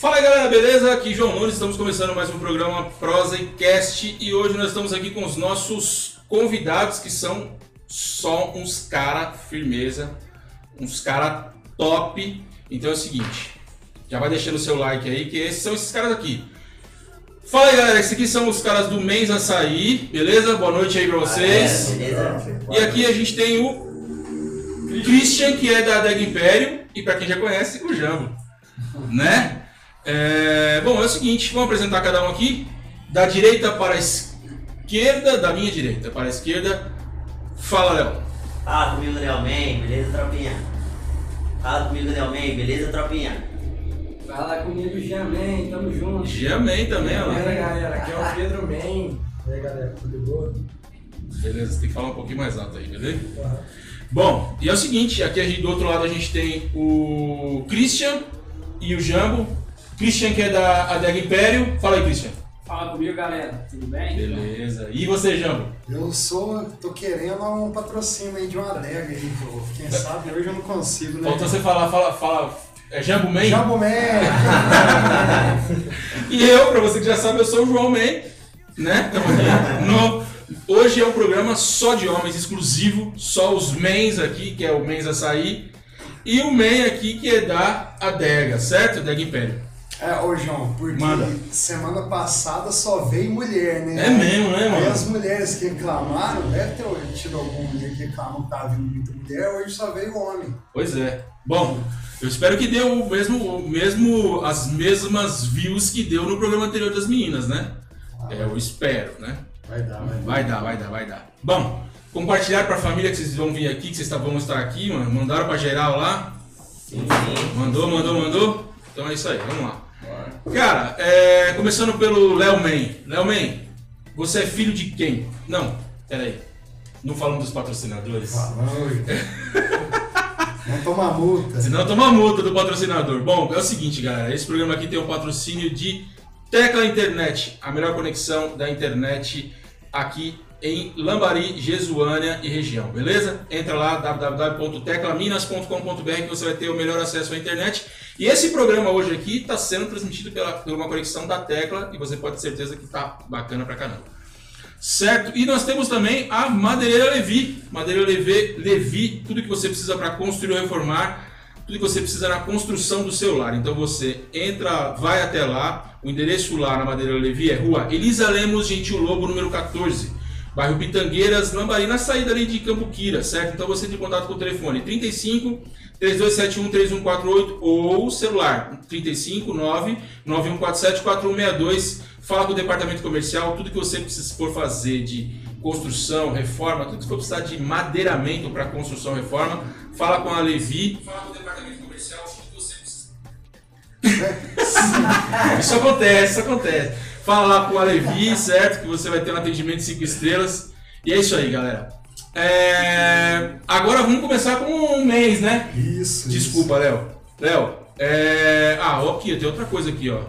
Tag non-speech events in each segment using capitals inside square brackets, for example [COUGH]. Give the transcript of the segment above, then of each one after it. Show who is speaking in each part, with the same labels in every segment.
Speaker 1: Fala aí galera, beleza? Aqui João Nunes, estamos começando mais um programa Prosa e Cast e hoje nós estamos aqui com os nossos convidados que são só uns cara firmeza, uns cara top. Então é o seguinte, já vai deixando o seu like aí que esses são esses caras aqui. Fala aí galera, esses aqui são os caras do Mens Açaí, beleza? Boa noite aí pra vocês.
Speaker 2: Ah, beleza?
Speaker 1: E aqui a gente tem o Christian, que é da Deg Império, e para quem já conhece, o Jambo. Né? É, bom, é o seguinte, vamos apresentar cada um aqui. Da direita para a esquerda, da minha direita para a esquerda. Fala, Léo.
Speaker 2: Fala comigo, Daniel Man, beleza, tropinha? Fala comigo, Daniel Man, beleza, tropinha?
Speaker 3: Fala comigo, Giaman, tamo junto.
Speaker 1: Giamém também, ó.
Speaker 3: galera, aqui é o Pedro Man. E aí, galera, tudo bom?
Speaker 1: Beleza, você tem que falar um pouquinho mais alto aí, beleza? Bom, e é o seguinte, aqui a gente- do outro lado a gente tem o Christian e o Jambo. Christian que é da Adeg Império. Fala aí, Christian.
Speaker 3: Fala comigo, galera, tudo bem?
Speaker 1: Beleza. E você, Jambo?
Speaker 4: Eu sou, tô querendo um patrocínio aí de uma adega aí, pô. Quem sabe hoje eu não consigo, né?
Speaker 1: Faltou você falar, fala, fala. É Jambo Man?
Speaker 4: Jambo Man! [LAUGHS]
Speaker 1: E eu, pra você que já sabe, eu sou o João Man, né? Tamo aqui no- Hoje é um programa só de homens, exclusivo, só os mens aqui, que é o Mens Açaí, e o man aqui que é da Adega, certo? Adega Império.
Speaker 4: É, ô João, porque
Speaker 1: Manda.
Speaker 4: semana passada só veio mulher, né?
Speaker 1: É mesmo, né,
Speaker 4: Aí
Speaker 1: mano?
Speaker 4: as mulheres que reclamaram, deve ter tido alguma mulher que reclamou que tava vindo muita mulher, hoje só veio homem.
Speaker 1: Pois é. Bom, eu espero que dê o mesmo, o mesmo, as mesmas views que deu no programa anterior das meninas, né? É, eu espero, né?
Speaker 4: Vai dar, vai
Speaker 1: Vai dar, vai dar, vai dar. Bom, compartilhar pra família que vocês vão vir aqui, que vocês tá- vão estar aqui, mano. Mandaram pra geral lá.
Speaker 2: Sim, sim.
Speaker 1: Mandou, mandou, mandou. Então é isso aí, vamos lá. Cara, é, começando pelo Léo Man. Léo Man, você é filho de quem? Não, peraí. Não falamos dos patrocinadores.
Speaker 4: Falando. [LAUGHS] Vamos tomar multa.
Speaker 1: Senão toma multa do patrocinador. Bom, é o seguinte, galera. Esse programa aqui tem o patrocínio de Tecla Internet, a melhor conexão da internet aqui em Lambari, Jesuânia e região, beleza? Entra lá www.teclaminas.com.br que você vai ter o melhor acesso à internet. E esse programa hoje aqui está sendo transmitido pela, por uma conexão da Tecla e você pode ter certeza que tá bacana pra caramba. Certo? E nós temos também a Madeireira Levi. Madeireira Levi, Levi tudo que você precisa para construir ou reformar, tudo que você precisa na construção do seu lar. Então você entra, vai até lá. O endereço lá na Madeireira Levi é Rua Elisa Lemos Gentil Lobo, número 14. Bairro Pitangueiras, Lambari, na saída ali de Cambuquira, certo? Então você tem contato com o telefone 35 3271 3148 ou celular 35 9 9147 4162. Fala com o departamento comercial, tudo que você for fazer de construção, reforma, tudo que for precisar de madeiramento para construção, reforma, fala com a Levi. Fala com o departamento comercial, tudo que você precisa. [LAUGHS] Isso acontece, isso acontece. Fala lá com a Levi, certo? Que você vai ter um atendimento de 5 estrelas. E é isso aí, galera. É, Agora vamos começar com um mês, né?
Speaker 4: Isso.
Speaker 1: Desculpa, Léo. Léo, é... Ah, ó, aqui, tem outra coisa aqui, ó.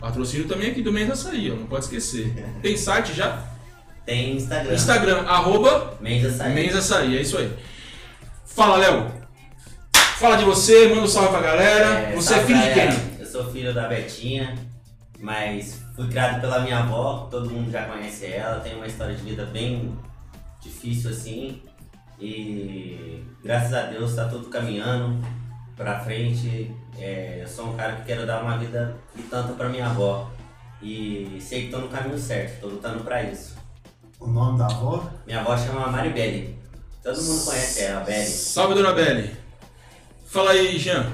Speaker 1: Patrocínio também aqui do mês açaí, ó. Não pode esquecer. Tem site já?
Speaker 2: Tem Instagram.
Speaker 1: Instagram, arroba
Speaker 2: Mês açaí.
Speaker 1: mês açaí, é isso aí. Fala, Léo. Fala de você, manda um salve pra galera. você é filho de
Speaker 2: galera.
Speaker 1: quem?
Speaker 2: Eu sou filho da Betinha, mas fui criado pela minha avó, todo mundo já conhece ela, tem uma história de vida bem difícil assim. E graças a Deus tá tudo caminhando pra frente. É, eu sou um cara que quero dar uma vida de tanto pra minha avó. E sei que tô no caminho certo, tô lutando pra isso.
Speaker 4: O nome da avó?
Speaker 2: Minha avó chama Maribele. Todo mundo conhece ela, Belle.
Speaker 1: Salve, dona Belly. Fala aí, Jean.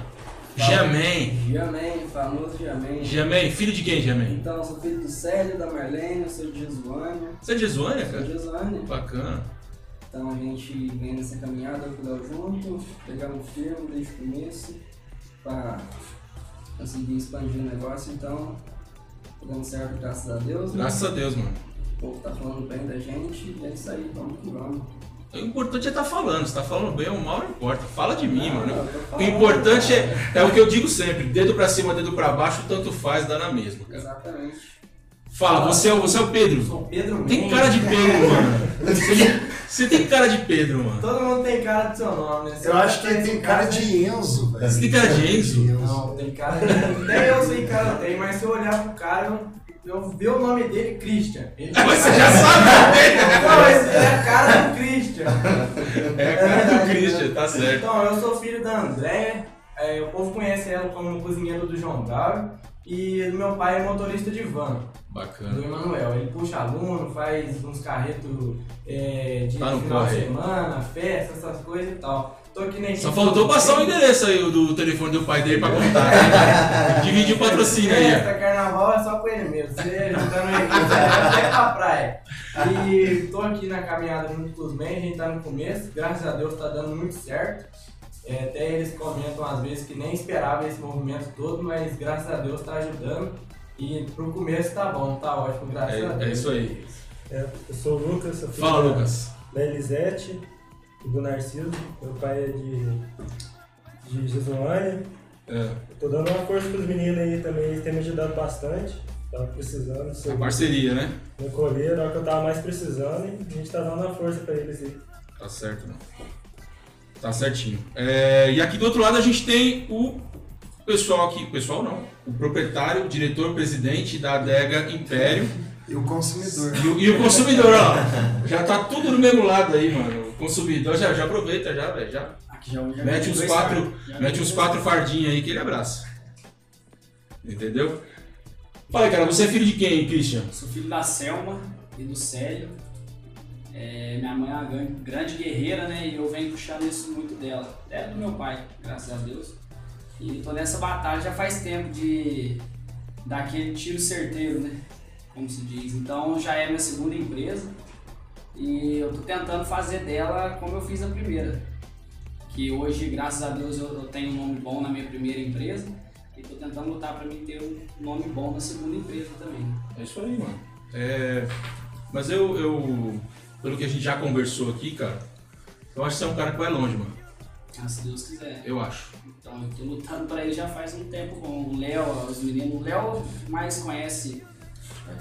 Speaker 1: Jaman.
Speaker 3: Giaman, famoso Giaman.
Speaker 1: Jaman, filho de quem, Jaman?
Speaker 3: Então, sou filho do Sérgio, da Marlene, eu sou de Jesuânia.
Speaker 1: Você é de Jesuânia,
Speaker 3: Sou
Speaker 1: cara?
Speaker 3: de Jesuânia.
Speaker 1: Bacana.
Speaker 3: Então, a gente vem nessa caminhada, Léo junto, pegamos firme desde o começo, pra conseguir expandir o negócio. Então, dando certo, graças a Deus. né?
Speaker 1: Graças a Deus, mano.
Speaker 3: O povo tá falando bem da gente, e é isso aí, vamos que vamos.
Speaker 1: O importante é estar falando. Se tá falando bem ou mal, não importa. Fala de mim, mano. O importante é, é o que eu digo sempre: dedo pra cima, dedo pra baixo, tanto faz, dá na mesma. cara.
Speaker 3: Exatamente.
Speaker 1: Fala, você é, o- você é o Pedro.
Speaker 3: Sou Pedro
Speaker 1: Tem cara de Pedro, mano. Você Você tem cara de Pedro, mano.
Speaker 5: Todo mundo tem cara do seu nome, né?
Speaker 4: Eu acho que ele tem cara de Enzo, velho.
Speaker 1: Você tem cara de Enzo?
Speaker 5: Não, tem cara de. [LAUGHS] Até eu sei que cara tem, mas se eu olhar pro cara, eu, ver o nome dele, Christian. Ele
Speaker 1: Ah, Mas você já sabe também.
Speaker 5: Não, esse [LAUGHS] é a cara do Christian.
Speaker 1: É a cara do
Speaker 5: verdade,
Speaker 1: Christian,
Speaker 5: né?
Speaker 1: tá certo.
Speaker 5: Então, eu sou filho da Andréia, é, o povo conhece ela como cozinheiro do João Gago, e meu pai é motorista de van, do
Speaker 1: Bacana.
Speaker 5: Emanuel. Ele puxa aluno, faz uns carretos é, de
Speaker 1: Tá
Speaker 5: final de semana, festa, essas coisas e tal. Tô aqui na
Speaker 1: Só faltou passar o endereço aí o do telefone do pai dele pra contar. né? [LAUGHS] Dividir o patrocínio aí. ó.
Speaker 5: Festa, carnaval é só com ele mesmo. Você juntando ele, você vai pra praia. E tô aqui na caminhada junto com os men, a gente tá no começo, graças a Deus tá dando muito certo. É, até eles comentam às vezes que nem esperava esse movimento todo, mas graças a Deus tá ajudando. E pro começo tá bom, tá ótimo, graças a
Speaker 1: É,
Speaker 5: Deus.
Speaker 1: é isso aí.
Speaker 6: É, eu sou o Lucas,
Speaker 1: Fala,
Speaker 6: da-
Speaker 1: Lucas.
Speaker 6: da Elisete do Narciso. Meu pai é de, de Jesuânia.
Speaker 1: É,
Speaker 6: Eu tô dando uma força pros meninos aí também, eles têm me ajudado bastante. Tava precisando,
Speaker 1: a
Speaker 6: sou
Speaker 1: parceria, né?
Speaker 6: no colher, na hora que eu tava mais precisando, e a gente tá dando uma força pra eles aí.
Speaker 1: Tá certo, mano. Tá certinho. É, e aqui do outro lado a gente tem o pessoal aqui, o pessoal não, o proprietário, o diretor, presidente da adega Império
Speaker 4: E o consumidor.
Speaker 1: e o, e o consumidor, ó. Já tá tudo no mesmo lado aí, mano. Consumidor já, já aproveita já, velho. Já
Speaker 3: Aqui já, já
Speaker 1: mete uns quatro.
Speaker 3: Já
Speaker 1: mete uns quatro fardinhos aí que ele abraça. Entendeu? Fala cara, você é filho de quem, Christian?
Speaker 7: Sou filho da Selma e do Célio. É, minha mãe é uma gran- grande guerreira, né? E eu venho puxando isso muito dela. É do meu pai, graças a Deus. E tô nessa batalha já faz tempo de dar aquele tiro certeiro, né? Como se diz. Então já é minha segunda empresa. E eu tô tentando fazer dela como eu fiz a primeira. Que hoje, graças a Deus, eu, eu tenho um nome bom na minha primeira empresa. E tô tentando lutar para mim ter um nome bom na segunda empresa também.
Speaker 1: É isso aí, mano. É, mas eu, eu, pelo que a gente já conversou aqui, cara, eu acho que você é um cara que vai longe, mano.
Speaker 7: Ah, se Deus quiser.
Speaker 1: Eu acho.
Speaker 7: Então eu tô lutando pra ele já faz um tempo bom. O Léo, os meninos, o Léo mais conhece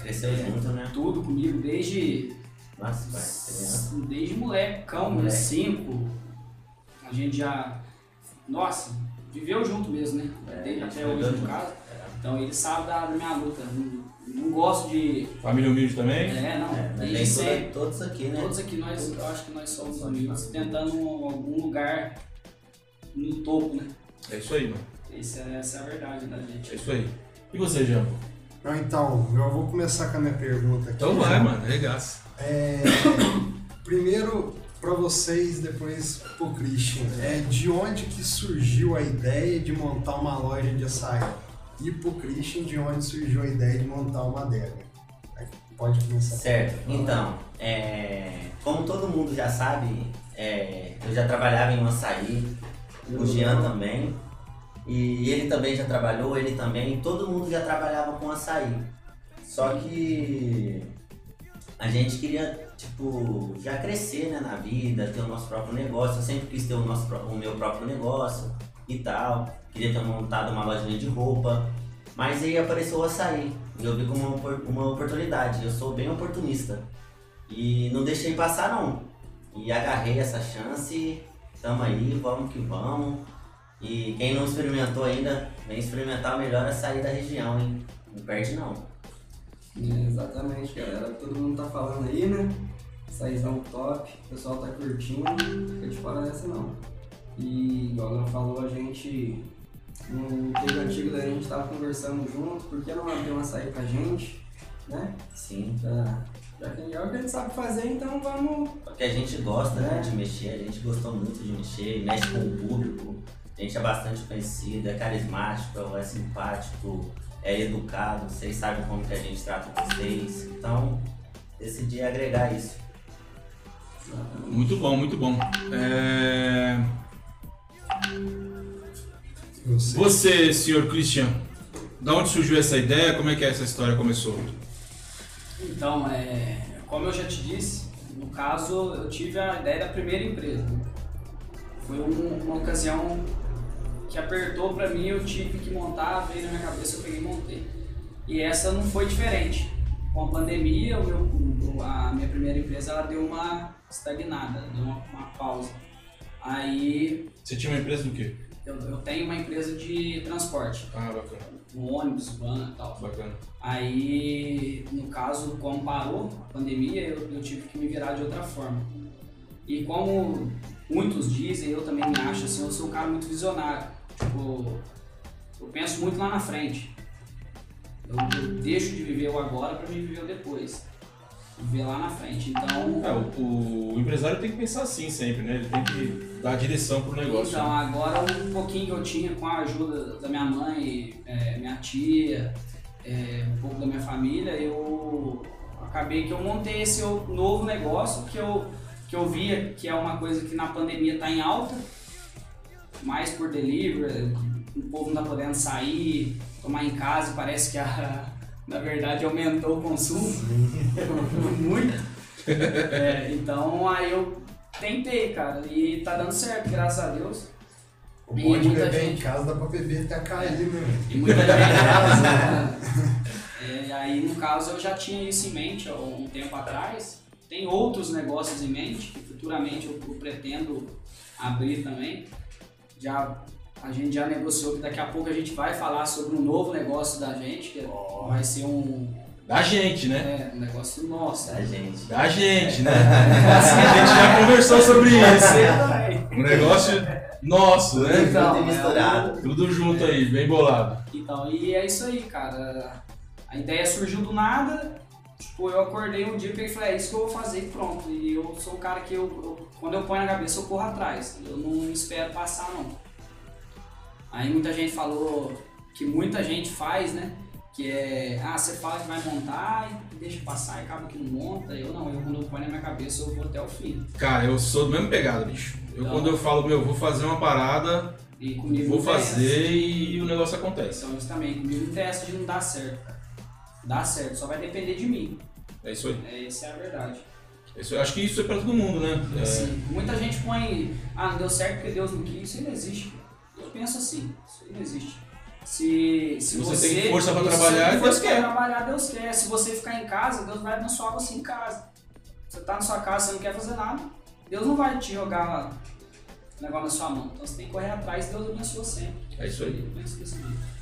Speaker 2: Cresceu junto, né?
Speaker 7: tudo comigo desde.
Speaker 2: Nossa, pai, criança.
Speaker 7: Desde molecão,
Speaker 2: Moleque.
Speaker 7: né? Cinco. A gente já. Nossa, viveu junto mesmo, né?
Speaker 2: É,
Speaker 7: Desde até hoje no caso. Então ele sabe da, da minha luta. Não, não gosto de.
Speaker 1: Família humilde também?
Speaker 7: É, não.
Speaker 2: É,
Speaker 7: desde sempre.
Speaker 2: todos aqui, né?
Speaker 7: Todos aqui nós, eu acho que nós somos amigos, tentando algum lugar no topo, né?
Speaker 1: É isso aí, mano.
Speaker 7: Essa é, essa é a verdade da gente.
Speaker 1: É isso aí. E você, Jambo?
Speaker 4: Não, então, eu vou começar com a minha pergunta aqui.
Speaker 1: Então vai, mano. Regaça.
Speaker 4: É, [COUGHS] primeiro para vocês, depois pro Christian. É, de onde que surgiu a ideia de montar uma loja de açaí? E pro Christian, de onde surgiu a ideia de montar uma adega? Pode começar.
Speaker 2: Certo, então, é, como todo mundo já sabe, é, eu já trabalhava em um açaí, o Jean também, e ele também já trabalhou, ele também, todo mundo já trabalhava com açaí. Só que a gente queria, tipo, já crescer né, na vida, ter o nosso próprio negócio, eu sempre quis ter o, nosso, o meu próprio negócio e tal, queria ter montado uma lojinha de roupa, mas aí apareceu o açaí. E eu vi como uma, uma oportunidade. Eu sou bem oportunista. E não deixei passar não. E agarrei essa chance. Tamo aí, vamos que vamos. E quem não experimentou ainda, vem experimentar o melhor açaí da região, hein? Não perde não.
Speaker 3: É, exatamente, galera. Todo mundo tá falando aí, né? Saizão top, o pessoal tá curtindo, não fica de fora dessa não. E igual ela falou, a gente no tempo antigo da gente tava conversando junto, por que não abrir um açaí pra gente, né?
Speaker 2: Sim.
Speaker 3: Pra, já que é o que a gente sabe fazer, então vamos.
Speaker 2: Porque a gente gosta né, de mexer, a gente gostou muito de mexer, mexe com o público. A gente é bastante conhecido, é carismático, é simpático, é educado, vocês sabem como que a gente trata vocês. Então, decidi agregar isso.
Speaker 1: Muito bom, muito bom. É...
Speaker 4: Sei.
Speaker 1: Você, senhor Christian, da onde surgiu essa ideia? Como é que essa história começou?
Speaker 7: Então, é, como eu já te disse, no caso eu tive a ideia da primeira empresa. Foi um- uma ocasião que apertou pra mim, eu tive que montar, veio na minha cabeça, eu peguei e montei. E essa não foi diferente. Com a pandemia, o meu- a minha primeira empresa ela deu uma, estagnada, deu uma, uma pausa. Aí
Speaker 1: Você tinha uma empresa do quê?
Speaker 7: eu, eu tenho uma empresa de transporte,
Speaker 1: Ah, bacana,
Speaker 7: um ônibus, van e tal.
Speaker 1: bacana.
Speaker 7: Aí, no caso, como parou a pandemia, eu, eu tive que me virar de outra forma. E como muitos dizem, eu também me acho assim, eu sou um cara muito visionário. Tipo, eu penso muito lá na frente. Eu, eu deixo de viver o agora para me viver o depois. Viver lá na frente. Então,
Speaker 1: É, o, o empresário tem que pensar assim sempre, né? Ele tem que dar direção pro negócio.
Speaker 7: Então,
Speaker 1: né?
Speaker 7: agora um pouquinho que eu tinha com a ajuda da minha mãe, é, minha tia, é, um pouco da minha família, eu acabei que eu montei esse novo negócio que eu, que eu via que é uma coisa que na pandemia está em alta, mais por delivery, o povo não está podendo sair, tomar em casa, parece que a, [LAUGHS] na verdade aumentou o consumo [LAUGHS] muito. É, então aí eu tentei, cara, e tá dando certo, graças a Deus.
Speaker 4: O
Speaker 7: E
Speaker 4: bom de beber em
Speaker 7: gente.
Speaker 4: casa dá pra beber até cair, né?
Speaker 7: E muita gente. [LAUGHS] É, aí no caso eu já tinha isso em mente há um tempo atrás. Tem outros negócios em mente que futuramente eu, eu pretendo abrir também. Já a gente já negociou que daqui a pouco a gente vai falar sobre um novo negócio da gente, que vai ser um,
Speaker 1: Da gente, né?
Speaker 7: é, um negócio nosso.
Speaker 2: Da gente.
Speaker 1: Da gente, né? [LAUGHS] A gente já conversou sobre isso. Um negócio nosso, né?
Speaker 7: Então,
Speaker 2: Tudo
Speaker 7: é
Speaker 2: misturado.
Speaker 1: Tudo junto aí, bem bolado.
Speaker 7: Então, e é isso aí, cara. A ideia surgiu do nada. Tipo, eu acordei um dia e peguei e falei, é isso que eu vou fazer e pronto. E eu sou um cara que eu, eu- quando eu ponho na cabeça, eu corro atrás. Eu não espero passar, não. Aí muita gente falou que muita gente faz, né? Que é, ah, você fala que vai montar e deixa passar e acaba que não monta. Eu não, eu quando eu ponho na minha cabeça, eu vou até o fim.
Speaker 1: Cara, eu sou do mesmo pegado, bicho. Eu
Speaker 7: Então.
Speaker 1: quando eu falo, meu, vou fazer uma parada, vou fazer e o negócio acontece.
Speaker 7: Então isso também, comigo não tem essa de não dar certo. Dá certo, só vai depender de mim.
Speaker 1: É isso aí.
Speaker 7: É, essa é a verdade.
Speaker 1: Isso- eu acho que isso é pra todo mundo, né? É,
Speaker 7: muita gente põe, ah, não deu certo porque Deus não quis, isso aí não existe. Eu penso assim, isso aí não existe. Se, se
Speaker 1: você
Speaker 7: você,
Speaker 1: tem força pra
Speaker 7: se
Speaker 1: trabalhar, Deus quer.
Speaker 7: trabalhar, Deus quer. Se você ficar em casa, Deus vai abençoar você em casa. Você tá na sua casa, você não quer fazer nada, Deus não vai te jogar negócio na sua mão. Então você tem que correr atrás, Deus abençoa sempre.
Speaker 1: É isso aí.
Speaker 7: Eu penso desse jeito.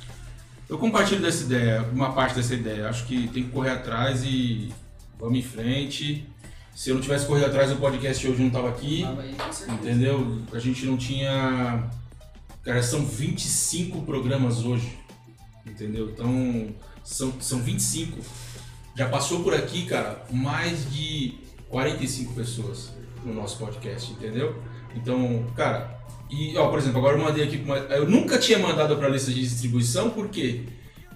Speaker 1: Eu compartilho dessa ideia, uma parte dessa ideia. Acho que tem que correr atrás e vamos em frente. Se eu não tivesse corrido atrás, o podcast hoje não tava aqui.
Speaker 7: Tava aí, com.
Speaker 1: Entendeu? A gente não tinha. Cara, são 25 programas hoje. Entendeu? Então, são, são 25. Já passou por aqui, cara, mais de 45 pessoas no nosso podcast, entendeu? Então, cara, e, ó, por exemplo, agora eu mandei aqui. pra uma- Eu nunca tinha mandado pra lista de distribuição, por quê?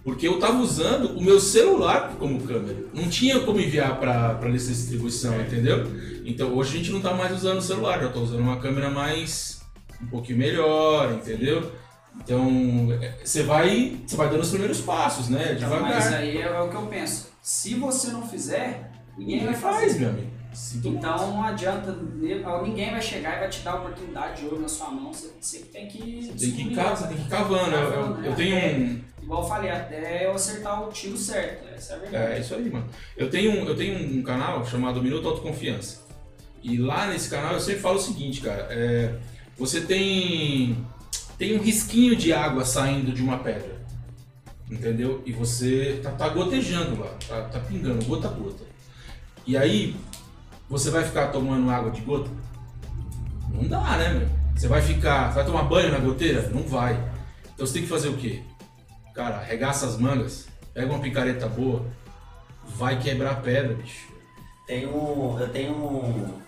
Speaker 1: Porque eu tava usando o meu celular como câmera. Não tinha como enviar pra, pra lista de distribuição, entendeu? Então hoje a gente não tá mais usando o celular, já tô usando uma câmera mais. um pouquinho melhor, entendeu? Então é, você vai. Você vai dando os primeiros passos, né?
Speaker 7: Então, mas
Speaker 1: Devagar.
Speaker 7: aí é o que eu penso. Se você não fizer, ninguém
Speaker 1: Ninguém
Speaker 7: vai
Speaker 1: faz,
Speaker 7: fazer.
Speaker 1: meu amigo. Muito.
Speaker 7: Então não adianta, ninguém vai chegar e vai te dar a oportunidade de ouro na sua mão. Você, você tem que.
Speaker 1: Tem que ir
Speaker 7: descobrir,
Speaker 1: ca-
Speaker 7: né?
Speaker 1: você tem que ir cavando. Eu, eu- eu tenho um.
Speaker 7: Igual eu falei, até eu acertar o tiro certo. Essa é a verdade.
Speaker 1: É isso aí, mano. Eu tenho, um- eu tenho um canal chamado Minuto Autoconfiança. E lá nesse canal eu sempre falo o seguinte, cara. é, você tem, tem um risquinho de água saindo de uma pedra. Entendeu? E você tá, tá gotejando lá, tá, tá pingando, gota a gota. E aí, você vai ficar tomando água de gota? Não dá, né, meu? Você vai ficar. Você vai tomar banho na goteira? Não vai. Então você tem que fazer o quê? Cara, arregaça as mangas, pega uma picareta boa, vai quebrar a pedra, bicho.
Speaker 2: Tem um, eu tenho um,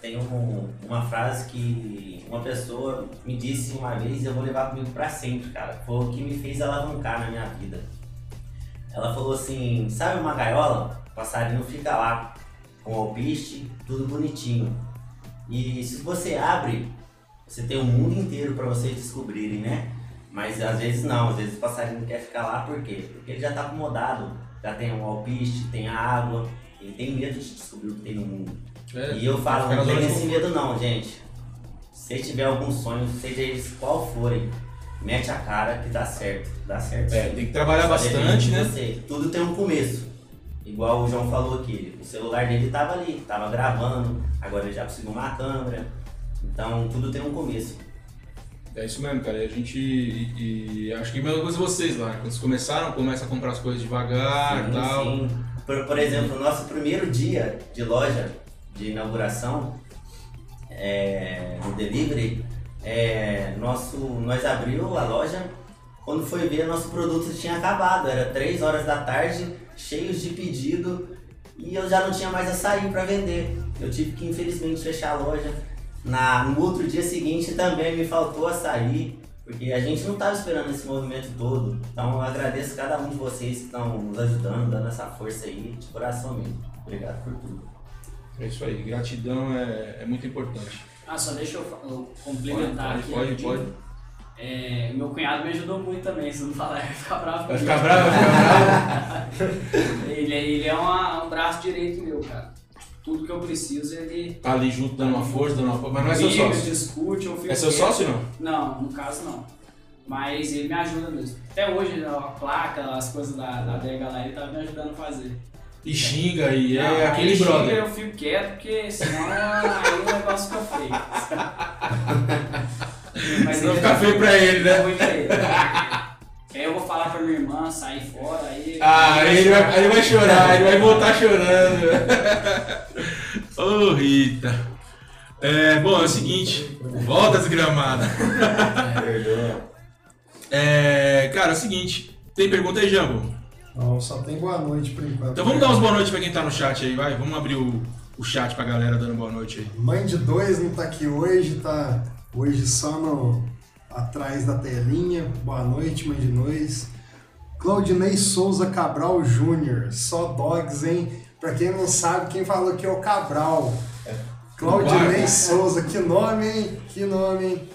Speaker 2: tenho um- uma frase que uma pessoa me disse uma vez e eu vou levar comigo pra sempre, cara. Foi o que me fez alavancar na minha vida. Ela falou assim, sabe uma gaiola? O passarinho fica lá, com alpiste, tudo bonitinho. E se você abre, você tem o mundo inteiro para vocês descobrirem, né? Mas às vezes não, às vezes o passarinho não quer ficar lá, por quê? Porque ele já tá acomodado, já tem um alpiste, tem a água, ele tem medo de descobrir o que tem no mundo.
Speaker 1: É,
Speaker 2: E eu falo, não tem esse medo não, gente. Se tiver algum sonho, seja eles qual forem, mete a cara que dá certo, dá certo.
Speaker 1: É, tem que trabalhar bastante, né?
Speaker 2: Tudo tem um começo. Igual o João falou aqui, o celular dele tava ali, tava gravando, agora ele já conseguiu uma câmera. Então tudo tem um começo.
Speaker 1: É isso mesmo, cara. E a gente. E, e acho que a mesma coisa vocês lá. Quando vocês começaram, começa a comprar as coisas devagar e tal.
Speaker 2: sim. Por, por exemplo, o nosso primeiro dia de loja, de inauguração, é, no delivery, é, nosso, nós abriu a loja, quando foi ver, nosso produto tinha acabado. Era 3 horas da tarde, cheios de pedido, e eu já não tinha mais açaí para vender. Eu tive que, infelizmente, fechar a loja. Na, no outro dia seguinte também me faltou açaí, porque a gente não estava esperando esse movimento todo. Então eu agradeço cada um de vocês que estão nos ajudando, dando essa força aí, de coração mesmo. Obrigado por tudo.
Speaker 1: É isso aí. Gratidão é, é muito importante.
Speaker 7: Ah, só deixa eu, complementar
Speaker 1: Pode,
Speaker 7: aqui.
Speaker 1: pode, pode.
Speaker 7: É, meu cunhado me ajudou muito também, se não falar, [LAUGHS] vai ficar bravo
Speaker 1: Vai ficar bravo, vai ficar bravo.
Speaker 7: Ele, é- ele é uma- um braço direito meu, cara. Tudo que eu preciso, ele
Speaker 1: Tá ali junto, dando uma força, dando uma força. Mas não é seu sócio.
Speaker 7: discute, eu fico
Speaker 1: É seu
Speaker 7: quieto.
Speaker 1: sócio não?
Speaker 7: Não, no caso não. Mas ele me ajuda mesmo. Até hoje, a placa, as coisas da, da adega lá, ele tá me ajudando a fazer.
Speaker 1: E xinga, e é
Speaker 7: Não,
Speaker 1: aquele brother.
Speaker 7: Eu fico quieto, porque senão [LAUGHS] aí o negócio fica feio. [LAUGHS] Mas
Speaker 1: Senão fica feio pra ele, né?
Speaker 7: Pra ele. Aí eu vou falar pra minha irmã sair fora, aí.
Speaker 1: Ah, aí ele vai, aí ele vai chorar, ele vai voltar chorando. [LAUGHS] Ô Rita. É, bom, é o seguinte. Volta desgramada. [LAUGHS] É, cara, é o seguinte. Tem pergunta aí, Jambo?
Speaker 4: Não, só tem boa noite por enquanto.
Speaker 1: Então vamos dar umas boa noite pra quem tá no chat aí, vai. Vamos abrir o, o chat pra galera dando boa noite aí.
Speaker 4: Mãe de dois não tá aqui hoje, tá hoje só no, atrás da telinha. Boa noite, mãe de dois. Claudinei Souza Cabral Júnior, só dogs, hein? Pra quem não sabe, quem falou aqui é o Cabral. Claudinei
Speaker 1: Vai.
Speaker 4: Souza, que nome, hein? Que nome, hein?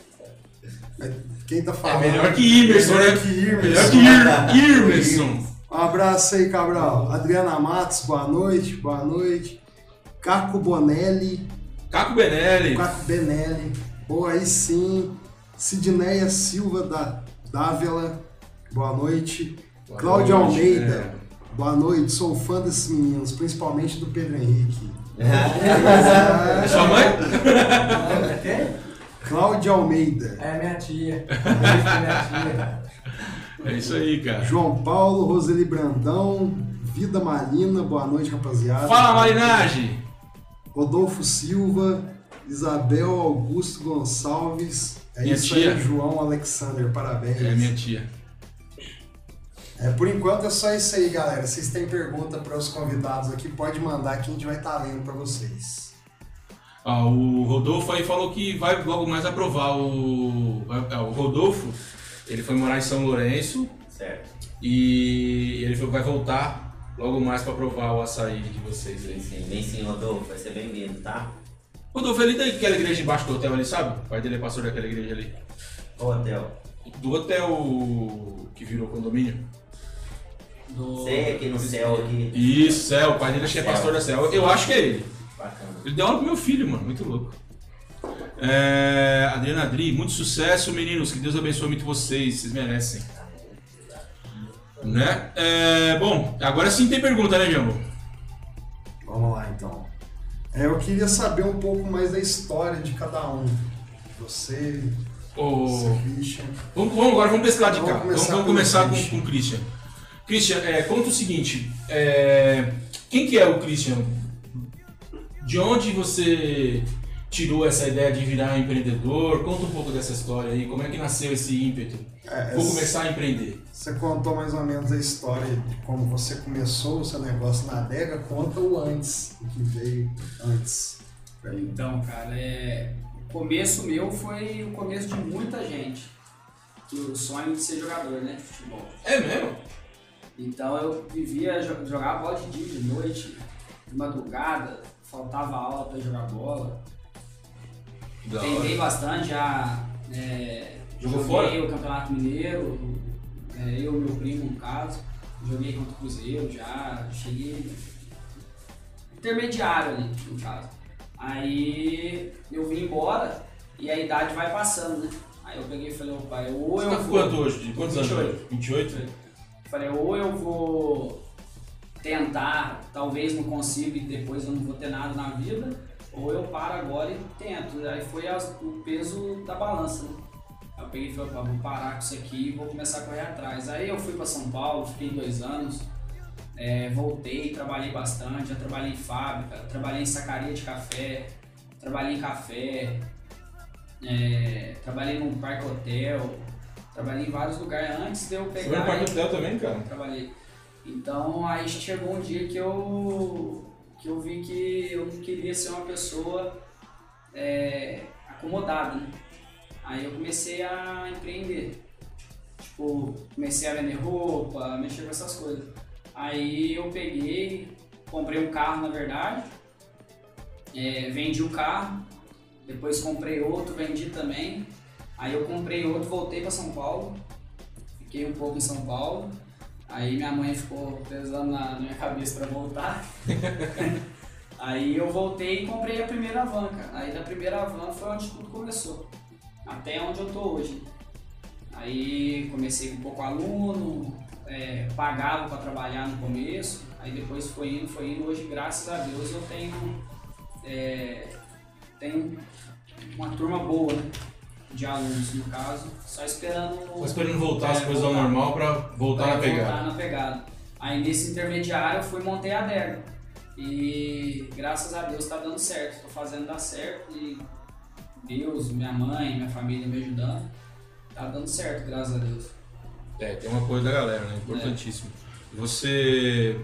Speaker 4: Quem tá
Speaker 1: É
Speaker 4: falando?
Speaker 1: melhor que Imerson,
Speaker 4: Melhor
Speaker 1: né?
Speaker 4: que Imerson.
Speaker 1: Melhor que Ir Irmerson.
Speaker 4: Um abraço aí, Cabral. Adriana Matos, boa noite, boa noite. Caco Bonelli,
Speaker 1: Caco Benelli.
Speaker 4: Caco Benelli, boa aí sim. Sidneia Silva da Dávila, boa noite.
Speaker 1: Boa
Speaker 4: Cláudio
Speaker 1: noite,
Speaker 4: Almeida,
Speaker 1: né?
Speaker 4: boa noite. Sou fã desses meninos, principalmente do Pedro Henrique. [LAUGHS]
Speaker 1: É sua mãe?
Speaker 5: É quem?
Speaker 4: Cláudio Almeida,
Speaker 5: É minha tia. Pra [LAUGHS] minha tia.
Speaker 1: É isso aí, cara.
Speaker 4: João Paulo, Roseli Brandão, Vida Marina, boa noite, rapaziada.
Speaker 1: Fala, Marinagem.
Speaker 4: Rodolfo Silva, Isabel Augusto Gonçalves. É
Speaker 1: Minha
Speaker 4: isso
Speaker 1: tia.
Speaker 4: aí, João Alexander, parabéns.
Speaker 1: É minha tia.
Speaker 4: É, por enquanto é só isso aí, galera. Vocês têm pergunta para os convidados aqui, pode mandar que a gente vai estar lendo para vocês.
Speaker 1: Ah, o Rodolfo aí falou que vai logo mais aprovar o. ah, O Rodolfo, ele foi morar em São Lourenço
Speaker 2: Certo.
Speaker 1: e ele vai voltar logo mais pra provar o açaí de vocês
Speaker 2: Vem
Speaker 1: aí.
Speaker 2: sim, vem sim, Rodolfo. Vai ser bem-vindo, tá?
Speaker 1: Rodolfo, ele daquela igreja embaixo do hotel ali, sabe? O pai dele é pastor daquela igreja ali.
Speaker 2: Ô, hotel.
Speaker 1: Do hotel que virou condomínio.
Speaker 7: Do...
Speaker 2: Sei aqui no céu aqui.
Speaker 1: Isso, Céu, o pai dele acho que é pastor da Céu. Eu acho que é ele.
Speaker 2: Bacana.
Speaker 1: Ele deu aula pro meu filho, mano, muito louco. É, Adriana Adri, muito sucesso, meninos. Que Deus abençoe muito vocês, vocês merecem. Né? É, bom, agora sim tem pergunta, né, Jambo?
Speaker 4: Vamos lá então. É, eu queria saber um pouco mais da história de cada um. Você, seu Christian.
Speaker 1: Vamos, vamos agora, vamos pescar de
Speaker 4: Vamos
Speaker 1: cá. Vamos,
Speaker 4: começar
Speaker 1: vamos
Speaker 4: pelo
Speaker 1: começar com,
Speaker 4: Christian.
Speaker 1: com o Christian. Christian, é, conta o seguinte: é, quem que é o Christian? De onde você tirou essa ideia de virar empreendedor? Conta um pouco dessa história aí. Como é que nasceu esse ímpeto?
Speaker 4: É,
Speaker 1: Vou começar a empreender.
Speaker 4: Você contou mais ou menos a história de como você começou o seu negócio na adega. Conta o antes, o que veio antes.
Speaker 7: Então, cara, é... o começo meu foi o começo de muita gente. Que o sonho de ser jogador, né? De futebol.
Speaker 1: É mesmo?
Speaker 7: Então eu vivia, jo- jogava bola de dia, de noite, de madrugada, faltava aula pra jogar bola.
Speaker 1: Da
Speaker 7: Tentei
Speaker 1: hora.
Speaker 7: bastante, já é,
Speaker 1: Jogou
Speaker 7: joguei o Campeonato Mineiro, é, eu e meu primo no caso, joguei contra o Cruzeiro já, cheguei intermediário ali no caso. Aí eu vim embora e a idade vai passando, né? Aí eu peguei e falei, ô pai, ou
Speaker 1: Você
Speaker 7: eu
Speaker 1: tá
Speaker 7: vou.
Speaker 1: quanto hoje? De quantos anos?
Speaker 7: 28.
Speaker 1: 28?
Speaker 7: Falei, ou eu vou tentar, talvez não consiga e depois eu não vou ter nada na vida, ou eu paro agora e tento. Aí foi as- o peso da balança, né? Aí Eu peguei e falei, "Pá, vou parar com isso aqui e vou começar a correr atrás. Aí eu fui para São Paulo, fiquei dois anos, é, voltei, trabalhei bastante, já trabalhei em fábrica, trabalhei em sacaria de café, trabalhei em café, é, trabalhei num parque hotel, trabalhei em vários lugares antes de eu
Speaker 1: Você
Speaker 7: pegar.
Speaker 1: vai no Parque Hotel também, cara?
Speaker 7: trabalhei. Então aí chegou um dia que eu que eu vi que eu não queria ser uma pessoa é, acomodada, né? Aí eu comecei a empreender. Tipo, comecei a vender roupa, mexer com essas coisas. Aí eu peguei, comprei um carro na verdade, é, vendi o carro, depois comprei outro, vendi também. Aí eu comprei outro, voltei para São Paulo, fiquei um pouco em São Paulo. Aí minha mãe ficou pesando na, na minha cabeça pra voltar. [LAUGHS] Aí eu voltei e comprei a primeira van, cara. Aí da primeira van foi onde tudo começou. Até onde eu tô hoje. Aí comecei com pouco aluno, é, pagava para trabalhar no começo, aí depois foi indo, foi indo. Hoje, graças a Deus, eu tenho, é, tenho uma turma boa, né? De alunos, no caso, só esperando.
Speaker 1: Tô esperando voltar as
Speaker 7: É,
Speaker 1: coisas ao normal pra voltar
Speaker 7: Pra
Speaker 1: na pegada.
Speaker 7: voltar na pegada. Aí nesse intermediário eu fui montei a adega. E graças a Deus tá dando certo, tô fazendo dar certo e Deus, minha mãe, minha família me ajudando. Tá dando certo, graças a Deus.
Speaker 1: É, tem uma coisa da galera, né? Importantíssimo. Você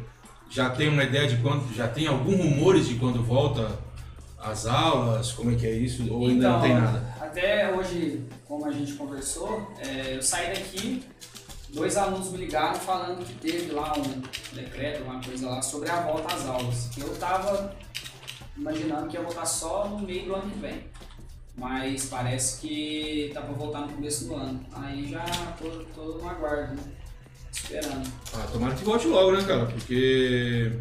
Speaker 1: já tem uma ideia de quando. Já tem algum rumores de quando volta as aulas? Como é que é isso? Ou ainda não tem nada?
Speaker 7: Até hoje, como a gente conversou, é, eu saí daqui, dois alunos me ligaram falando que teve lá um decreto, uma coisa lá, sobre a volta às aulas. Eu tava imaginando que ia voltar só no meio do ano que vem. Mas parece que tá pra voltar no começo do ano. Aí já tô, tô no aguardo, né? Esperando.
Speaker 1: Ah, tomara que volte logo, né, cara? Porque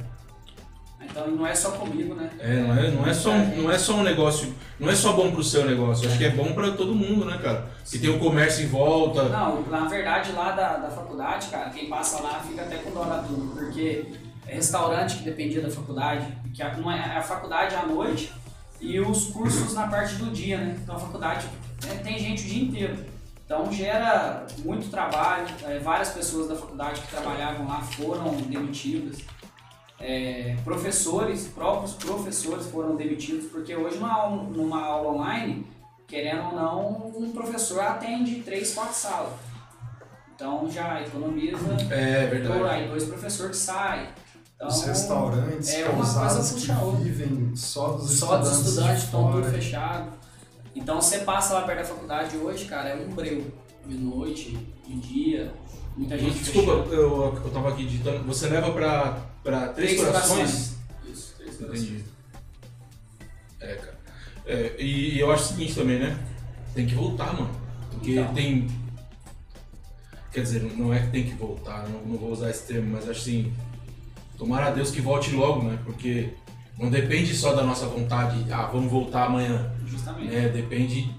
Speaker 7: Então não é só comigo, né?
Speaker 1: é, não, é, não, é só, um- não é só um negócio. Não é só bom pro seu negócio. Acho que é bom pra todo mundo, né, cara? Que tem o comércio em volta.
Speaker 7: Não, na verdade lá da, da faculdade, cara, quem passa lá fica até com dó da turma, porque é restaurante que dependia da faculdade, que a, não é, a faculdade à noite e os cursos na parte do dia, né? Então a faculdade né, tem gente o dia inteiro. Então gera muito trabalho, é, várias pessoas da faculdade que trabalhavam lá foram demitidas. É, professores, próprios professores foram demitidos, porque hoje numa, aula- numa aula online, querendo ou não, um professor atende três, quatro salas. Então já economiza
Speaker 1: É
Speaker 7: por
Speaker 1: verdade.
Speaker 7: aí dois professores que saem. Então,
Speaker 4: Os restaurantes,
Speaker 7: é uma coisa puxa
Speaker 4: que vivem só dos
Speaker 7: só dos
Speaker 4: estudantes,
Speaker 7: estudantes
Speaker 4: de
Speaker 7: estão tudo fechado. Então você passa lá perto da faculdade hoje, cara, é um breu. De noite, de dia, muita gente
Speaker 1: Desculpa, eu, eu tava aqui digitando. Você leva pra, pra Três, Corações?
Speaker 7: Isso, três corações.
Speaker 1: Entendi. É, cara. É, e, eu acho o seguinte também, né? Tem que voltar, mano. Porque
Speaker 7: Então.
Speaker 1: tem. Quer dizer, não é que tem que voltar, não, não vou usar esse termo, mas acho assim. Tomara a Deus que volte logo, né? Porque não depende só da nossa vontade, ah, vamos voltar amanhã.
Speaker 7: Justamente.
Speaker 1: né? Depende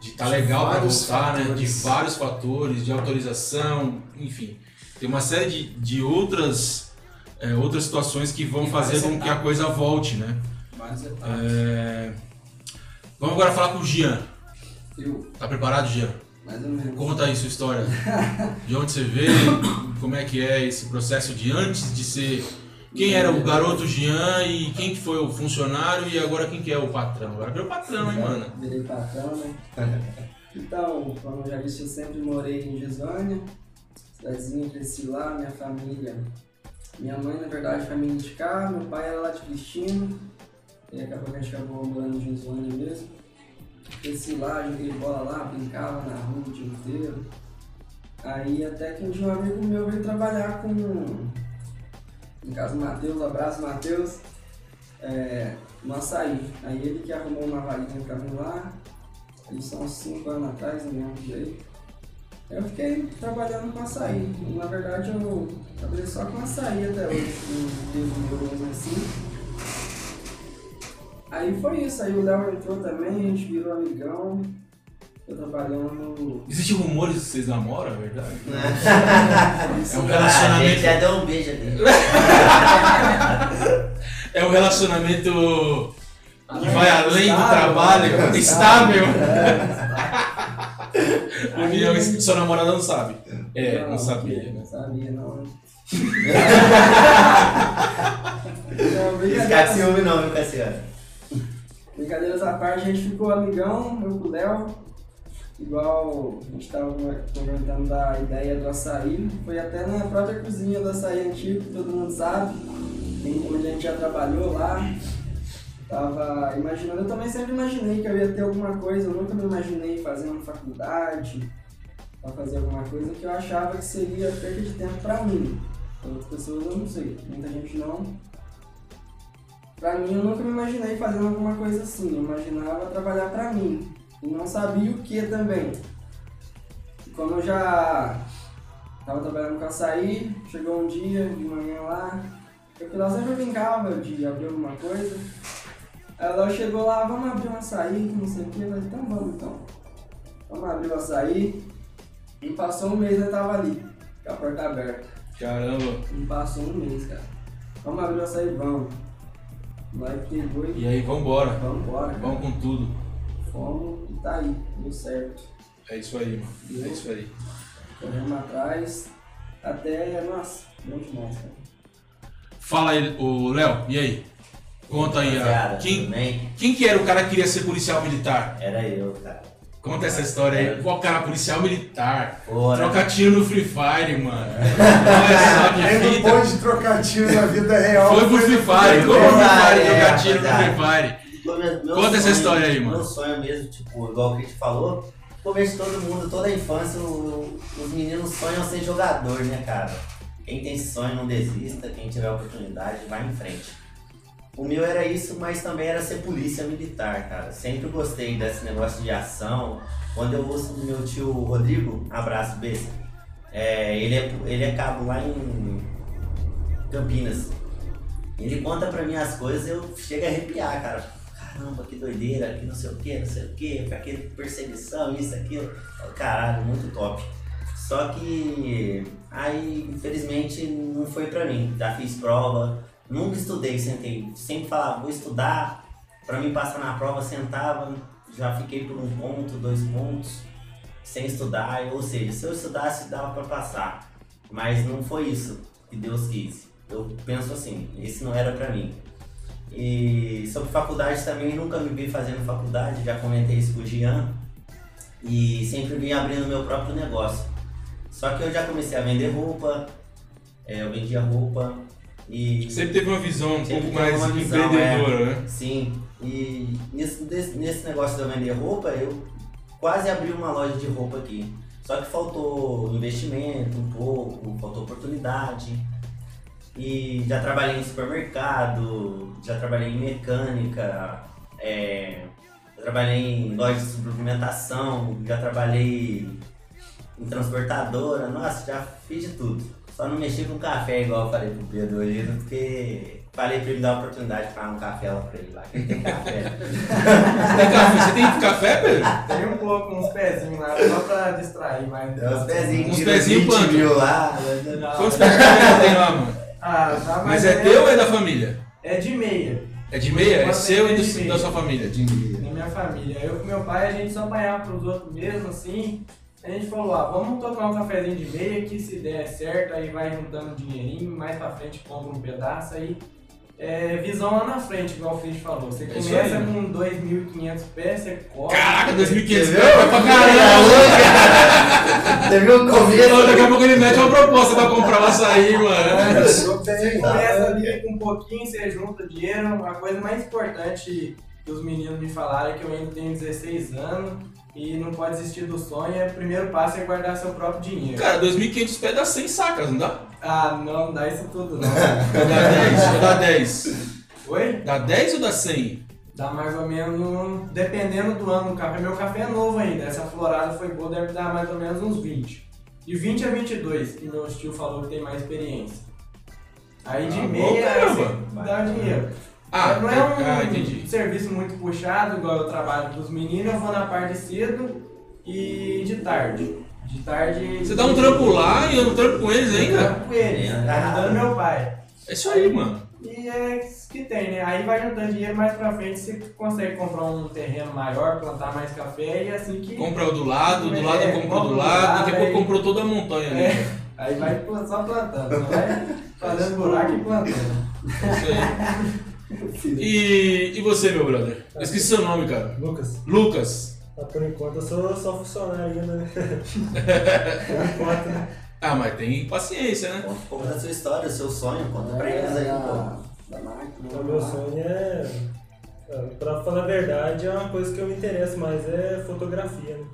Speaker 1: de estar
Speaker 4: De
Speaker 1: legal para voltar, né? De
Speaker 4: fatores.
Speaker 1: vários fatores, de autorização, enfim. Tem uma série de, de outras, é, outras situações que vão fazer com que a coisa volte, né?
Speaker 7: Várias etapas.
Speaker 1: É, Vamos agora falar com o Jean.
Speaker 3: Eu,
Speaker 1: Tá preparado, Jean?
Speaker 3: mais ou menos.
Speaker 1: Conta aí sua história. [LAUGHS] De onde você veio, como é que é esse processo de antes de ser... Quem era o garoto Jean e quem que foi o funcionário e agora quem que é o patrão? Agora virou patrão, hein, mano?
Speaker 3: Virei patrão, né? [LAUGHS] Então, como eu já disse, eu sempre morei em Gisânia, cidadezinha, cresci lá, minha família. Minha mãe, na verdade, família de cá, meu pai era lá de Cristina, e acabou que a gente acabou morando em Gisânia mesmo. Cresci lá, joguei bola lá, brincava na rua o dia inteiro. Aí até que um dia um amigo meu veio trabalhar com, no caso, Matheus, abraço Matheus, é, no açaí. Aí ele que arrumou uma vaguinha pra mim lá, isso são uns 5 anos atrás, não lembro direito. Eu fiquei trabalhando com açaí. Na verdade eu trabalhei só com açaí até hoje, meu mesmo assim. Aí foi isso, aí o Léo entrou também, a gente virou amigão. tô trabalhando.
Speaker 1: Existem rumores que vocês namoram, é verdade? É um
Speaker 2: A gente
Speaker 1: relacionamento.
Speaker 2: já deu um beijo ali. [LAUGHS]
Speaker 1: É um relacionamento que vai além do trabalho,
Speaker 3: né?
Speaker 1: estável.
Speaker 3: É, Aí-
Speaker 1: sua namorada não sabe. É, não sabia,
Speaker 3: Não
Speaker 1: né?
Speaker 3: sabia, não. Não,
Speaker 2: Não ficar com ciúme não, viu, Cassiano?
Speaker 3: Brincadeiras à parte, a gente ficou amigão, eu com o Léo. Igual a gente tava comentando da ideia do açaí. Foi até na própria cozinha do açaí antigo, que todo mundo sabe. Tem- Onde a gente já trabalhou lá. Tava imaginando, eu também sempre imaginei que eu ia ter alguma coisa, eu nunca me imaginei fazendo faculdade, pra fazer alguma coisa que eu achava que seria perda de tempo pra mim. Pra outras pessoas eu não sei, muita gente não. Pra mim, eu nunca me imaginei fazendo alguma coisa assim. Eu imaginava trabalhar pra mim. E não sabia o que também. E como eu já tava trabalhando com açaí, chegou um dia de manhã lá. Eu fui lá sempre brincava de abrir alguma coisa. Ela chegou lá, vamos abrir um açaí, que não sei o que. Falei, então vamos então. Vamos abrir o açaí. E passou um mês eu tava ali, com a porta aberta.
Speaker 1: Caramba.
Speaker 3: E passou um mês, cara. Vamos abrir o açaí, vamos. O moleque pegou e
Speaker 1: E aí, vambora.
Speaker 3: vamos embora.
Speaker 1: Vamos com tudo.
Speaker 3: Fomos e tá aí, deu certo.
Speaker 1: É isso aí, mano. É isso aí.
Speaker 3: Corremos atrás até, nossa, bom demais, cara.
Speaker 1: Fala aí, o Léo, e aí? Conta aí.
Speaker 2: tudo
Speaker 1: Quem, quem que era o cara que queria ser policial militar?
Speaker 2: Era eu, cara.
Speaker 1: Conta essa história aí. Qual cara, policial militar?
Speaker 2: Ora,
Speaker 1: Troca tiro no Free Fire, mano. [LAUGHS] Olha só que
Speaker 4: Ele não
Speaker 1: fita.
Speaker 4: pode trocar tiro na vida real.
Speaker 1: Foi pro Free Fire, como Free Fire trocar tiro no Free Fire.
Speaker 2: Meu-
Speaker 1: Conta essa
Speaker 2: sonho-
Speaker 1: história aí, mano.
Speaker 2: Meu sonho mesmo, tipo, igual o que a gente falou, começo de todo mundo, toda a infância, o- os meninos sonham ser jogador, né, cara? Quem tem esse sonho não desista, quem tiver oportunidade, vai em frente. O meu era isso, mas também era ser polícia militar, cara. Sempre gostei desse negócio de ação. Quando eu ouço do meu tio Rodrigo, abraço, besta. É, ele, é, ele é cabo lá em Campinas. Ele conta pra mim as coisas eu chego a arrepiar, cara. Caramba, que doideira, que não sei o que, não sei o que, que perseguição, isso, aquilo. Caralho, muito top. Só que aí, infelizmente, não foi pra mim. Já fiz prova, nunca estudei, sentei. Sempre falava, vou estudar, pra mim passar na prova, sentava, já fiquei por um ponto, dois pontos, sem estudar. Ou seja, se eu estudasse, dava pra passar. Mas não foi isso que Deus quis. Eu penso assim, esse não era pra mim. E sobre faculdade também, nunca me vi fazendo faculdade, já comentei isso com o Gian. E sempre vim abrindo meu próprio negócio. Só que eu já comecei a vender roupa, é, eu vendia roupa e.
Speaker 1: Sempre teve uma visão um pouco mais
Speaker 2: visão,
Speaker 1: empreendedora, né?
Speaker 2: Sim, e nesse, nesse negócio de eu vender roupa, eu quase abri uma loja de roupa aqui. Só que faltou investimento um pouco, faltou oportunidade. E já trabalhei em supermercado, já trabalhei em mecânica, é, já trabalhei em loja de suplementação, já trabalhei em transportadora, nossa, já fiz de tudo. Só não mexi com café igual eu falei pro Pedro hoje, porque falei pra ele dar a oportunidade de pagar um café lá pra ele lá, que ele tem café.
Speaker 1: Você [LAUGHS] tem café, você tem café, Pedro?
Speaker 5: Tem um pouco, uns pezinhos lá, só pra distrair, mas.
Speaker 2: Tem uns pezinhos,
Speaker 1: Uns pezinhos
Speaker 2: 20
Speaker 1: quanto?
Speaker 2: mil lá.
Speaker 1: Quantos café tem lá, mano?
Speaker 5: Ah, tá mais
Speaker 1: Mas
Speaker 5: ou
Speaker 1: é
Speaker 5: menos-
Speaker 1: teu ou é da família?
Speaker 5: É de meia.
Speaker 1: É de meia? É seu e do- da sua família? De meia.
Speaker 5: Na minha família. Eu com meu pai, a gente só apanhava pros outros mesmo, assim. A gente falou, ah, vamos tocar um cafezinho de meia, que se der certo, aí vai juntando um dinheirinho, mais pra frente compra um pedaço, aí é visão lá na frente, igual o Fritz falou. Você
Speaker 1: É
Speaker 5: começa
Speaker 1: aí.
Speaker 5: com 2.500 pés, você corre.
Speaker 1: Caraca, 2.500
Speaker 2: Você
Speaker 1: pés pra caramba!
Speaker 2: Você viu o começo?
Speaker 1: daqui a pouco ele mete uma proposta pra comprar o açaí, mano.
Speaker 4: Bem.
Speaker 5: Você começa ali com um pouquinho, você junta dinheiro. A coisa mais importante que os meninos me falaram é que eu ainda tenho 16 anos e não pode desistir do sonho. É, o primeiro passo é guardar seu próprio dinheiro.
Speaker 1: Cara, 2.500 pés dá 100 sacas, não dá?
Speaker 5: Ah, não, não dá isso tudo não. [LAUGHS]
Speaker 1: Dá 10? Ou dá 10?
Speaker 5: Oi?
Speaker 1: Dá 10 ou dá 100?
Speaker 5: Dá mais ou menos, dependendo do ano. Meu café é novo ainda, essa florada foi boa, deve dar mais ou menos uns 20. De 20 a 22, que meu tio falou que tem mais experiência. Aí de
Speaker 1: Ah, bom,
Speaker 5: meia,
Speaker 1: caramba.
Speaker 5: você dá dinheiro.
Speaker 1: Ah,
Speaker 5: não é um
Speaker 1: ah,
Speaker 5: serviço muito puxado, igual eu trabalho com os meninos, eu vou na parte cedo E de tarde. De tarde.
Speaker 1: Você dá um trampo lá e eu um trampo com eles
Speaker 5: Eu
Speaker 1: ainda?
Speaker 5: trampo com eles, tá ajudando meu pai.
Speaker 1: É isso aí, mano.
Speaker 5: E é isso que tem, né? Aí vai juntando dinheiro mais pra frente, você consegue comprar um terreno maior, plantar mais café e assim que.
Speaker 1: Compra o do lado, do lado
Speaker 5: É,
Speaker 1: comprou
Speaker 5: compra
Speaker 1: do
Speaker 5: do
Speaker 1: lado,
Speaker 5: lado,
Speaker 1: daqui a pouco
Speaker 5: aí-
Speaker 1: comprou toda a montanha ali.
Speaker 5: É, aí vai só plantando, só vai fazendo buraco e plantando.
Speaker 1: É isso aí. [LAUGHS] E, e você, meu brother? Eu esqueci seu nome, cara.
Speaker 6: Lucas,
Speaker 1: Lucas.
Speaker 6: ah, por enquanto eu sou só funcionário ainda, né? por enquanto, né?
Speaker 1: Ah, mas tem paciência, né?
Speaker 2: Conta da sua história, do seu sonho, conta pra eles aí, pô.
Speaker 3: da máquina.
Speaker 6: Então, meu sonho é, é, pra falar a verdade, é uma coisa que eu me interesso mais, é fotografia, né?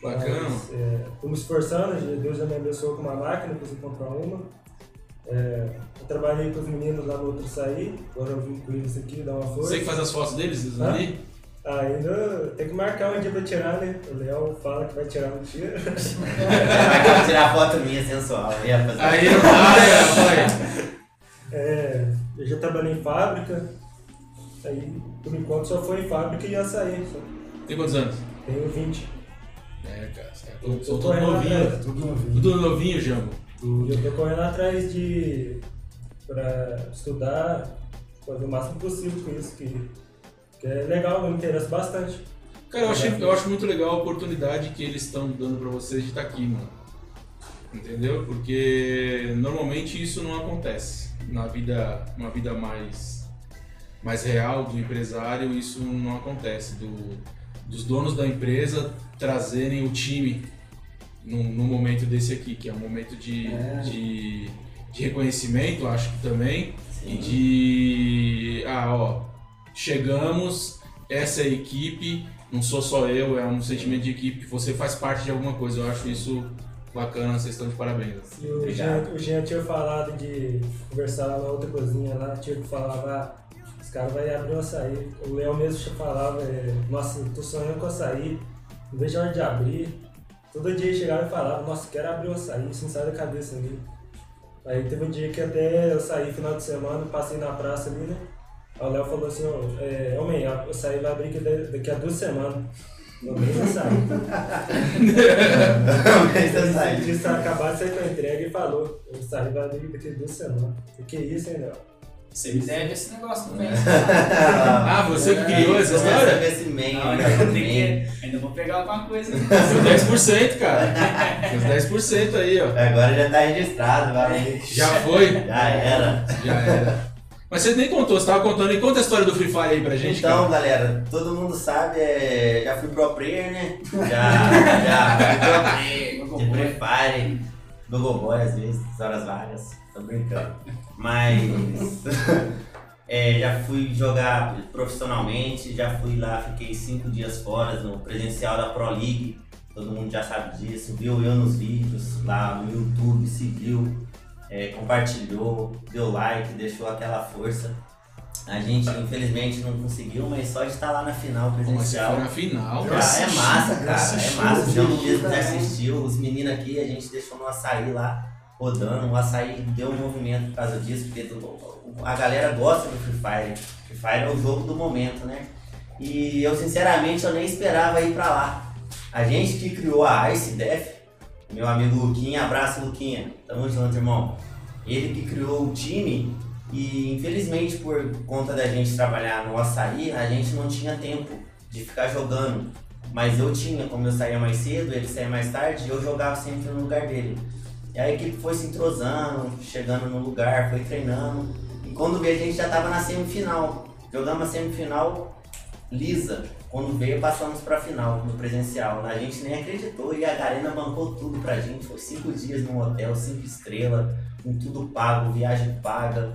Speaker 1: Bacana.
Speaker 6: Mas, é, tô me esforçando, Deus já me abençoou com uma máquina, consegui comprar uma. É, eu trabalhei com os meninos lá no outro sair, agora eu vim com eles aqui, dar uma força.
Speaker 1: Você que faz as fotos deles eles
Speaker 6: Hã?
Speaker 1: ali?
Speaker 6: Ah, ainda tem que marcar um dia pra tirar, né? O Léo fala que vai tirar um tiro.
Speaker 2: Vai tirar foto minha sensual aí, rapaziada.
Speaker 1: Aí né, rapaz?
Speaker 6: É, eu já trabalhei em fábrica, aí por enquanto só foi em fábrica e açaí. Só.
Speaker 1: Tem quantos anos?
Speaker 6: Tenho 20.
Speaker 1: É, cara. Sou
Speaker 6: Eu tô
Speaker 1: todo novinho.
Speaker 6: atrás.
Speaker 4: Tudo novinho.
Speaker 1: Tudo novinho, Jambo.
Speaker 6: E eu tô correndo atrás de. pra estudar, fazer o máximo possível com isso, que, que é legal, me interessa bastante.
Speaker 1: Cara, eu acho, eu acho muito legal a oportunidade que eles estão dando pra vocês de estar aqui, mano. Entendeu? Porque normalmente isso não acontece. Na vida, uma vida mais, mais real do empresário, isso não acontece. Do, dos donos da empresa trazerem o time num, num momento desse aqui, que é um momento de,
Speaker 3: É.
Speaker 1: de, de reconhecimento, acho que também, e
Speaker 2: Sim.
Speaker 1: de. Ah, ó, chegamos, essa é a equipe, não sou só eu, é um sentimento de equipe, você faz parte de alguma coisa. Eu acho isso bacana, vocês estão de parabéns.
Speaker 6: E o. Jean, o Jean tinha falado de conversar na outra cozinha lá, tinha que falava, ah, os caras vão abrir um açaí. O Léo mesmo falava, é, nossa, tô sonhando com açaí, não vejo a hora de abrir. Todo dia chegava e falava, nossa, quero abrir um açaí, isso não sai da cabeça ali. Aí teve um dia que até eu saí final de semana, passei na praça ali, né? Aí o Léo falou assim, ó, é, homem, o açaí vai abrir aqui daqui a duas semanas. Eu nem vai sair.
Speaker 2: Mas eu saí.
Speaker 6: Ele disse acabar de sair com a entrega e falou. Eu saí vai abrir daqui a duas semanas. O que é isso, hein, Léo?
Speaker 7: Você me deve esse negócio também. [LAUGHS]
Speaker 1: Ah, você que criou essa história?
Speaker 7: Não, ainda vou, que, ainda vou pegar alguma coisa.
Speaker 1: Os 10%, cara. Os 10% aí, ó.
Speaker 2: Agora já tá registrado, vai.
Speaker 1: Já foi?
Speaker 2: Já era.
Speaker 1: Já era. Mas você nem contou, você tava contando. E conta a história do Free Fire aí pra gente,
Speaker 2: Então,
Speaker 1: cara.
Speaker 2: galera, todo mundo sabe, é, já fui pro player, né? Já, [LAUGHS] já fui pro player, de Free Fire, do Goboy às vezes, horas vagas, tô brincando. Mas [LAUGHS] é, já fui jogar profissionalmente, já fui lá, fiquei cinco dias fora no presencial da Pro League, todo mundo já sabe disso, viu eu nos vídeos lá no YouTube, seguiu, é, compartilhou, deu like, deixou aquela força. A gente infelizmente não conseguiu, mas só de estar lá na final presencial.
Speaker 1: na final, cara.
Speaker 2: é massa, cara.
Speaker 4: assisti
Speaker 2: é massa.
Speaker 4: o
Speaker 2: João mesmo já
Speaker 4: também.
Speaker 2: assistiu. Os meninos aqui, a gente deixou no açaí lá rodando. O açaí deu um movimento por causa disso, porque a galera gosta do Free Fire. Free Fire é o jogo do momento, né? E eu, sinceramente, eu nem esperava ir pra lá. A gente que criou a Ice Def, meu amigo Luquinha, abraço Luquinha, tamo junto, irmão. Ele que criou o time e infelizmente por conta da gente trabalhar no açaí, a gente não tinha tempo de ficar jogando. Mas eu tinha, como eu saía mais cedo, ele saía mais tarde, eu jogava sempre no lugar dele. E a equipe foi se entrosando, chegando no lugar, foi treinando. E quando veio a gente já tava na semifinal. Jogamos a semifinal lisa. Quando veio, passamos pra final, no presencial. A gente nem acreditou e a Garena bancou tudo pra gente. Foi cinco dias num hotel, cinco estrelas, com tudo pago, viagem paga.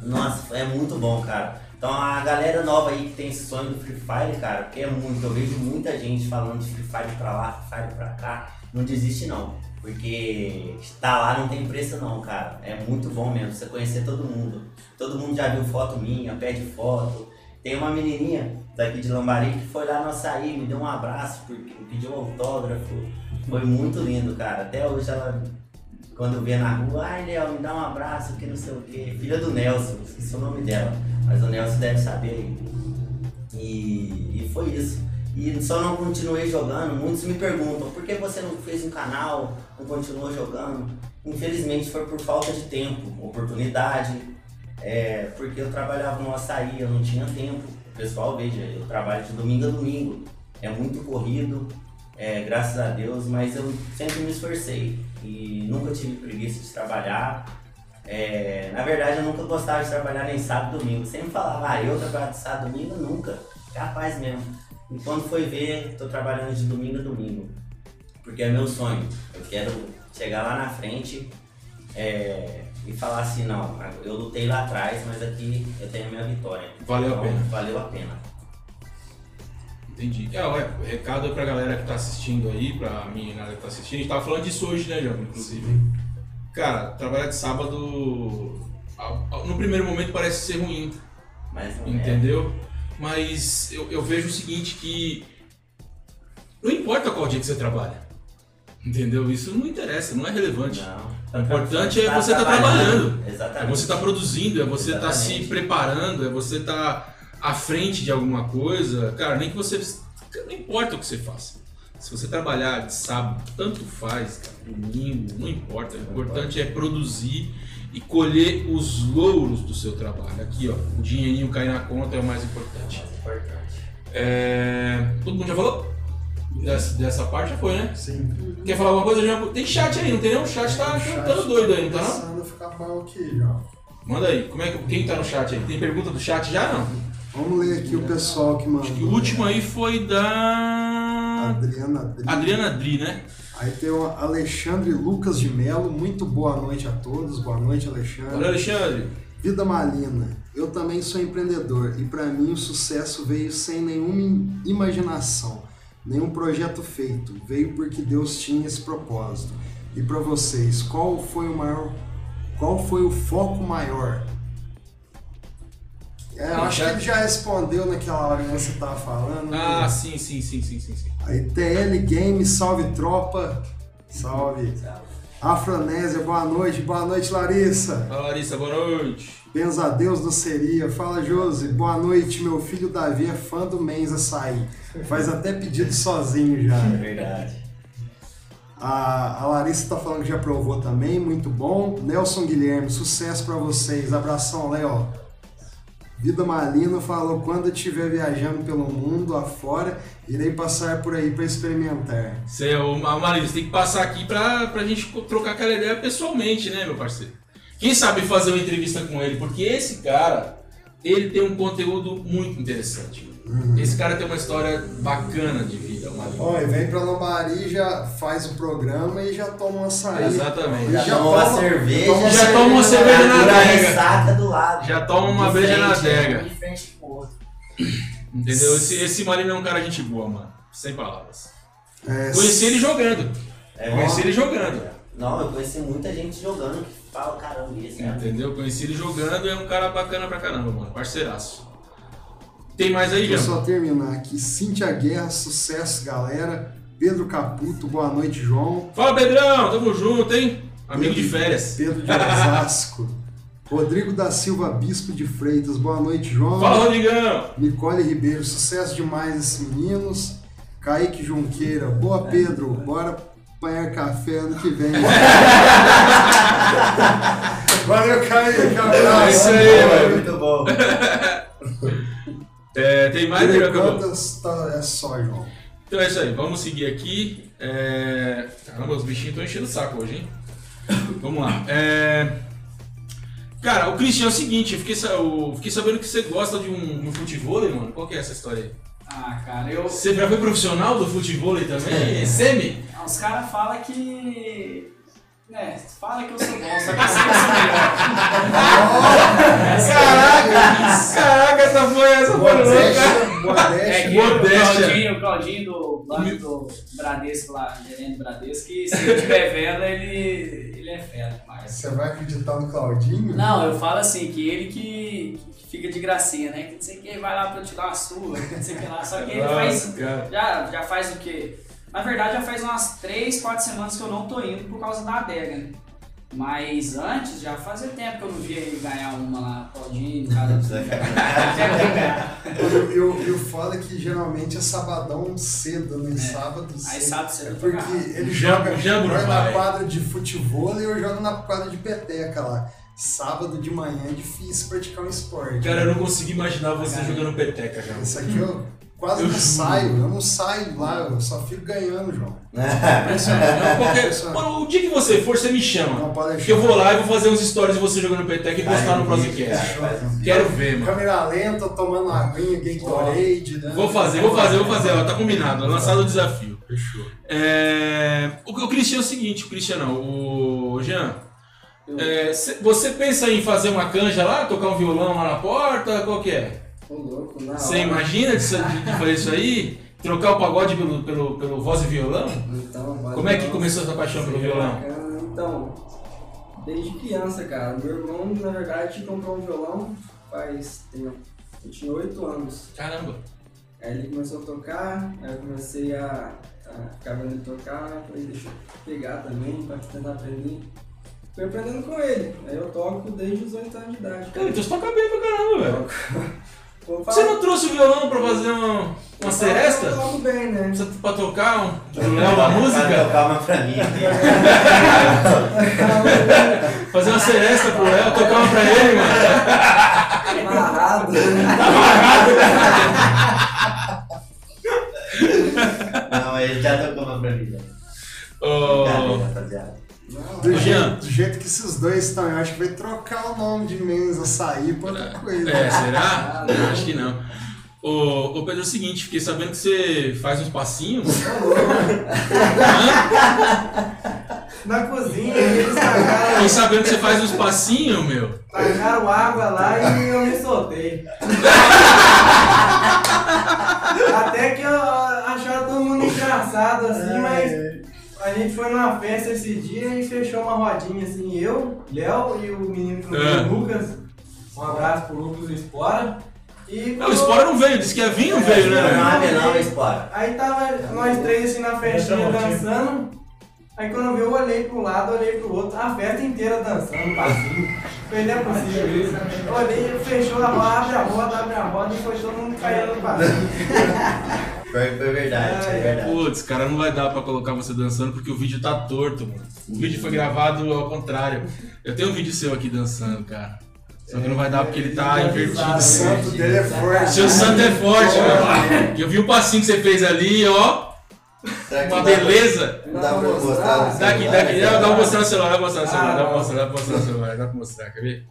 Speaker 2: Nossa, é muito bom, cara. Então a galera nova aí que tem esse sonho do Free Fire, cara, porque é muito, eu vejo muita gente falando de Free Fire pra lá, Free Fire pra cá, não desiste não. Porque estar lá não tem preço não, cara. É muito bom mesmo, você conhecer todo mundo. Todo mundo já viu foto minha, pede foto. Tem uma menininha daqui de Lambari que foi lá no açaí, me deu um abraço, porque pediu um autógrafo. Foi muito lindo, cara. Até hoje ela quando vê na rua, ai Léo, me dá um abraço, que não sei o quê. Filha do Nelson, esqueci o nome dela, mas o Nelson deve saber aí. E, e foi isso. E só não continuei jogando. Muitos me perguntam por que você não fez um canal, não continuou jogando. Infelizmente foi por falta de tempo, oportunidade, é, porque eu trabalhava no açaí, eu não tinha tempo. O pessoal, veja, eu trabalho de domingo a domingo, é muito corrido, é, graças a Deus, mas eu sempre me esforcei e nunca tive preguiça de trabalhar. É, na verdade, eu nunca gostava de trabalhar nem sábado domingo. Sempre falava, ah, eu trabalho de sábado domingo? Nunca. Capaz mesmo. E quando foi ver, tô trabalhando de domingo a domingo. Porque é meu sonho. Eu quero chegar lá na frente é, e falar assim, não, eu lutei lá atrás, mas aqui eu tenho a minha vitória.
Speaker 1: Valeu a pena.
Speaker 2: Valeu a pena.
Speaker 1: Entendi. É, ué, recado pra galera que tá assistindo aí, pra meninada que tá assistindo. A gente tava falando disso hoje, né, João? Inclusive. Cara, trabalhar de sábado, no primeiro momento parece ser ruim,
Speaker 2: Mas não é.
Speaker 1: Mas eu, eu vejo o seguinte que não importa qual dia que você trabalha, entendeu? Isso não interessa, não é relevante.
Speaker 2: Não.
Speaker 1: O importante é você tá trabalhando. É
Speaker 2: Exatamente.
Speaker 1: você estar produzindo, é você estar se
Speaker 2: Exatamente.
Speaker 1: preparando, é você estar à frente de alguma coisa. Cara, nem que você. Não importa o que você faça. Se você trabalhar de sábado, tanto faz, cara, domingo, não importa. O importante é produzir e colher os louros do seu trabalho. Aqui, ó, o dinheirinho cair na conta é o mais importante.
Speaker 2: Mais importante.
Speaker 1: É, Todo mundo já falou? Dessa, dessa parte já foi, né?
Speaker 4: Sim.
Speaker 1: Quer falar alguma coisa? Tem chat aí, não tem não? O chat tá cantando doido aí, não tá não?
Speaker 4: Começando a ficar bom aqui já.
Speaker 1: Manda aí, como é que, quem tá no chat aí? Tem pergunta do chat já não?
Speaker 4: Vamos ler aqui o pessoal que mandou.
Speaker 1: Acho que o último aí foi da.
Speaker 4: Adriana Adri.
Speaker 1: Adriana Dri, né?
Speaker 4: Aí tem o Alexandre Lucas de Melo. Muito boa noite a todos. Boa noite, Alexandre.
Speaker 1: Valeu, Alexandre.
Speaker 4: Vida Malina. Eu também sou empreendedor e para mim o sucesso veio sem nenhuma im- imaginação, nenhum projeto feito. Veio porque Deus tinha esse propósito. E para vocês, qual foi o maior, qual foi o foco maior? É, acho
Speaker 1: já-
Speaker 4: que ele já respondeu naquela hora que você tava falando. né?
Speaker 1: Ah, sim, sim, sim, sim, sim, sim.
Speaker 4: Aí TL Game, salve tropa. Salve. Afronésia, boa noite. Boa noite, Larissa.
Speaker 1: Fala, Larissa, boa noite.
Speaker 4: Benzadeus do Seria. Fala, Josi. Boa noite. Meu filho Davi é fã do Men's Açaí. Faz até pedido sozinho já.
Speaker 2: É verdade.
Speaker 4: A, a Larissa tá falando que já provou também. Muito bom. Nelson Guilherme, sucesso pra vocês. Abração, Léo. Vida Malino falou: quando estiver viajando pelo mundo afora, irei passar por aí para experimentar.
Speaker 1: Você é o Marisa, você tem que passar aqui pra, pra gente trocar aquela ideia pessoalmente, né, meu parceiro? Quem sabe fazer uma entrevista com ele, porque esse cara, ele tem um conteúdo muito interessante. Esse cara tem uma história bacana de vida, o Marisa.
Speaker 4: Ó, e vem pra Lambari, já faz o programa e já toma um açaí.
Speaker 1: Exatamente.
Speaker 2: Já,
Speaker 4: Já
Speaker 2: tomou uma
Speaker 4: toma-
Speaker 2: cerveja.
Speaker 4: toma
Speaker 1: Já toma uma cerveja na adega.
Speaker 2: do lado.
Speaker 1: Já toma uma
Speaker 2: De
Speaker 1: breja na
Speaker 2: frente, né?
Speaker 1: adega.
Speaker 7: De frente pro outro.
Speaker 1: Entendeu? Esse, esse Marino é um cara gente boa, mano. Sem palavras.
Speaker 4: É,
Speaker 1: Conheci ele jogando.
Speaker 2: É,
Speaker 1: Conheci
Speaker 2: ó.
Speaker 1: ele jogando.
Speaker 2: Não, eu conheci muita gente jogando que fala, caramba, esse cara.
Speaker 1: Entendeu? Conheci ele jogando e é um cara bacana pra caramba, mano. Parceiraço. Tem mais aí,
Speaker 4: Deixa eu
Speaker 1: Jean?
Speaker 4: só terminar aqui. Cíntia Guerra, sucesso, galera. Pedro Caputo, boa noite, João.
Speaker 1: Fala, Pedrão. Tamo junto, hein? Amigo de férias.
Speaker 4: Pedro de Osasco. [LAUGHS] Rodrigo da Silva Bispo de Freitas, boa noite, João.
Speaker 1: Fala, Rodrigão.
Speaker 4: Nicole Ribeiro, sucesso demais esses meninos. Kaique Junqueira, boa Pedro, bora apanhar café ano que vem. [LAUGHS] Valeu, Kaique, abraço.
Speaker 1: É isso aí, mano.
Speaker 2: Muito bom. [LAUGHS]
Speaker 1: É, tem mais,
Speaker 4: Por enquanto, tá- é só, João.
Speaker 1: Então é isso aí. Vamos seguir aqui. É... Caramba, os bichinhos estão enchendo o saco hoje, hein? Vamos lá. É... Cara, o Christian é o seguinte, eu fiquei, eu fiquei sabendo que você gosta de um, um futebol, mano. Qual que é essa história aí?
Speaker 7: Ah, cara, eu.
Speaker 1: Você já foi profissional do futebol também? Semi?
Speaker 7: Ah, Os caras falam que. É, fala que eu sou bom, só que eu sei que eu sou [LAUGHS] melhor.
Speaker 1: Caraca! Caraca, essa foi essa foi louca!
Speaker 7: É que
Speaker 1: Modéstia.
Speaker 7: o Claudinho, o Claudinho do banco do Bradesco lá, gerente do Bradesco, que se eu tiver vendo, ele, ele é fera demais.
Speaker 4: Você vai acreditar no Claudinho?
Speaker 7: Não, eu falo assim, que ele que, que fica de gracinha, né? Que não sei quem vai lá pra eu te dar uma surra, que não sei o que lá. Só que ele faz.
Speaker 1: Nossa, cara.
Speaker 7: Já, já faz o quê? Na verdade, já faz umas 3, 4 semanas que eu não tô indo por causa da adega, né? Mas antes, já fazia tempo que eu não via ele ganhar uma lá, todinho, cada [LAUGHS]
Speaker 4: E o, e o foda é que geralmente é sabadão cedo, né? Sábado cedo.
Speaker 7: Aí sábado cedo
Speaker 4: É porque ele joga,
Speaker 1: não
Speaker 4: joga na quadra de futebol e eu jogo na quadra de peteca lá. Sábado de manhã é difícil praticar um esporte.
Speaker 1: Cara, eu não consigo imaginar você jogando peteca, cara.
Speaker 4: Isso aqui eu quase
Speaker 1: Eu
Speaker 4: não
Speaker 1: juro.
Speaker 4: saio, eu não saio lá, eu só fico ganhando, João. [LAUGHS]
Speaker 1: Não, o dia que você for, você me chama.
Speaker 4: Não pode deixar.
Speaker 1: Que eu vou lá e vou fazer uns stories de você jogando peteca e postar no Prosecast. Quero ver, mano.
Speaker 4: Câmera lenta, tomando aguinha, Gatorade, né?
Speaker 1: Vou fazer, vou fazer, vou fazer. Ó, tá combinado, lançado o desafio.
Speaker 4: Fechou.
Speaker 1: É, o, o Christian é o seguinte, o Christian não, o Jean. é, cê- você pensa em fazer uma canja lá, tocar um violão lá na porta? Qual que é?
Speaker 3: Ô louco, na
Speaker 1: Você
Speaker 3: hora.
Speaker 1: imagina de, de- fazer isso aí? Trocar o pagode pelo, pelo, pelo voz e violão?
Speaker 3: Então,
Speaker 1: Como é que começou essa paixão pelo violão?
Speaker 3: Bacana. Então, desde criança, cara. Meu irmão, na verdade, comprou um violão faz tempo. Eu tinha 8 anos.
Speaker 1: Caramba.
Speaker 3: Aí ele começou a tocar, aí eu comecei a, a ficar vendo ele tocar, falei, deixa eu pegar também pra tentar aprender. Fui aprendendo com ele. Aí eu toco desde os 8 anos de idade.
Speaker 1: Cara, então você toca bem pra caramba, velho. Você não trouxe o violão pra fazer uma, uma
Speaker 3: Eu
Speaker 1: seresta?
Speaker 3: toco bem, né?
Speaker 1: Você- Pra tocar um, [LAUGHS] uma música?
Speaker 2: tocar uma pra mim. [LAUGHS]
Speaker 1: Fazer uma seresta pro Léo, tocar uma pra ele, mano.
Speaker 3: Amarrado.
Speaker 2: Não, ele já tocou uma pra mim. né?
Speaker 1: Ô,
Speaker 2: Brincadeira, rapaziada.
Speaker 4: Do,
Speaker 1: Ô, Jean.
Speaker 4: jeito, do jeito que esses dois estão, eu acho que vai trocar o nome de Menos Açaí pra outra coisa.
Speaker 1: É, será? Não, acho que não. Ô, ô Pedro, é o seguinte, fiquei sabendo que você faz uns passinhos.
Speaker 5: Na cozinha, eles tacaram,
Speaker 1: Fiquei sabendo que você faz uns passinhos, meu.
Speaker 5: tacaram água lá e eu me soltei. [LAUGHS] Até que eu acharam todo mundo engraçado assim, mas a gente foi numa festa esse dia e fechou uma rodinha assim, eu, Léo e o menino que não
Speaker 1: É.
Speaker 5: veio, o Lucas. Um abraço pro Lucas do Espora. E
Speaker 1: Não, o Spora não veio, disse que ia vir, não veio,
Speaker 2: Não
Speaker 1: né?
Speaker 2: é não, Espora.
Speaker 5: Aí tava nós três assim na festinha
Speaker 6: Martinho.
Speaker 5: dançando. Aí quando eu vi, eu olhei pro lado, olhei pro outro, a festa inteira dançando, passinho. Falei, não é possível isso. Eu olhei, fechou a roda, abre a roda, abre a roda e foi todo mundo caindo no passinho. [LAUGHS]
Speaker 2: Foi, foi verdade, foi verdade.
Speaker 1: Putz, cara, não vai dar pra colocar você dançando porque o vídeo tá torto, mano. O vídeo foi gravado ao contrário. Eu tenho um vídeo seu aqui dançando, cara. Só que não vai dar porque ele tá
Speaker 4: O
Speaker 1: invertido.
Speaker 4: santo dele é forte.
Speaker 1: Seu santo é forte, mano. Eu vi o passinho que você fez ali, ó. Uma
Speaker 2: dá
Speaker 1: beleza.
Speaker 2: Não dá pra mostrar? no
Speaker 1: Daqui,
Speaker 2: celular?
Speaker 1: daqui. Dá dá pra mostrar no celular, dá pra mostrar no celular,
Speaker 5: Ah,
Speaker 1: dá pra mostrar, dá pra mostrar no celular, dá pra mostrar, quer ver?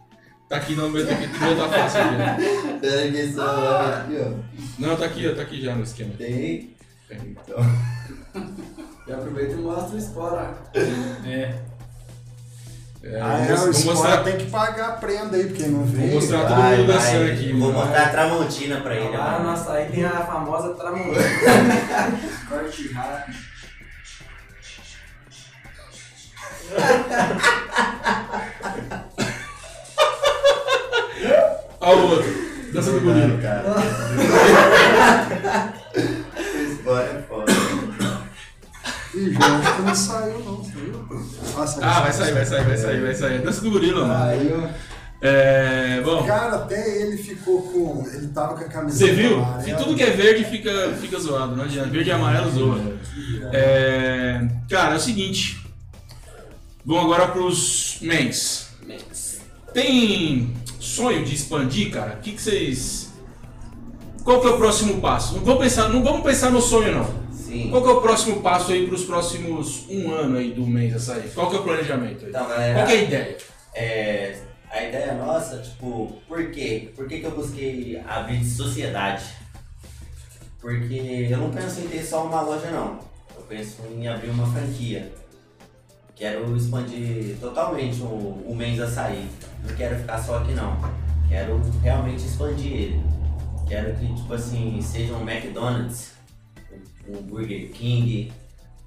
Speaker 1: Tá aqui no meu, tá aqui, meu tá fácil aqui.
Speaker 2: Pera que esse celular aqui, ó.
Speaker 1: Não, tá aqui, ó, tá aqui já no esquema.
Speaker 2: Tem. [LAUGHS]
Speaker 3: E aproveita e mostra o Spora.
Speaker 1: É. É,
Speaker 4: Ah,
Speaker 1: vou,
Speaker 4: é, o
Speaker 1: vou
Speaker 4: Spora
Speaker 1: mostrar,
Speaker 4: tem que pagar a prenda aí, porque não
Speaker 1: vou
Speaker 4: veio.
Speaker 1: mostrar todo
Speaker 2: Vai,
Speaker 1: mundo
Speaker 2: vai.
Speaker 1: dançando aqui.
Speaker 2: Vou
Speaker 1: mano.
Speaker 2: mostrar a Tramontina pra ele.
Speaker 5: Lá
Speaker 2: mano.
Speaker 5: no açaí tem a famosa tramontina. [LAUGHS]
Speaker 3: Corte rápido. [LAUGHS]
Speaker 1: Ó o outro, dança do gorila.
Speaker 2: cara. Espora é foda.
Speaker 4: Ih, João, acho que não saiu não, você viu? Nossa,
Speaker 1: Ah, vai sair, vai sair, vai sair, vai sair. Dança do gorila, mano.
Speaker 4: Aí, ó.
Speaker 1: É, bom,
Speaker 4: Cara, até ele ficou com. Ele tava com a camiseta.
Speaker 1: você viu?
Speaker 4: amarela.
Speaker 1: Tudo que é verde fica, fica zoado, não adianta. Verde e amarelo zoa. É, cara, é o seguinte. Vamos agora pros mens. Tem sonho de expandir, cara? O que, que vocês. Qual que é o próximo passo? Não vamos pensar, não vamos pensar no sonho, não.
Speaker 2: Sim.
Speaker 1: Qual que é o próximo passo aí pros próximos um ano aí do mês a sair? Qual que é o planejamento aí?
Speaker 2: Então,
Speaker 1: Qual
Speaker 2: galera.
Speaker 1: que é a ideia?
Speaker 2: É, a ideia nossa, tipo, por quê? Por que, que eu busquei abrir de sociedade? Porque eu não penso em ter só uma loja não. Eu penso em abrir uma franquia. Quero expandir totalmente o, o Men's Açaí. Não quero ficar só aqui não. Quero realmente expandir ele. Quero que, tipo assim, seja um McDonald's, um Burger King,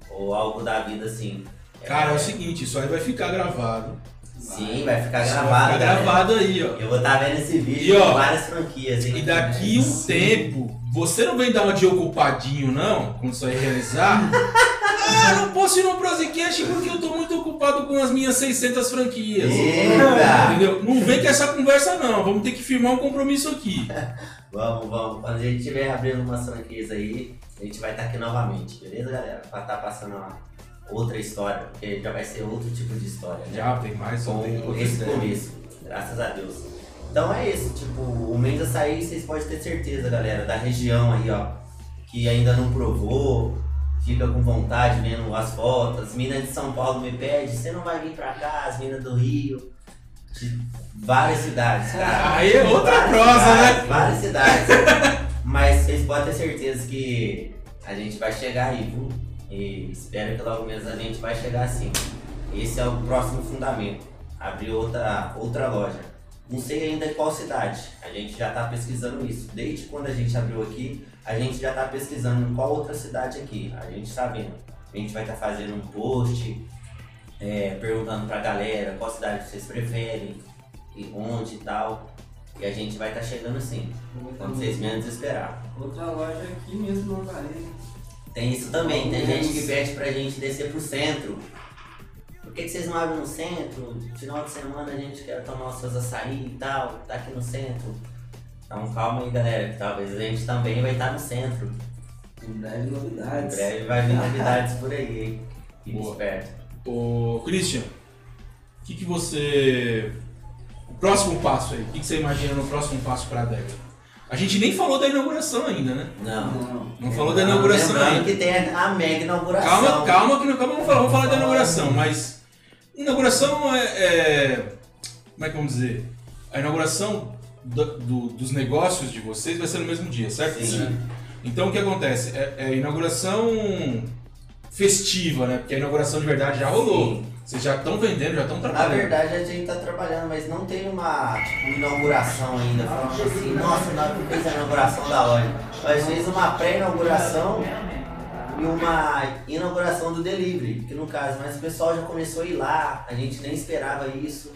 Speaker 2: ou algo da vida assim.
Speaker 1: Cara, é o seguinte, isso aí vai ficar gravado.
Speaker 2: Sim, vai ficar
Speaker 1: Isso vai
Speaker 2: gravado.
Speaker 1: ficar
Speaker 2: galera.
Speaker 1: gravado aí, ó.
Speaker 2: Eu vou estar vendo esse vídeo
Speaker 1: E, ó,
Speaker 2: várias franquias. hein?
Speaker 1: E daqui um tempo, você não vem dar uma de ocupadinho, não, quando isso aí realizar. [LAUGHS] ah, não posso ir no Prosecast porque eu tô muito ocupado. com as minhas 600 franquias.
Speaker 2: Eita!
Speaker 1: Entendeu? Não vem com essa conversa, não. Vamos ter que firmar um compromisso aqui. [LAUGHS]
Speaker 2: Vamos, vamos. Quando a gente estiver abrindo umas franquias aí, a gente vai estar aqui novamente, beleza, galera? Pra estar passando uma outra história, porque já vai ser outro tipo de história, né?
Speaker 1: Já tem mais, tem
Speaker 2: com esse
Speaker 1: ideia.
Speaker 2: começo, graças a Deus. Então é isso, tipo, o mês açaí, vocês podem ter certeza, galera, da região aí, ó, que ainda não provou, fica com vontade vendo as fotos, as minas de São Paulo me pedem, você não vai vir pra cá, as minas do Rio, de várias cidades, cara.
Speaker 1: Aí é outra prosa, né?
Speaker 2: Várias cidades. [LAUGHS] Mas vocês podem ter certeza que a gente vai chegar aí, viu? E espero que logo menos a gente vai chegar assim. Esse é o próximo fundamento. Abrir outra, outra loja. Não sei ainda qual cidade. A gente já está pesquisando isso. Desde quando a gente abriu aqui, a gente já está pesquisando em qual outra cidade aqui. A gente está vendo. A gente vai estar fazendo um post, é, perguntando pra galera qual cidade vocês preferem, e onde e tal. E a gente vai estar chegando assim, quando vocês menos esperar.
Speaker 3: Outra loja aqui mesmo no Varena.
Speaker 2: Tem isso também, tem gente que pede pra gente descer pro centro. Por que, que vocês não abrem no centro? Final de semana a gente quer tomar os seus açaí e tal, tá aqui no centro. Então calma aí galera, que talvez a gente também vai estar no centro.
Speaker 3: Em breve
Speaker 2: Em
Speaker 3: novidades.
Speaker 2: breve vai vir novidades por aí, hein? Fique
Speaker 1: Boa.
Speaker 2: esperto.
Speaker 1: Ô, Christian, o que, que você. O próximo passo aí, o que, que você imagina no próximo passo pra adega? A gente nem falou da inauguração ainda, né?
Speaker 2: Não.
Speaker 3: Não.
Speaker 1: Não falou da inauguração
Speaker 2: Lembrando
Speaker 1: ainda.
Speaker 2: que tem a mega inauguração.
Speaker 1: Calma, calma, que não calma, vamos falar, vamos falar da inauguração, mas. Inauguração é. é- como é que vamos dizer? A inauguração do- do- dos negócios de vocês vai ser no mesmo dia, certo?
Speaker 2: Sim.
Speaker 1: Então o que acontece? É, é inauguração festiva, né? Porque a inauguração de verdade já rolou.
Speaker 2: Sim.
Speaker 1: Vocês já estão vendendo, já estão
Speaker 2: Na
Speaker 1: trabalhando.
Speaker 2: verdade a gente tá trabalhando, mas não tem uma tipo, inauguração ainda, falando assim, nossa, nós fez a inauguração da loja. Nós fez uma pré-inauguração e uma inauguração do delivery, que no caso, mas o pessoal já começou a ir lá, a gente nem esperava isso.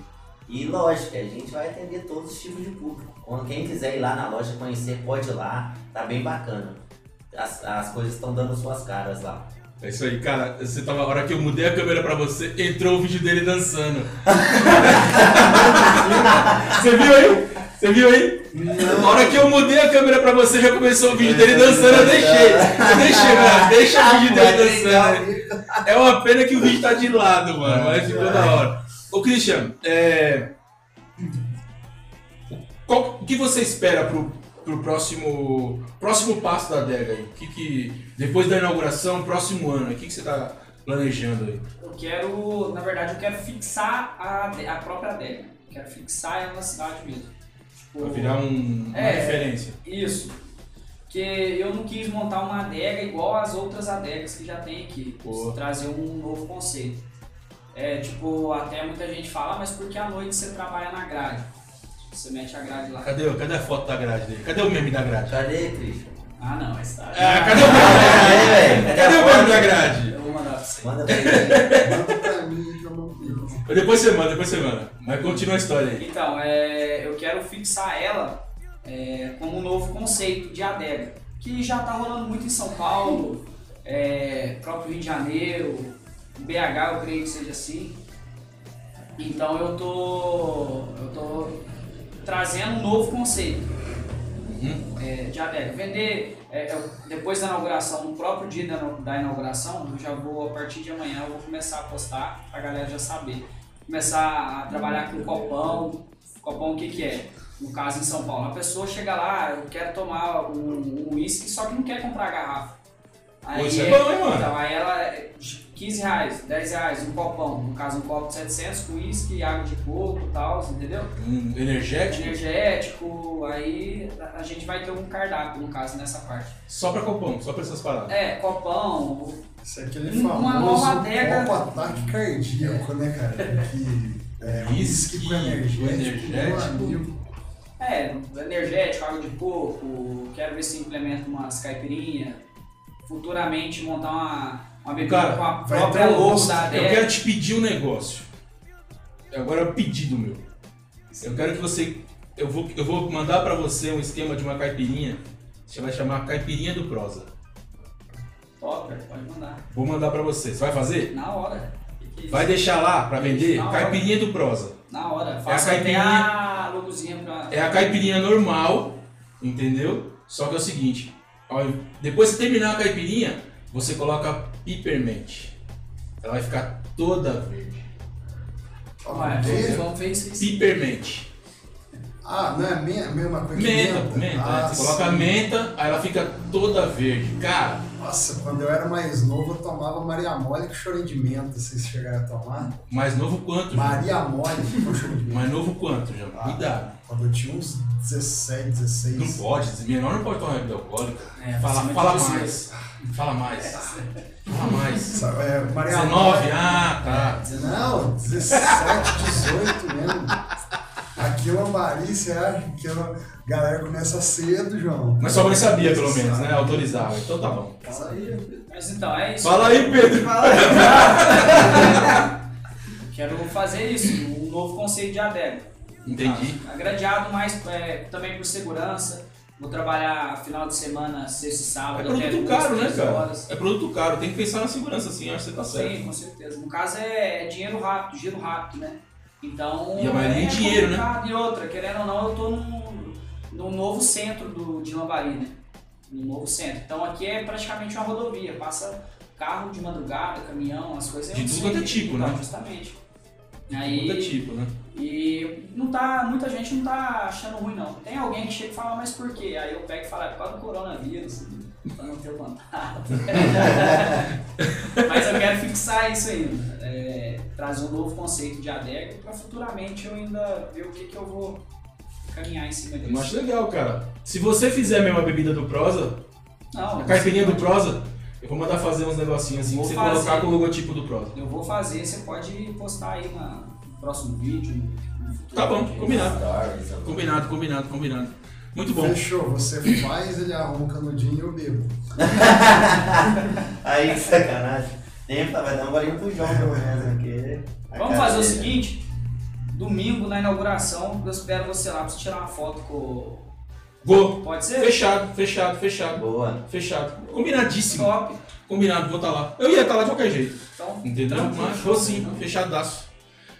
Speaker 2: E lógico, a gente vai atender todos os tipos de público. Quando quem quiser ir lá na loja conhecer, pode ir lá, tá bem bacana. As, as coisas estão dando suas caras lá.
Speaker 1: É isso aí, cara. Você tava, a hora que eu mudei a câmera pra você, entrou o vídeo dele dançando. [LAUGHS] você viu aí? Você viu aí? Na hora que eu mudei a câmera pra você, já começou o vídeo dele dançando, eu deixei. Eu deixei, mano. Deixa o vídeo dele dançando. É uma pena que o vídeo tá de lado, mano, mas ficou da hora. Ô, Christian, é... Qual, o que você espera pro, pro próximo, próximo passo da adega aí? O que que, depois da inauguração, próximo ano, o que, que você tá planejando aí?
Speaker 7: Eu quero, na verdade, eu quero fixar a, a própria adega. Quero fixar ela na cidade mesmo. Tipo,
Speaker 1: Pra virar um, uma
Speaker 7: É.
Speaker 1: referência.
Speaker 7: Isso. Porque eu não quis montar uma adega igual as outras adegas que já tem aqui. Trazer um novo conceito. É, tipo, até muita gente fala, "Ah, mas por que à noite você trabalha na grade? Você mete a grade lá.
Speaker 1: Cadê, cadê a foto da grade dele? Cadê o meme da grade?
Speaker 2: Cadê, Christian?
Speaker 7: Ah, não, mas tá.
Speaker 1: Ah, cadê o meme da grade?
Speaker 2: Cadê? Cadê
Speaker 1: o meme da grade?
Speaker 7: Eu vou mandar pra você.
Speaker 2: Manda pra ele.
Speaker 4: Manda pra mim que eu não vi.
Speaker 1: Depois você manda, depois você manda. Mas continua a história aí.
Speaker 7: Então, é, eu quero fixar ela é, como um novo conceito de adega, que já está rolando muito em São Paulo, é, próprio Rio de Janeiro, BH eu creio que seja assim. Então eu tô, eu tô trazendo um novo conceito é, de adega. Vender é, eu- depois da inauguração, no próprio dia da, da inauguração, eu já vou, a partir de amanhã, eu vou começar a postar pra galera já saber. Começar a trabalhar com copão. Copão o que que é? No caso em São Paulo, a pessoa chega lá, eu quero tomar um um uísque, só que não quer comprar a garrafa.
Speaker 1: Pô, isso é bom, hein, mano?
Speaker 7: Então, aí ela, é 15 reais, 10 reais, um copão. No caso, um copo de 700 com uísque, água de coco e tal, entendeu?
Speaker 1: Um energético?
Speaker 7: energético, aí a- gente vai ter um cardápio, no caso, nessa parte.
Speaker 1: Só pra copão, só pra essas paradas.
Speaker 7: É, copão,
Speaker 4: Isso é aquele
Speaker 7: Uma
Speaker 4: famoso
Speaker 7: nova adega.
Speaker 4: copo ataque cardíaco, né, cara? Que é
Speaker 1: whisky
Speaker 4: com energético,
Speaker 1: energético.
Speaker 4: meu amigo.
Speaker 7: é, energético, água de coco, quero ver se implementa umas caipirinhas, futuramente montar uma, uma bebida
Speaker 1: Cara,
Speaker 7: com a
Speaker 4: vai
Speaker 7: própria
Speaker 4: um
Speaker 7: logo
Speaker 1: Eu quero te pedir um negócio. Agora é um pedido meu. Eu quero que você. Eu vou, eu vou mandar pra você um esquema de uma caipirinha. Você vai chamar Caipirinha do Prosa.
Speaker 7: Topper, pode mandar.
Speaker 1: Vou mandar pra você. Você vai fazer?
Speaker 7: Na hora. Que
Speaker 1: Vai deixar lá pra vender caipirinha do Prosa.
Speaker 7: Na hora, faça
Speaker 1: a
Speaker 7: até
Speaker 1: caipirinha-
Speaker 7: a logozinha pra.
Speaker 1: É a caipirinha normal, entendeu? Só que é o seguinte, ó, depois que terminar a caipirinha, você coloca peppermint. Ela vai ficar toda verde.
Speaker 7: Aí.
Speaker 1: Peppermint.
Speaker 4: Ah, não é a me- mesma coisa que
Speaker 1: Menta, menta.
Speaker 4: Ah,
Speaker 1: né? Você coloca a
Speaker 4: sim.
Speaker 1: menta, aí ela fica toda verde. Cara,
Speaker 4: Nossa, quando eu era mais novo, eu tomava Maria Mole com chorinho de menta. Vocês chegaram a tomar?
Speaker 1: mais novo quanto?
Speaker 4: Maria Mole com chorinho de menta.
Speaker 1: Mais novo quanto, João?
Speaker 4: Ah.
Speaker 1: Cuidado.
Speaker 4: Quando eu tinha uns 17, 16.
Speaker 1: Não pode, menor não pode tomar bebida alcoólica.
Speaker 7: É,
Speaker 1: Fala, fala
Speaker 7: 18.
Speaker 1: mais. Fala mais. Fala mais.
Speaker 4: É, Maria
Speaker 1: 19?
Speaker 4: Mole.
Speaker 1: Ah, tá.
Speaker 4: Não, 17, 18 mesmo. Aqui em Lambari, você acha que a galera começa cedo, João?
Speaker 1: Mas sua mãe sabia, pelo menos, né? Autorizava. Então tá bom.
Speaker 4: Fala aí.
Speaker 7: Mas então, é isso.
Speaker 1: Fala aí, Pedro. [LAUGHS]
Speaker 7: Quero fazer isso, um novo conceito de adega.
Speaker 1: Entendi.
Speaker 7: Tá? Gradeado mais é, também por segurança. Vou trabalhar final de semana, sexta e
Speaker 1: É
Speaker 7: sábado, até
Speaker 1: produto caro, né, cara?
Speaker 7: horas.
Speaker 1: É produto caro. Tem que pensar na segurança, sim. Acho que você tá certo.
Speaker 7: Sim, com certeza. No caso é dinheiro rápido, giro rápido, né? Então.
Speaker 1: E a maioria
Speaker 7: é
Speaker 1: em dinheiro, né?
Speaker 7: E outra, querendo ou não, eu tô num, num novo centro do, de Lambari, né? No novo centro. Então aqui é praticamente uma rodovia. Passa carro de madrugada, caminhão, as coisas.
Speaker 1: De tudo quanto é tipo, né?
Speaker 7: Justamente.
Speaker 1: Muda
Speaker 7: Aí,
Speaker 1: tipo, né?
Speaker 7: e não tá, muita gente não tá achando ruim não. Tem alguém que chega e fala, mas por quê? Aí eu pego e falo, é por causa do coronavírus, pra não ter contato. [LAUGHS] mas eu quero fixar isso ainda. Trazer um novo conceito de adega pra futuramente eu ainda ver o que, que eu vou caminhar em cima
Speaker 1: Eu
Speaker 7: disso.
Speaker 1: acho legal, cara. Se você fizer a mesma bebida do Prosa,
Speaker 7: Não,
Speaker 1: a caipirinha do Prosa, eu vou mandar fazer uns negocinhos assim
Speaker 7: Vou
Speaker 1: você
Speaker 7: fazer.
Speaker 1: colocar com o logotipo do Prosa.
Speaker 7: Eu vou fazer, você pode postar aí na- no próximo vídeo. no futuro
Speaker 1: Tá bom, combinado. Combinado, combinado, combinado. Muito bom.
Speaker 4: Fechou, você faz, ele arruma o canudinho e eu bebo. [LAUGHS] [LAUGHS]
Speaker 2: Aí, que sacanagem. Vai dar um golinho pro João, pelo menos, porque...
Speaker 7: Vamos fazer o seguinte: domingo na inauguração, eu espero você lá pra você tirar uma foto com.
Speaker 1: Vou.
Speaker 7: Pode ser?
Speaker 1: Fechado, fechado, fechado.
Speaker 2: Boa.
Speaker 1: Fechado. Combinadíssimo.
Speaker 7: Top.
Speaker 1: Combinado, vou estar lá. Eu ia estar lá de qualquer jeito.
Speaker 7: Então,
Speaker 1: Entendeu? Mas vou sim, fechadaço.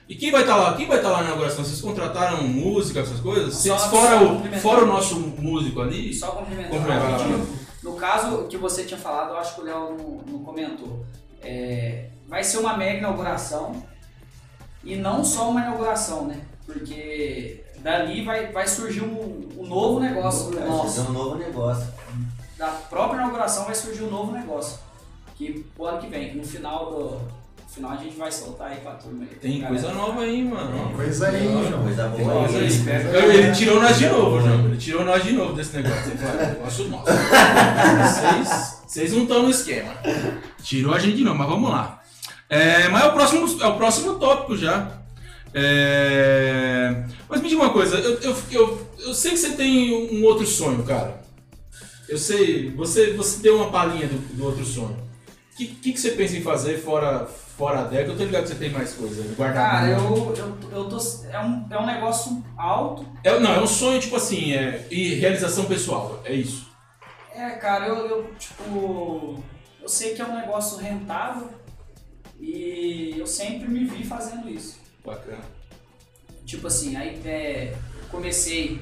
Speaker 1: E quem vai estar lá? Quem vai estar lá na inauguração? Vocês contrataram música, essas coisas?
Speaker 7: Só-
Speaker 1: Vocês, fora,
Speaker 7: só
Speaker 1: o, fora o nosso músico ali?
Speaker 7: Só complementar. No caso que você tinha falado, eu acho que o Léo não, não comentou. É, vai ser uma mega inauguração. E não só uma inauguração, né? Porque dali vai, vai surgir um, um novo negócio
Speaker 2: Vai
Speaker 7: nosso.
Speaker 2: fazer um novo negócio.
Speaker 7: da própria inauguração vai surgir um novo negócio. Que pro ano que vem, que no final do. No final a gente vai soltar aí pra turma aí.
Speaker 1: Tem
Speaker 7: Galera.
Speaker 1: coisa nova aí, mano.
Speaker 4: Coisa aí, João.
Speaker 2: Coisa
Speaker 1: Tem
Speaker 2: boa
Speaker 1: coisa
Speaker 2: aí.
Speaker 1: Eu- Ele tirou nós de novo, João. Ele tirou nós de novo desse negócio. Ele falou, "É, negócio nosso. Vocês, vocês não estão no esquema. Tirou a gente de novo, mas vamos lá. É, mas é o próximo, é o próximo tópico já. É, mas me diga uma coisa, eu, eu, eu, eu sei que você tem um outro sonho, cara. Eu sei, você, você deu uma palhinha do, do outro sonho. O que, que, que você pensa em fazer fora, fora a década? Eu tô ligado que você tem mais coisa aí, guardado.
Speaker 7: Cara, eu, eu, eu tô. É um, é um negócio alto.
Speaker 1: É, não, é um sonho, tipo assim, é, e realização pessoal, é isso.
Speaker 7: É, cara, eu, eu, tipo. Eu sei que é um negócio rentável e eu sempre me vi fazendo isso.
Speaker 1: Bacana.
Speaker 7: Tipo assim, aí é, comecei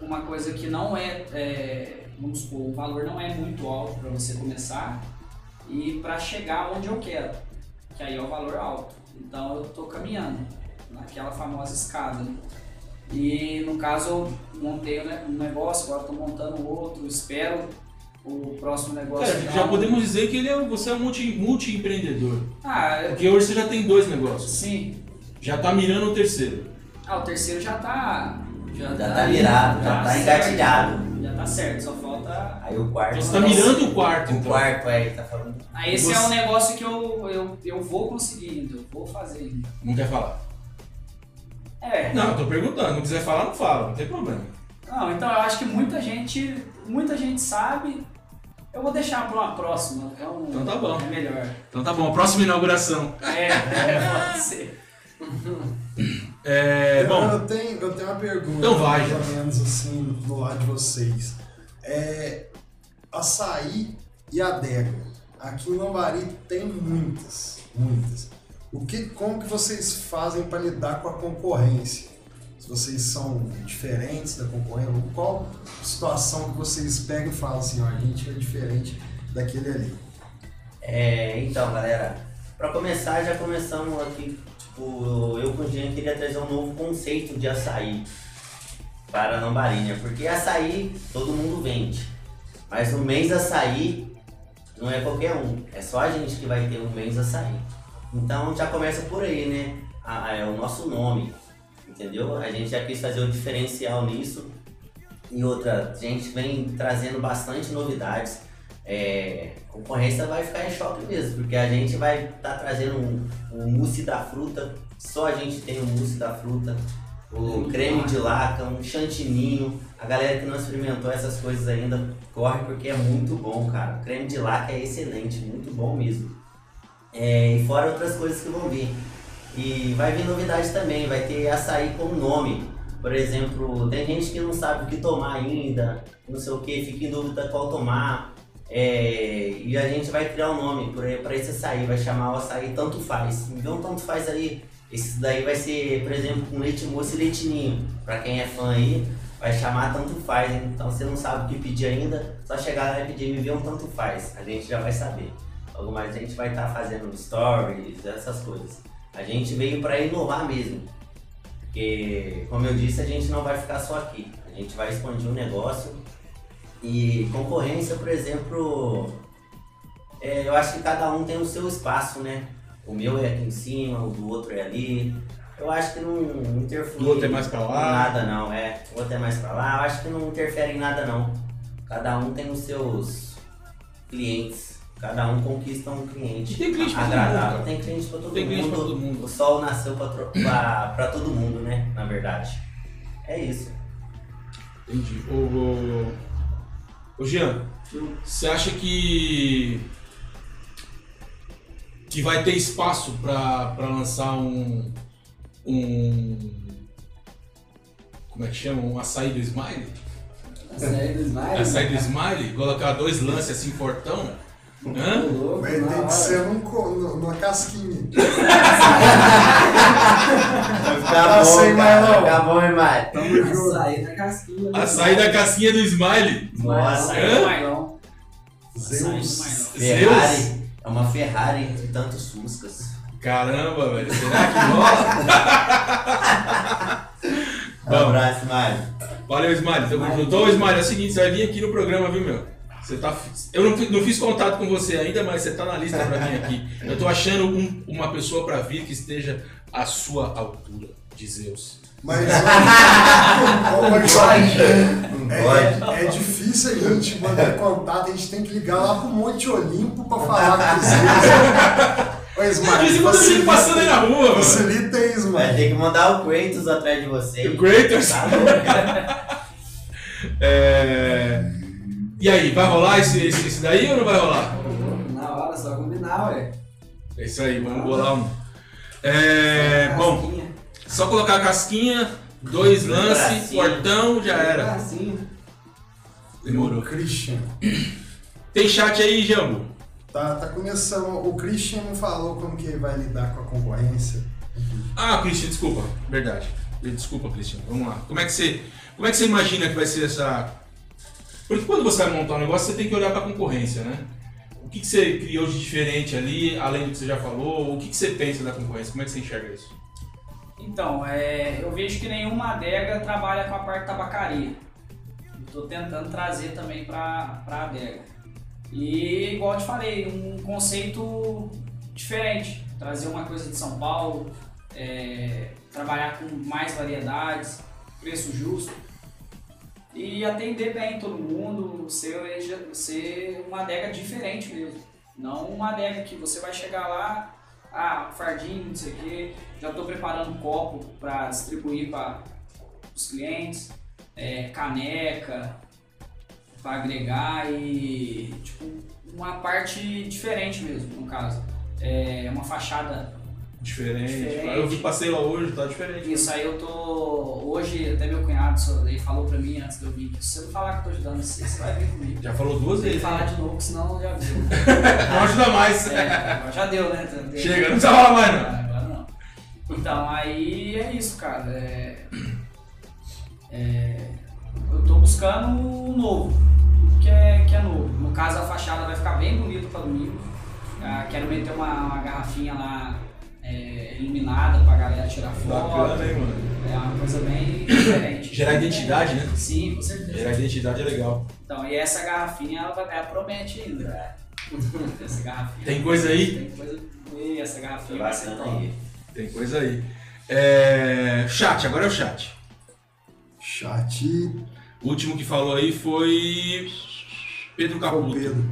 Speaker 7: com uma coisa que não é, é, vamos supor, o valor não é muito alto para você começar e para chegar onde eu quero, que aí é o valor alto. Então eu tô caminhando naquela famosa escada. né? E no caso eu montei um ne- negócio, agora estou montando outro, espero o próximo negócio.
Speaker 1: Cara, já podemos dizer que ele é, você é um multi, multi-empreendedor.
Speaker 7: Ah, eu-
Speaker 1: Porque hoje você já tem dois negócios.
Speaker 7: sim.
Speaker 1: Já tá mirando o terceiro.
Speaker 7: Ah, o terceiro já tá.
Speaker 2: Já tá virado, já tá
Speaker 7: certo.
Speaker 2: engatilhado.
Speaker 7: Já tá certo, só falta
Speaker 2: Aí o quarto.
Speaker 1: Então você tá mirando o quarto,
Speaker 2: O
Speaker 1: então.
Speaker 2: quarto aí, tá falando.
Speaker 7: Aí esse
Speaker 1: Você-
Speaker 7: é um negócio que eu, eu, eu vou conseguir ainda, eu vou fazer ainda.
Speaker 1: Não quer falar?
Speaker 7: É,
Speaker 1: Não, eu tô perguntando. Não quiser falar, não fala. Não tem problema.
Speaker 7: não, então eu acho que muita gente, muita gente sabe. Eu vou deixar pra uma próxima. É um,
Speaker 1: Então tá bom.
Speaker 7: É melhor.
Speaker 1: Então tá bom, a próxima inauguração.
Speaker 7: É, é, pode ser.
Speaker 1: É,
Speaker 4: eu,
Speaker 1: bom,
Speaker 4: eu tenho, eu tenho uma pergunta,
Speaker 1: Então vai,
Speaker 4: mais
Speaker 1: já.
Speaker 4: ou menos assim, do lado de vocês. É, açaí e adega. Aqui em Lambari tem muitas, muitas. O que, como que vocês fazem para lidar com a concorrência? Se vocês são diferentes da concorrência, qual situação que vocês pegam e falam assim, ó, a gente é diferente daquele ali?
Speaker 2: É, então, galera, pra começar, já começamos aqui, tipo, eu com o Jean queria trazer um novo conceito de açaí para Lambarinha, porque açaí todo mundo vende, mas o mês açaí não é qualquer um, é só a gente que vai ter um mês açaí. Então já começa por aí, né? Ah, é o nosso nome, entendeu? A gente já quis fazer um diferencial nisso. E outra, a gente vem trazendo bastante novidades. É, a concorrência vai ficar em choque mesmo, porque a gente vai estar trazendo um, um mousse da fruta, só a gente tem o mousse da fruta, o creme de laca, um chantininho. A galera que não experimentou essas coisas ainda, corre porque é muito bom, cara. O creme de laca é excelente, muito bom mesmo. É, e fora outras coisas que vão vir. E vai vir novidades também, vai ter açaí com nome. Por exemplo, tem gente que não sabe o que tomar ainda, não sei o que, fica em dúvida qual tomar. É, e a gente vai criar um nome para esse açaí, vai chamar o açaí Tanto Faz. Me vê um Tanto Faz aí. Esse daí vai ser, por exemplo, com leite moço e leitinho. Para quem é fã aí, vai chamar Tanto Faz. hein? Então você não sabe o que pedir ainda, só chegar lá e pedir, me vê um Tanto Faz. A gente já vai saber. Logo mais a gente vai estar fazendo stories, essas coisas. A gente veio para inovar mesmo. Porque, como eu disse, a gente não vai ficar só aqui. A gente vai expandir o negócio. E concorrência, por exemplo, é, eu acho que cada um tem o seu espaço, né? O meu é aqui em cima, o do outro é ali. Eu acho que não interfere
Speaker 1: Do outro é mais pra lá.
Speaker 2: nada não, é. O outro é mais pra lá. Eu acho que não interfere em nada não. Cada um tem os seus clientes. Cada um conquista um cliente.
Speaker 1: E tem cliente pra todo
Speaker 2: agradável. Tem cliente pra todo
Speaker 1: Tem cliente
Speaker 2: mundo.
Speaker 1: pra todo mundo.
Speaker 2: O sol nasceu pra, tro- pra, pra todo mundo, né? Na verdade. É isso.
Speaker 1: Entendi. Ô, ô, ô Jean, você acha que que vai ter espaço para lançar um um como é que chama? Um açaí do Smile?
Speaker 3: Açaí do Smile.
Speaker 1: Açaí do Smile? Colocar dois lances assim fortão? Hã?
Speaker 3: Na
Speaker 4: ter que ser num, numa casquinha.
Speaker 2: Vai ficar
Speaker 4: Tá sem mais, não.
Speaker 2: Vai ficar bom, hein, Mário?
Speaker 4: Tamo junto.
Speaker 3: Açaí da casquinha. do
Speaker 1: Açaí da casquinha do Smile.
Speaker 2: Nossa,
Speaker 7: Açaí do Mailão. Açaí do
Speaker 4: Zeus.
Speaker 2: Ferrari.
Speaker 1: Zeus.
Speaker 2: É uma Ferrari entre tantos Fuscas.
Speaker 1: Caramba, velho. Será que rola?
Speaker 2: Um
Speaker 1: Bom.
Speaker 2: abraço, Mário.
Speaker 1: Valeu, Smiley. Tamo junto. Ô, Smiley, é o seguinte, você vai vir aqui no programa, viu, meu? Você tá, eu não, não fiz contato com você ainda, mas você tá na lista pra vir aqui. Eu tô achando um- uma pessoa pra vir que esteja à sua altura, de Zeus.
Speaker 4: Mas, [LAUGHS]
Speaker 2: Não
Speaker 4: é,
Speaker 2: pode.
Speaker 4: é difícil a gente manter contato, a gente tem que ligar lá pro Monte Olimpo pra falar com Zeus. Ô,
Speaker 1: De vez em
Speaker 4: Smile,
Speaker 1: quando fico passando aí na rua, mano.
Speaker 4: facilita aí,
Speaker 2: Vai ter que mandar o Kratos atrás de você.
Speaker 1: O Kratos.
Speaker 2: Tá? [LAUGHS]
Speaker 1: É... E aí, vai rolar esse, esse, esse daí ou não vai rolar?
Speaker 3: Na hora, só combinar, ué.
Speaker 1: É isso aí, vamos bolar um. É, bom, só colocar a casquinha, dois lances, portão, já era. Demorou.
Speaker 4: Christian.
Speaker 1: Tem chat aí, Jambo?
Speaker 4: Tá, tá começando. O Christian não falou como que vai lidar com a concorrência.
Speaker 1: Ah, Christian, desculpa. Verdade. Desculpa, Christian. Vamos lá. Como é que você, como é que você imagina que vai ser essa... Porque quando você vai montar um negócio, você tem que olhar para a concorrência, né? O que, que você criou de diferente ali, além do que você já falou? O que, que você pensa da concorrência? Como é que você enxerga isso?
Speaker 7: Então, é, eu vejo que nenhuma adega trabalha com a parte tabacaria. Estou tentando trazer também para a adega. E, igual eu te falei, um conceito diferente. Trazer uma coisa de São Paulo, é, trabalhar com mais variedades, preço justo. E atender bem todo mundo, ser, ser uma adega diferente mesmo. Não uma adega que você vai chegar lá, ah, fardinho, não sei o quê, já estou preparando um copo para distribuir para os clientes, é, caneca para agregar e tipo uma parte diferente mesmo no caso. É uma fachada.
Speaker 1: Diferente.
Speaker 7: Diferente.
Speaker 1: Eu passei lá hoje, tá diferente.
Speaker 7: Isso aí eu tô. Hoje até meu cunhado ele falou pra mim antes de eu vir que se você não falar que eu tô ajudando você, você vai vir comigo.
Speaker 1: Já falou duas
Speaker 7: Tem que
Speaker 1: vezes.
Speaker 7: falar de novo, senão já deu. [LAUGHS]
Speaker 1: Não ajuda mais.
Speaker 7: É, já deu, né? Tem-
Speaker 1: Chega, não precisa falar mais não.
Speaker 7: Então, aí é isso, cara. É, é, eu tô buscando o novo, tudo que é, que é novo. No caso, a fachada vai ficar bem bonita para domingo. Ah, quero meter uma, uma garrafinha lá é, iluminada pra galera tirar foto.
Speaker 1: Bacana, hein, mano?
Speaker 7: É uma coisa bem diferente.
Speaker 1: Gerar identidade, né?
Speaker 7: Sim, com certeza.
Speaker 1: Gerar identidade é legal.
Speaker 7: Então, e essa garrafinha, ela, vai- ela promete ainda. [LAUGHS] Essa garrafinha.
Speaker 1: Tem coisa aí?
Speaker 7: Tem coisa. E essa garrafinha vai ser top.
Speaker 2: aí.
Speaker 1: Tem coisa aí. É... Chat, agora é o chat.
Speaker 4: Chat
Speaker 1: O último que falou aí foi Pedro Caputo.
Speaker 4: Pedro.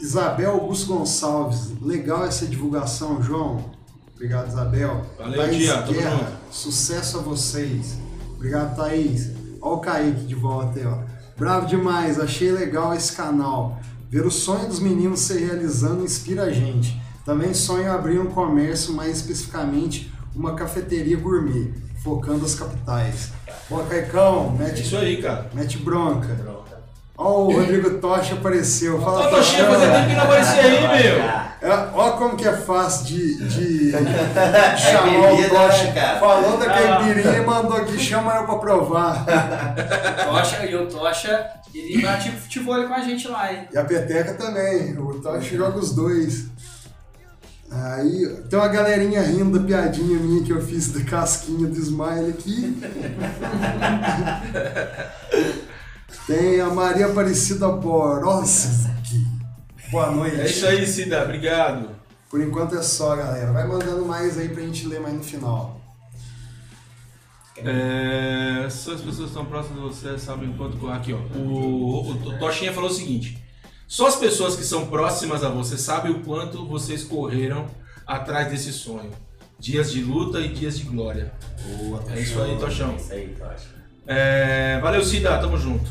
Speaker 4: Isabel Augusto Gonçalves, legal essa divulgação, João. Obrigado, Isabel.
Speaker 1: Valeu,
Speaker 4: Thaís
Speaker 1: tia,
Speaker 4: Guerra, sucesso a vocês. Obrigado, Thaís. Ó o Kaique de volta aí, ó. Bravo demais, achei legal esse canal. Ver o sonho dos meninos se realizando inspira a gente. Também sonho abrir um comércio, mais especificamente uma cafeteria gourmet, focando as capitais. Boa, Caicão,
Speaker 1: É
Speaker 4: mete,
Speaker 1: isso aí, cara.
Speaker 4: mete bronca.
Speaker 2: Pronto.
Speaker 4: Ó, o Rodrigo Tocha apareceu. Fala,
Speaker 1: Toxinha,
Speaker 4: Tochão.
Speaker 1: fazia tempo que não aparecia aí, meu.
Speaker 4: É, ó como que é fácil de, de [LAUGHS] chamar o
Speaker 2: bebida,
Speaker 4: Tocha.
Speaker 2: né, cara?
Speaker 4: Falou da
Speaker 7: Ah.
Speaker 4: caipirinha e mandou aqui, chama eu pra provar. [LAUGHS]
Speaker 7: Tocha e o Tocha, ele bate futebol com a gente lá, hein?
Speaker 4: E a peteca também, o Tocha joga os dois. Aí tem uma galerinha rindo da piadinha minha que eu fiz da casquinha do Smile aqui. [LAUGHS] Tem a Maria Aparecida Boroski. Boa noite.
Speaker 1: É isso aí, Cida. Obrigado.
Speaker 4: Por enquanto é só, galera. Vai mandando mais aí pra gente ler mais no final.
Speaker 1: É, só as pessoas que estão próximas de você sabem quanto. Aqui, ó. O, o, o Toshinha falou o seguinte: só as pessoas que são próximas a você sabem o quanto vocês correram atrás desse sonho. Dias de luta e dias de glória.
Speaker 4: Boa,
Speaker 1: É isso aí,
Speaker 2: É
Speaker 1: Tochão.
Speaker 2: isso aí, Tocha.
Speaker 1: É, valeu, Cida, tamo junto.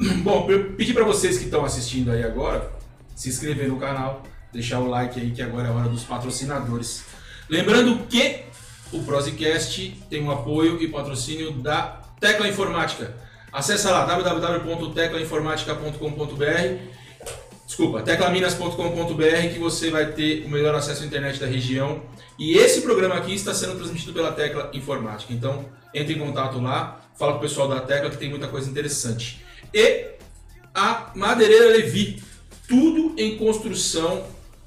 Speaker 1: [CLEARS THROAT] Bom, eu pedi pra vocês que estão assistindo aí agora se inscrever no canal, deixar o like aí que agora é a hora dos patrocinadores. Lembrando que o Prosicast tem um apoio e patrocínio da Tecla Informática. Acesse lá www.teclainformatica.com.br Desculpa, teclaminas.com.br que você vai ter o melhor acesso à internet da região. E esse programa aqui está sendo transmitido pela Tecla Informática. Então, entre em contato lá, fala com o pessoal da Tecla que tem muita coisa interessante. E a Madeireira Levi, tudo em construção,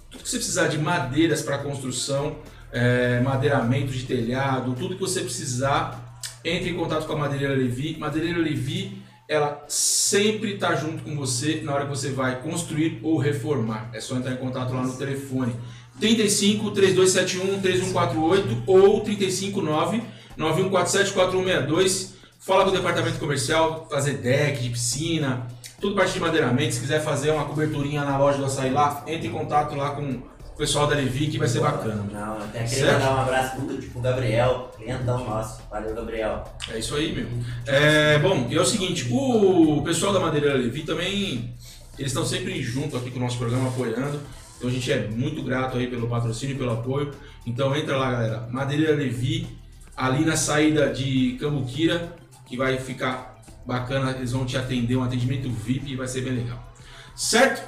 Speaker 1: tudo que você precisar de madeiras para construção, é, madeiramento de telhado, tudo que você precisar, entre em contato com a Madeireira Levi. Madeireira Levi, ela sempre está junto com você na hora que você vai construir ou reformar. É só entrar em contato lá no telefone 35 3271 3148 ou 359 9147 4162. Fala com o departamento comercial, fazer deck de piscina, tudo parte de madeiramento. Se quiser fazer uma coberturinha na loja do açaí lá, entre em contato lá com o pessoal da Levi que vai ser bacana.
Speaker 2: Não, eu até queria mandar um abraço muito pro Gabriel, clientão nosso. Valeu, Gabriel.
Speaker 1: É isso aí, meu. É, bom, e é o seguinte, o pessoal da Madeireira Levi também, eles estão sempre junto aqui com o nosso programa, apoiando. Então a gente é muito grato aí pelo patrocínio e pelo apoio. Então entra lá, galera. Madeireira Levi, ali na saída de Cambuquira, que vai ficar bacana, eles vão te atender, um atendimento VIP e vai ser bem legal. Certo?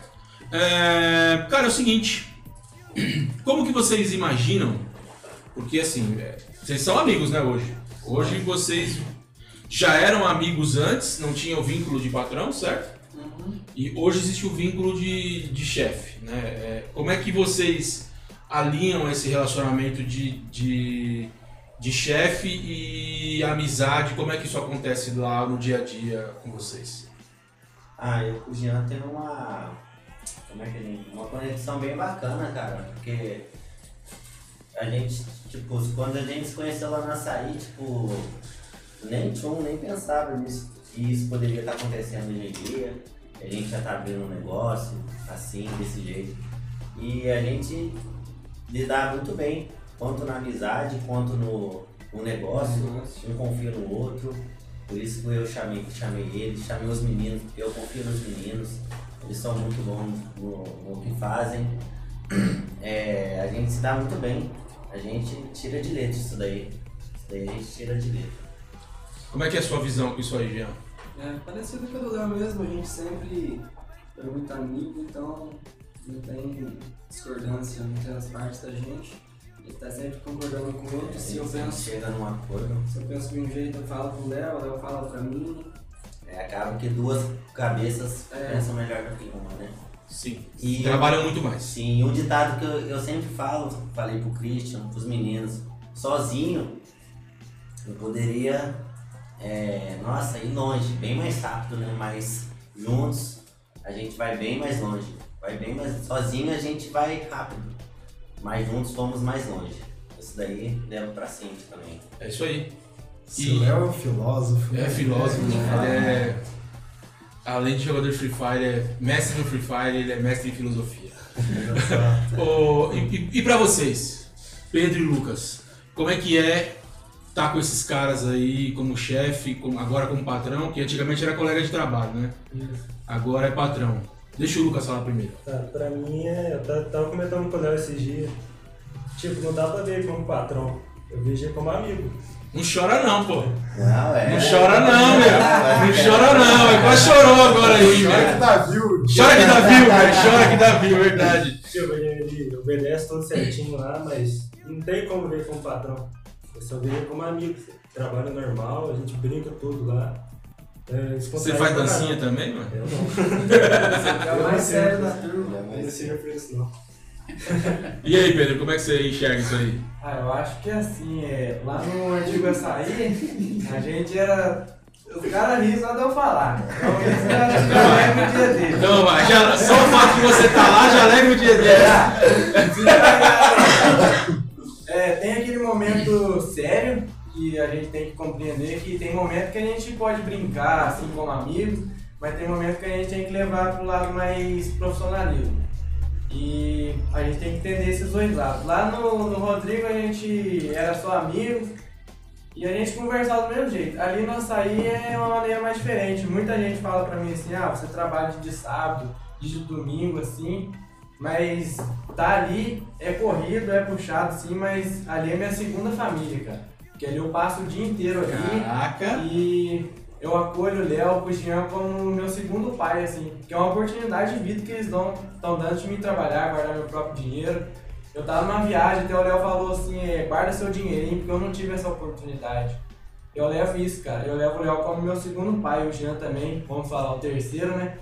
Speaker 1: É, cara, é o seguinte, [CLEARS THROAT] como que vocês imaginam porque assim, é, vocês são amigos, né, hoje? Hoje vocês já eram amigos antes, não tinham vínculo de patrão, certo? E hoje existe o vínculo de, de chefe, né? É, como é que vocês alinham esse relacionamento de, de, de chefe e amizade? Como é que isso acontece lá no dia a dia com vocês?
Speaker 2: Ah, eu com o Jean teve uma. Como é que gente. Uma conexão bem bacana, cara. Porque a gente, tipo, quando a gente se conheceu lá na açaí, tipo, nem tchum, nem pensava nisso. Que isso poderia estar acontecendo hoje em dia. A gente já tá abrindo um negócio, assim, desse jeito. E a gente lidar muito bem, quanto na amizade, quanto no, no negócio.
Speaker 3: Negócio.
Speaker 2: Um confia no outro. Por isso que eu chamei, chamei eles, chamei os meninos, porque eu confio nos meninos. Eles são muito bons no, no que fazem. [CLEARS THROAT] É, a gente se dá muito bem. A gente tira de letra isso daí. Isso daí a gente tira de letra.
Speaker 1: Como é que é a sua visão com isso aí, Jean?
Speaker 3: É parecido com o Léo mesmo, a gente sempre é muito amigo, então não tem discordância entre as partes da gente. Ele tá sempre concordando com o outro. Se eu
Speaker 2: gente
Speaker 3: penso,
Speaker 2: chega num acordo.
Speaker 3: se eu penso de um jeito, eu falo pro Léo, o Léo fala pra mim.
Speaker 2: É, acaba que duas cabeças
Speaker 3: É.
Speaker 2: pensam melhor do que uma, né?
Speaker 1: Sim.
Speaker 2: E
Speaker 1: Trabalham muito mais.
Speaker 2: Sim, um ditado que eu, eu sempre falo, falei pro Christian, pros meninos, sozinho eu poderia, é, nossa, ir longe, bem mais rápido, né? Mas juntos a gente vai bem mais longe. Vai bem mais. Sozinho a gente vai rápido. Mas juntos vamos mais longe. Isso daí leva pra sempre também.
Speaker 1: É isso aí.
Speaker 4: Se
Speaker 1: E-
Speaker 4: é um filósofo.
Speaker 1: É filósofo,
Speaker 4: É,
Speaker 1: ele é. Além de jogador de Free Fire, é mestre no Free Fire, ele é mestre em filosofia. [LAUGHS] E, e, e pra vocês, Pedro e Lucas, como é que é estar com esses caras aí como chefe, como- agora como patrão, que antigamente era colega de trabalho, né? Agora é patrão. Deixa o Lucas falar primeiro.
Speaker 6: Tá, pra mim, é, eu ta- tava comentando com o Léo esses dias. Tipo, não dá pra ver ele como patrão. Eu vejo ele como amigo.
Speaker 1: Não chora não, pô.
Speaker 2: Não, é.
Speaker 1: Não chora não, meu. Não chora não. Ele quase chorou agora aí,
Speaker 4: Chora que dá view.
Speaker 1: Chora que dá view, velho. Chora que dá view, verdade.
Speaker 6: Tipo, ele, obedece tudo certinho lá, mas não tem como ver como patrão. Eu só vejo como amigo. Trabalho normal, a gente brinca tudo lá. É,
Speaker 1: Você faz dancinha
Speaker 6: caramba.
Speaker 1: também, mano?
Speaker 6: Eu não. [LAUGHS]
Speaker 3: É o mais sério da turma.
Speaker 6: Não não seja por isso, não.
Speaker 1: E aí, Pedro, como é que você enxerga isso aí?
Speaker 5: Ah, eu acho que assim, é, lá no antigo açaí, a gente era. Os caras riam só de eu falar. Então isso eu acho que eu lembro o dia dele.
Speaker 1: Então, vai, já, só o fato de você estar lá já alegra o dia dele.
Speaker 5: É, tem a gente tem que compreender que tem momento que a gente pode brincar assim como amigos, mas tem momento que a gente tem que levar pro lado mais profissionalismo. E a gente tem que entender esses dois lados. Lá no, no Rodrigo a gente era só amigo e a gente conversava do mesmo jeito. Ali no açaí é uma maneira mais diferente. Muita gente fala pra mim assim, ah, você trabalha de sábado, de domingo, assim, mas tá ali, é corrido, é puxado, sim, mas ali é minha segunda família, cara. Porque ali eu passo o dia inteiro ali.
Speaker 1: Caraca.
Speaker 5: E eu acolho o Léo, o Jean como meu segundo pai, assim, que é uma oportunidade de vida que eles dão, estão dando de me trabalhar, guardar meu próprio dinheiro. Eu tava numa viagem, até o Léo falou assim, é, guarda seu dinheirinho, porque eu não tive essa oportunidade. Eu levo isso, cara. Eu levo o Léo como meu segundo pai, o Jean também, vamos falar o terceiro, né?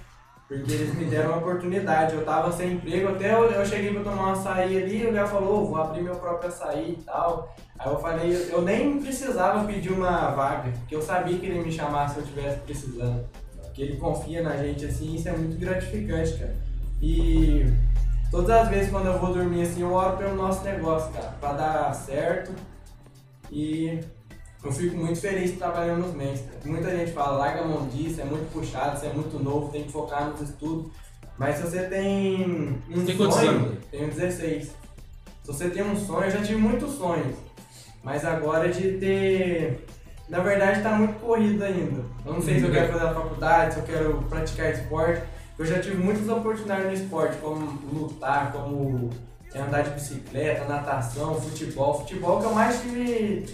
Speaker 5: Porque eles me deram uma oportunidade. Eu tava sem emprego, até eu, eu cheguei pra tomar um açaí ali, o Léo falou, "Ô, vou abrir meu próprio açaí e tal. Aí eu falei, eu nem precisava pedir uma vaga, porque eu sabia que ele me chamasse se eu tivesse precisando. Porque ele confia na gente assim, isso é muito gratificante, cara. E todas as vezes quando eu vou dormir assim, eu oro pelo nosso negócio, cara, pra dar certo. E eu fico muito feliz trabalhando nos cara. Muita gente fala, larga a mão disso, é muito puxado, você é muito novo, tem que focar nos estudos. Mas se você tem um
Speaker 1: Tem
Speaker 5: sonho, tenho 16. Se você tem um sonho, eu já tive muitos sonhos. Mas agora é de ter. Na verdade tá muito corrido ainda. Eu não sei se eu quero fazer a faculdade, se eu quero praticar esporte. Eu já tive muitas oportunidades no esporte, como lutar, como andar de bicicleta, natação, futebol. Futebol que eu mais tive.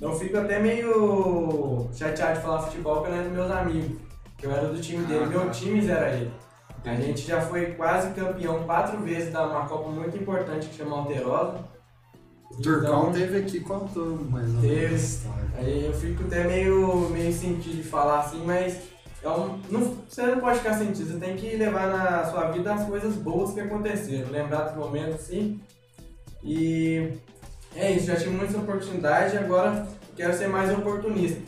Speaker 5: Eu fico até meio chateado de falar futebol porque eu não era dos meus amigos. Que eu era do time dele,
Speaker 1: Ah,
Speaker 5: meu
Speaker 1: tá.
Speaker 5: time era ele. A gente já foi quase campeão quatro vezes da uma Copa muito importante que chama Alterosa.
Speaker 4: O Turcão
Speaker 5: Então,
Speaker 4: teve aqui contando mais ou
Speaker 5: Teve. Aí eu fico até meio, meio sentido de falar assim, mas é um- não, você não pode ficar sentido, você tem que levar na sua vida as coisas boas que aconteceram, lembrar dos momentos assim. E é isso, já tive muitas oportunidades e agora eu quero ser mais oportunista.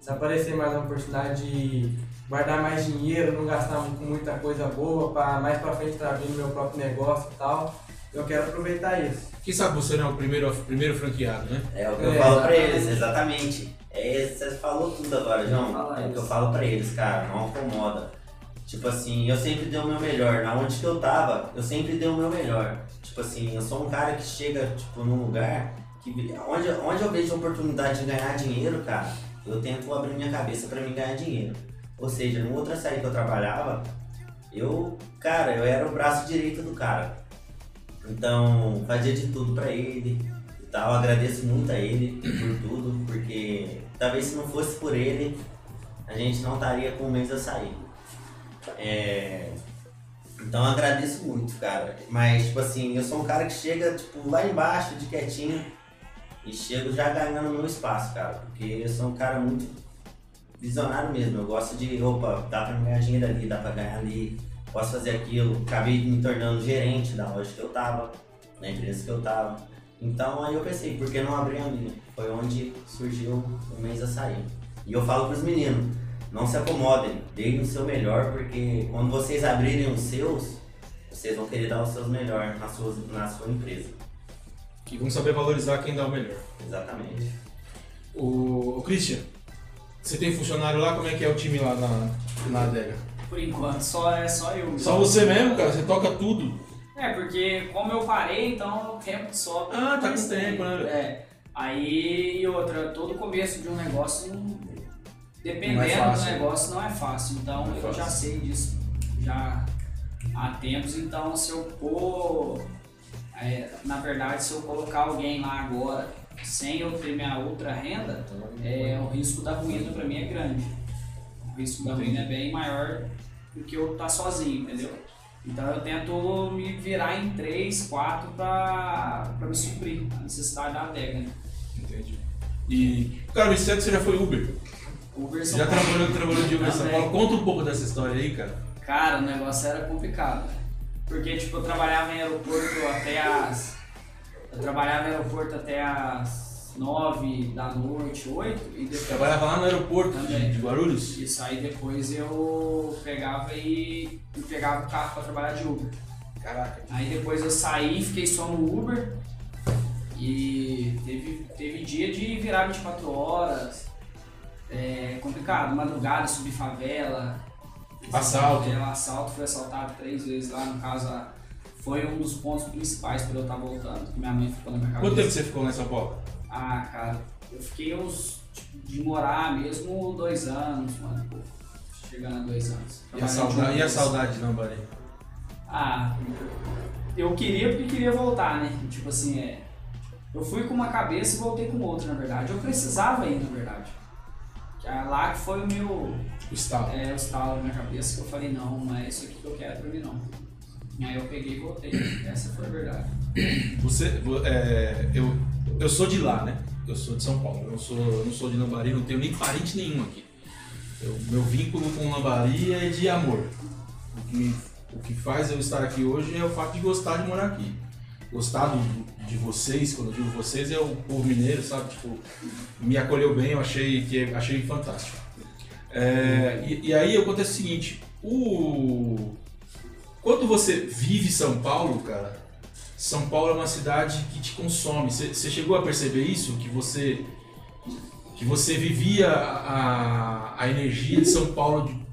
Speaker 5: Se aparecer mais uma oportunidade de guardar mais dinheiro, não gastar com muita coisa boa, para mais pra frente estar abrindo meu próprio negócio e tal, eu quero aproveitar isso.
Speaker 1: Quem sabe você não é o primeiro, primeiro franqueado, né?
Speaker 2: É o que eu
Speaker 5: É,
Speaker 2: falo pra
Speaker 5: exatamente.
Speaker 2: eles, exatamente. É, você falou tudo agora, João. É o que eu falo pra eles, cara, não acomoda. Tipo assim, eu sempre dei o meu melhor. Na onde que eu tava, eu sempre dei o meu melhor. Tipo assim, eu sou um cara que chega, tipo, num lugar que onde, onde eu vejo oportunidade de ganhar dinheiro, cara, eu tento abrir minha cabeça pra mim ganhar dinheiro. Ou seja, no outro açaí que eu trabalhava, eu, cara, eu era o braço direito do cara. Então, fazia de tudo pra ele e tal. Agradeço muito a ele por tudo, porque talvez se não fosse por ele, a gente não estaria com o mês a sair. É, Então eu agradeço muito, cara. Mas, tipo assim, eu sou um cara que chega, tipo, lá embaixo, de quietinho, e chego já ganhando meu espaço, cara. Porque eu sou um cara muito visionário mesmo. Eu gosto de, opa, dá pra ganhar dinheiro ali, dá pra ganhar ali, posso fazer aquilo. Acabei me tornando gerente da loja que eu tava, na empresa que eu tava. Então aí eu pensei, por que não abrir a minha? Foi onde surgiu o mês açaí. E eu falo pros meninos, não se acomodem, deem o seu melhor, porque quando vocês abrirem os seus, vocês vão querer dar os seus melhor na sua, na sua empresa.
Speaker 1: Que vão saber valorizar quem dá o melhor.
Speaker 2: Exatamente.
Speaker 1: O, o Christian, você tem funcionário lá? Como é que é o time lá na, na adega?
Speaker 7: Por enquanto, só é só eu.
Speaker 1: Só você mesmo, cara? Você toca tudo?
Speaker 7: É, porque como eu parei, então o tempo só.
Speaker 1: Ah, tá com tempo, né?
Speaker 7: É. Aí, e outra, todo começo de um negócio, dependendo
Speaker 1: é
Speaker 7: do negócio, não é fácil. Então,
Speaker 1: é
Speaker 7: eu
Speaker 1: fácil.
Speaker 7: já sei disso já há tempos. Então, se eu pôr. é, na verdade, se eu colocar alguém lá agora sem eu ter minha outra renda, é, o risco da ruína pra mim é grande. O risco da ruína é bem maior do que eu estar sozinho, entendeu? Então eu tento me virar em três, quatro pra me suprir a necessidade da adega. Né?
Speaker 1: Entendi. E, cara, me disseram que você já foi Uber.
Speaker 7: Uber São
Speaker 1: já
Speaker 7: Paulo.
Speaker 1: trabalhou, trabalhou de Uber São. Paulo. Conta um pouco dessa história aí, cara.
Speaker 7: Cara, o negócio era complicado. né? Porque, tipo, eu trabalhava em aeroporto até as. Eu trabalhava em aeroporto até as nove da noite, oito, e depois.
Speaker 1: Trabalhava lá no aeroporto
Speaker 7: Também.
Speaker 1: de Guarulhos.
Speaker 7: Isso aí depois eu pegava e, e pegava o carro pra trabalhar de Uber.
Speaker 1: Caraca.
Speaker 7: Aí depois eu saí, fiquei só no Uber e teve, teve dia de virar 24 horas. É complicado, madrugada, subir favela.
Speaker 1: Assalto.
Speaker 7: Favela, assalto, fui assaltado três vezes lá, no caso foi um dos pontos principais para eu estar voltando, que minha mãe ficou na minha cabeça.
Speaker 1: Quanto tempo você ficou São Paulo?
Speaker 7: Ah, cara, eu fiquei uns, tipo, de morar mesmo dois anos, mano, pouco. Chegando a dois anos.
Speaker 1: E a saudade, e a saudade de Lambari?
Speaker 7: Ah, eu queria porque queria voltar, né? Tipo assim, é. Eu fui com uma cabeça e voltei com outra, na verdade. Eu precisava ir, na verdade. É lá que foi o meu.
Speaker 1: O estado.
Speaker 7: É, o estalo na minha cabeça que eu falei, não, não é isso aqui que eu quero pra mim, não. Aí eu peguei e voltei. Essa foi a verdade. [COUGHS]
Speaker 1: Você, vo- é, eu, eu sou de lá, né? Eu sou de São Paulo. Eu não sou, eu não sou de Lambari, não tenho nem parente nenhum aqui. Eu- meu vínculo com Lambari é de amor. O que, me- o que faz eu estar aqui hoje é o fato de gostar de morar aqui. Gostar do- de vocês, quando eu digo vocês, é o povo mineiro, sabe? Tipo, me acolheu bem, eu achei, que, achei fantástico. É, e, e aí acontece o seguinte, o... quando você vive São Paulo, cara, São Paulo é uma cidade que te consome. Você chegou a perceber isso? Que você que você vivia a, a energia de São Paulo. de-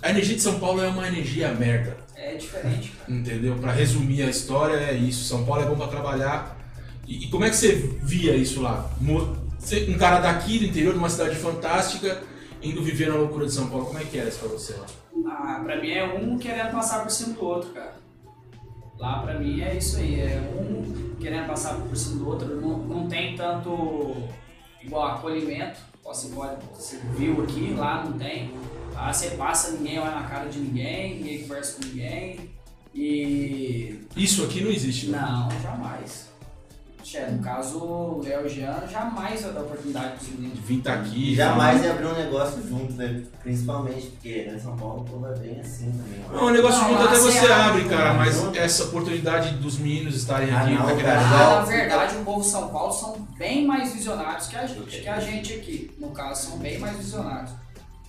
Speaker 1: a energia de São Paulo é uma energia merda,
Speaker 7: É diferente, cara.
Speaker 1: entendeu? Pra resumir a história é isso. São Paulo é bom pra trabalhar. E, e como é que você via isso lá? Um cara daqui do interior de uma cidade fantástica indo viver na loucura de São Paulo. Como é que era isso pra você lá?
Speaker 7: Ah, pra mim é um querendo passar por cima do outro, cara. Lá pra mim é isso aí, é um querendo passar por cima do outro, não, não tem tanto igual acolhimento, você, pode, você viu aqui, lá não tem. Lá você passa, ninguém olha na cara de ninguém, ninguém conversa com ninguém. E.
Speaker 1: Isso aqui não existe, né?
Speaker 7: Não, jamais. Che, no caso, o Léo e o Jean jamais vai dar oportunidade pros meninos.
Speaker 1: De vir tá aqui.
Speaker 2: Jamais ia abrir um negócio junto, né? Principalmente porque né, São Paulo o povo é bem assim também.
Speaker 1: Não, o negócio
Speaker 7: Não,
Speaker 1: junto até
Speaker 7: você abre,
Speaker 1: abre, cara, mas
Speaker 2: junto.
Speaker 1: essa oportunidade dos meninos estarem
Speaker 2: Ah,
Speaker 1: aqui
Speaker 2: não,
Speaker 1: legal.
Speaker 7: Ah, na verdade, o povo de São Paulo são bem mais visionários que a gente, que a gente aqui. No caso, são bem mais visionários.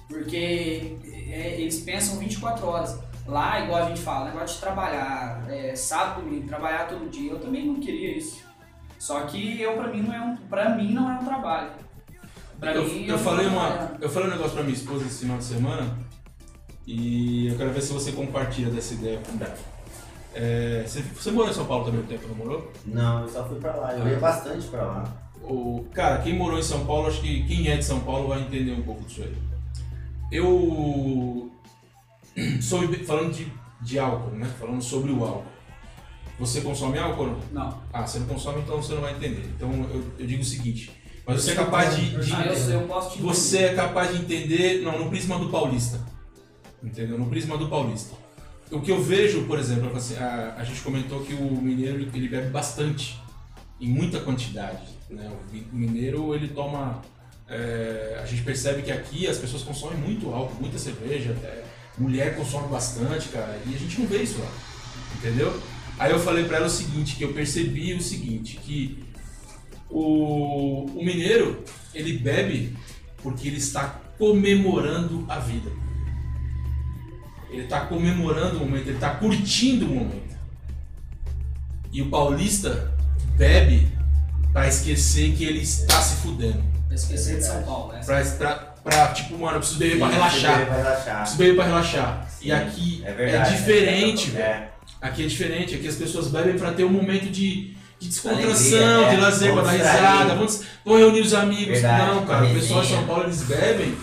Speaker 7: Porque é, eles pensam 24 horas. Lá, igual a gente fala, negócio de trabalhar, é, sábado, domingo, trabalhar todo dia. Eu também não queria isso. Só que eu, pra mim, não é um, pra mim, não é um trabalho. Pra
Speaker 1: Eu,
Speaker 7: mim,
Speaker 1: eu
Speaker 7: não
Speaker 1: falei uma,
Speaker 7: trabalhando.
Speaker 1: eu falei um negócio pra minha esposa esse final de semana e eu quero ver se você compartilha dessa ideia comigo. É, você, você morou em São Paulo também um tempo, não morou?
Speaker 2: Não, eu só fui pra lá. Eu ia bastante pra lá.
Speaker 1: O, cara, quem morou em São Paulo, acho que quem é de São Paulo vai entender um pouco disso aí. Eu [CLEARS THROAT] sou falando de, de álcool, né? Falando sobre o álcool. Você consome álcool não? Ah, você não consome, então você não vai entender. Então eu, eu digo o seguinte, mas você é capaz de, de-
Speaker 7: Ah, eu, eu posso te
Speaker 1: você é capaz de entender, não, no prisma do paulista. Entendeu? No prisma do paulista. o que eu vejo, por exemplo, assim, a, a gente comentou que o mineiro ele bebe bastante, em muita quantidade. Né? O mineiro ele toma. é, a gente percebe que aqui as pessoas consomem muito álcool, muita cerveja, até mulher consome bastante, cara, e a gente não vê isso lá. Entendeu? Aí eu falei pra ela o seguinte, que eu percebi o seguinte, que o, o mineiro ele bebe porque ele está comemorando a vida. Ele está comemorando o momento, ele está curtindo o momento. E o paulista bebe para esquecer que ele está se fudendo.
Speaker 7: Pra esquecer de São Paulo, né?
Speaker 1: Pra, pra, pra, tipo, mano, eu preciso beber pra
Speaker 2: Sim,
Speaker 1: relaxar.
Speaker 2: beber pra relaxar.
Speaker 1: Preciso beber pra relaxar.
Speaker 2: Sim,
Speaker 1: e aqui
Speaker 2: é
Speaker 1: é,
Speaker 2: verdade.
Speaker 1: diferente, velho.
Speaker 2: É,
Speaker 1: Aqui é diferente. Aqui as pessoas bebem pra ter um momento de, de descontração,
Speaker 2: Alegria, é.
Speaker 1: de lazer, pra dar risada. Vamos, vamos reunir os amigos.
Speaker 2: Verdade,
Speaker 1: Não, cara. O pessoal de São. Paulo eles bebem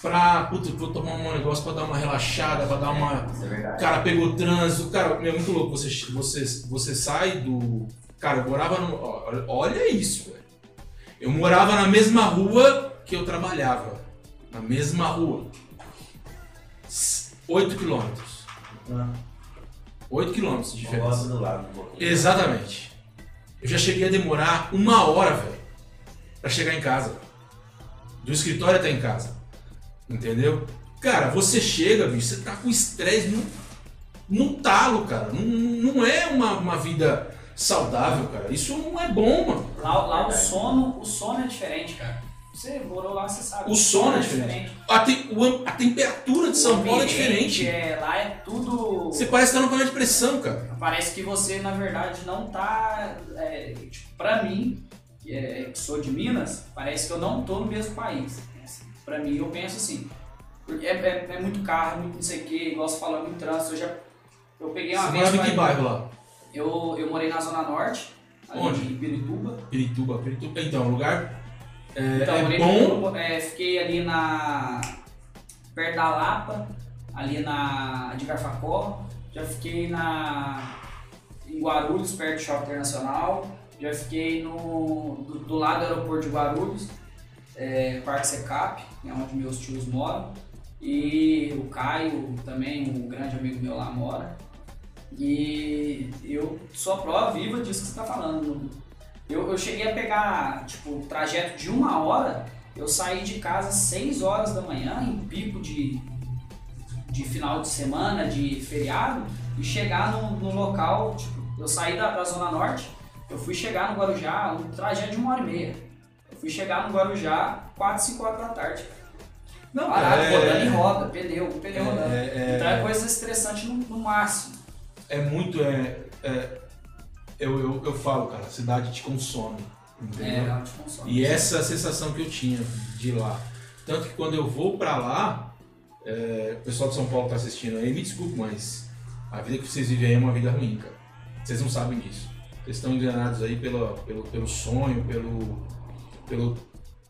Speaker 1: pra, puta, vou tomar um negócio pra dar uma relaxada, pra dar uma.
Speaker 2: é.
Speaker 1: O cara pegou trânsito, cara, é muito louco. Você, você, você sai do. Cara, eu morava no. olha isso, velho. Eu morava na mesma rua que eu trabalhava. Na mesma rua. 8 quilômetros.
Speaker 2: Ah,
Speaker 1: 8 quilômetros de diferença.
Speaker 2: do lado um.
Speaker 1: Exatamente. Eu já cheguei a demorar uma hora, velho, pra chegar em casa. Do escritório até em casa. Entendeu? Cara, você chega, bicho, você tá com estresse no, no talo, cara. Não, não é uma, uma vida saudável, cara. Isso não é bom, mano.
Speaker 7: Lá, lá o sono, o sono é diferente, cara. Você morou lá, você sabe.
Speaker 1: O sono é diferente. A, te- o a temperatura de São
Speaker 7: O
Speaker 1: Paulo é diferente.
Speaker 7: É, lá é tudo.
Speaker 1: Você parece estar no panela de pressão, cara.
Speaker 7: Parece que você, na verdade, não tá. É, tipo, pra mim, que, é, que sou de Minas, parece que eu não tô no mesmo país. Pra mim, eu penso assim. porque É, é, é muito carro, muito não sei o que, igual você falou, muito trânsito. Eu já. Eu peguei uma
Speaker 1: Você
Speaker 7: vez.
Speaker 1: morava em que
Speaker 7: ir-
Speaker 1: bairro lá?
Speaker 7: Eu, eu morei na Zona Norte,
Speaker 1: Onde?
Speaker 7: em Pirituba.
Speaker 1: Pirituba. Pirituba. Então, lugar é,
Speaker 7: Então,
Speaker 1: é bom.
Speaker 7: Pirituba, é, fiquei ali na. perto da Lapa, ali na. de Garfacó. Já fiquei na. em Guarulhos, perto do Shopping Internacional. Já fiquei no. do, do lado do aeroporto de Guarulhos, é, Parque Secap, é onde meus tios moram. E o Caio também, um grande amigo meu lá mora. E eu sou a prova viva disso que você está falando. Eu, eu cheguei a pegar, tipo, trajeto de uma hora, eu saí de casa às 6 horas da manhã, em pico de, de final de semana, de feriado, e chegar no, no local, tipo, eu saí da, da Zona Norte, eu fui chegar no Guarujá, um trajeto de uma hora e meia. Eu fui chegar no Guarujá 4, 5 horas da tarde.
Speaker 1: Não,
Speaker 7: Parado,
Speaker 1: é-
Speaker 7: rodando em roda, pneu, pneu rodando.
Speaker 1: é- é-
Speaker 7: Então é coisa estressante no, no máximo.
Speaker 1: é muito. É, é- eu, eu, eu falo, cara, a cidade te consome.
Speaker 7: É,
Speaker 1: Entendeu?
Speaker 7: ela te consome.
Speaker 1: E essa é a sensação que eu tinha de lá. Tanto que quando eu vou pra lá, é, o pessoal de São Paulo tá assistindo aí, me desculpe, mas a vida que vocês vivem aí é uma vida ruim, cara. Vocês não sabem disso. Vocês estão enganados aí pelo, pelo, pelo sonho, pelo, pelo,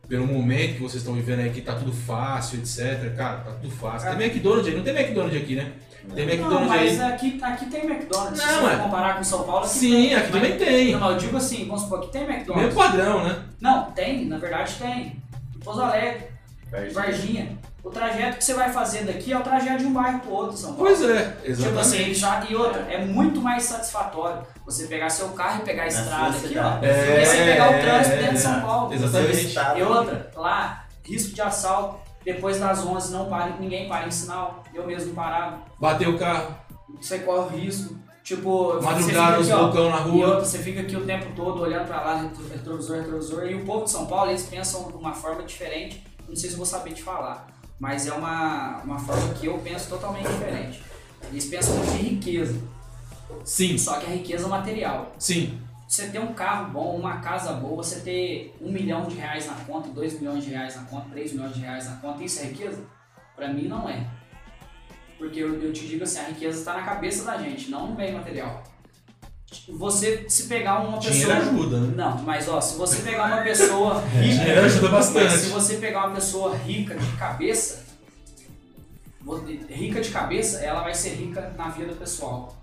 Speaker 1: pelo momento que vocês estão vivendo aí, que tá tudo fácil, etc. Cara, tá tudo fácil. Tem McDonald's aí, não tem McDonald's aqui, né? Tem
Speaker 7: Não,
Speaker 1: McDonald's
Speaker 7: mas
Speaker 1: aí.
Speaker 7: aqui, aqui tem McDonald's.
Speaker 1: Não,
Speaker 7: Se você
Speaker 1: é.
Speaker 7: comparar com São Paulo, aqui
Speaker 1: Sim,
Speaker 7: tem.
Speaker 1: aqui
Speaker 7: Mas-
Speaker 1: também tem.
Speaker 7: Não, eu digo assim, vamos supor, aqui tem
Speaker 1: Mesmo
Speaker 7: McDonald's.
Speaker 1: padrão, né?
Speaker 7: Não, tem, na verdade tem. Em Pouso Alegre,
Speaker 2: Varginha.
Speaker 7: Varginha. O trajeto que você vai fazer daqui é o trajeto de um bairro pro outro, São Paulo.
Speaker 1: Pois é,
Speaker 7: Tipo assim,
Speaker 1: exatamente.
Speaker 7: já, e outra, é muito mais satisfatório você pegar seu carro e pegar a
Speaker 2: Na
Speaker 7: estrada aqui, ó. que você pegar o trânsito dentro de
Speaker 1: é,
Speaker 7: São Paulo.
Speaker 1: Exatamente.
Speaker 7: E outra, lá, risco de assalto, depois das 11 não para, ninguém para em sinal, eu mesmo parava.
Speaker 1: Bateu o carro,
Speaker 7: você corre o risco. Tipo,
Speaker 1: madrugada, os vulcão na
Speaker 7: e
Speaker 1: rua.
Speaker 7: outra, você fica aqui o tempo todo olhando pra lá, retro- retrovisor, retrovisor. E o povo de São Paulo, eles pensam de uma forma diferente. Não sei se eu vou saber te falar, mas é uma, uma forma que eu penso totalmente diferente. Eles pensam muito em riqueza,
Speaker 1: Sim,
Speaker 7: só que é riqueza material.
Speaker 1: sim.
Speaker 7: Você ter um carro bom, uma casa boa, você ter um milhão de reais na conta, dois milhões de reais na conta, três milhões de reais na conta, isso é riqueza? Pra mim não é. Porque eu, eu te digo assim, a riqueza está na cabeça da gente, não no bem material. Você, se pegar uma
Speaker 1: Dinheiro
Speaker 7: pessoa...
Speaker 1: ajuda, né?
Speaker 7: Não, mas ó, se você pegar uma pessoa [LAUGHS] rica...
Speaker 1: Dinheiro ajuda bastante.
Speaker 7: Se você pegar uma pessoa rica de cabeça, rica de cabeça, ela vai ser rica na vida pessoal.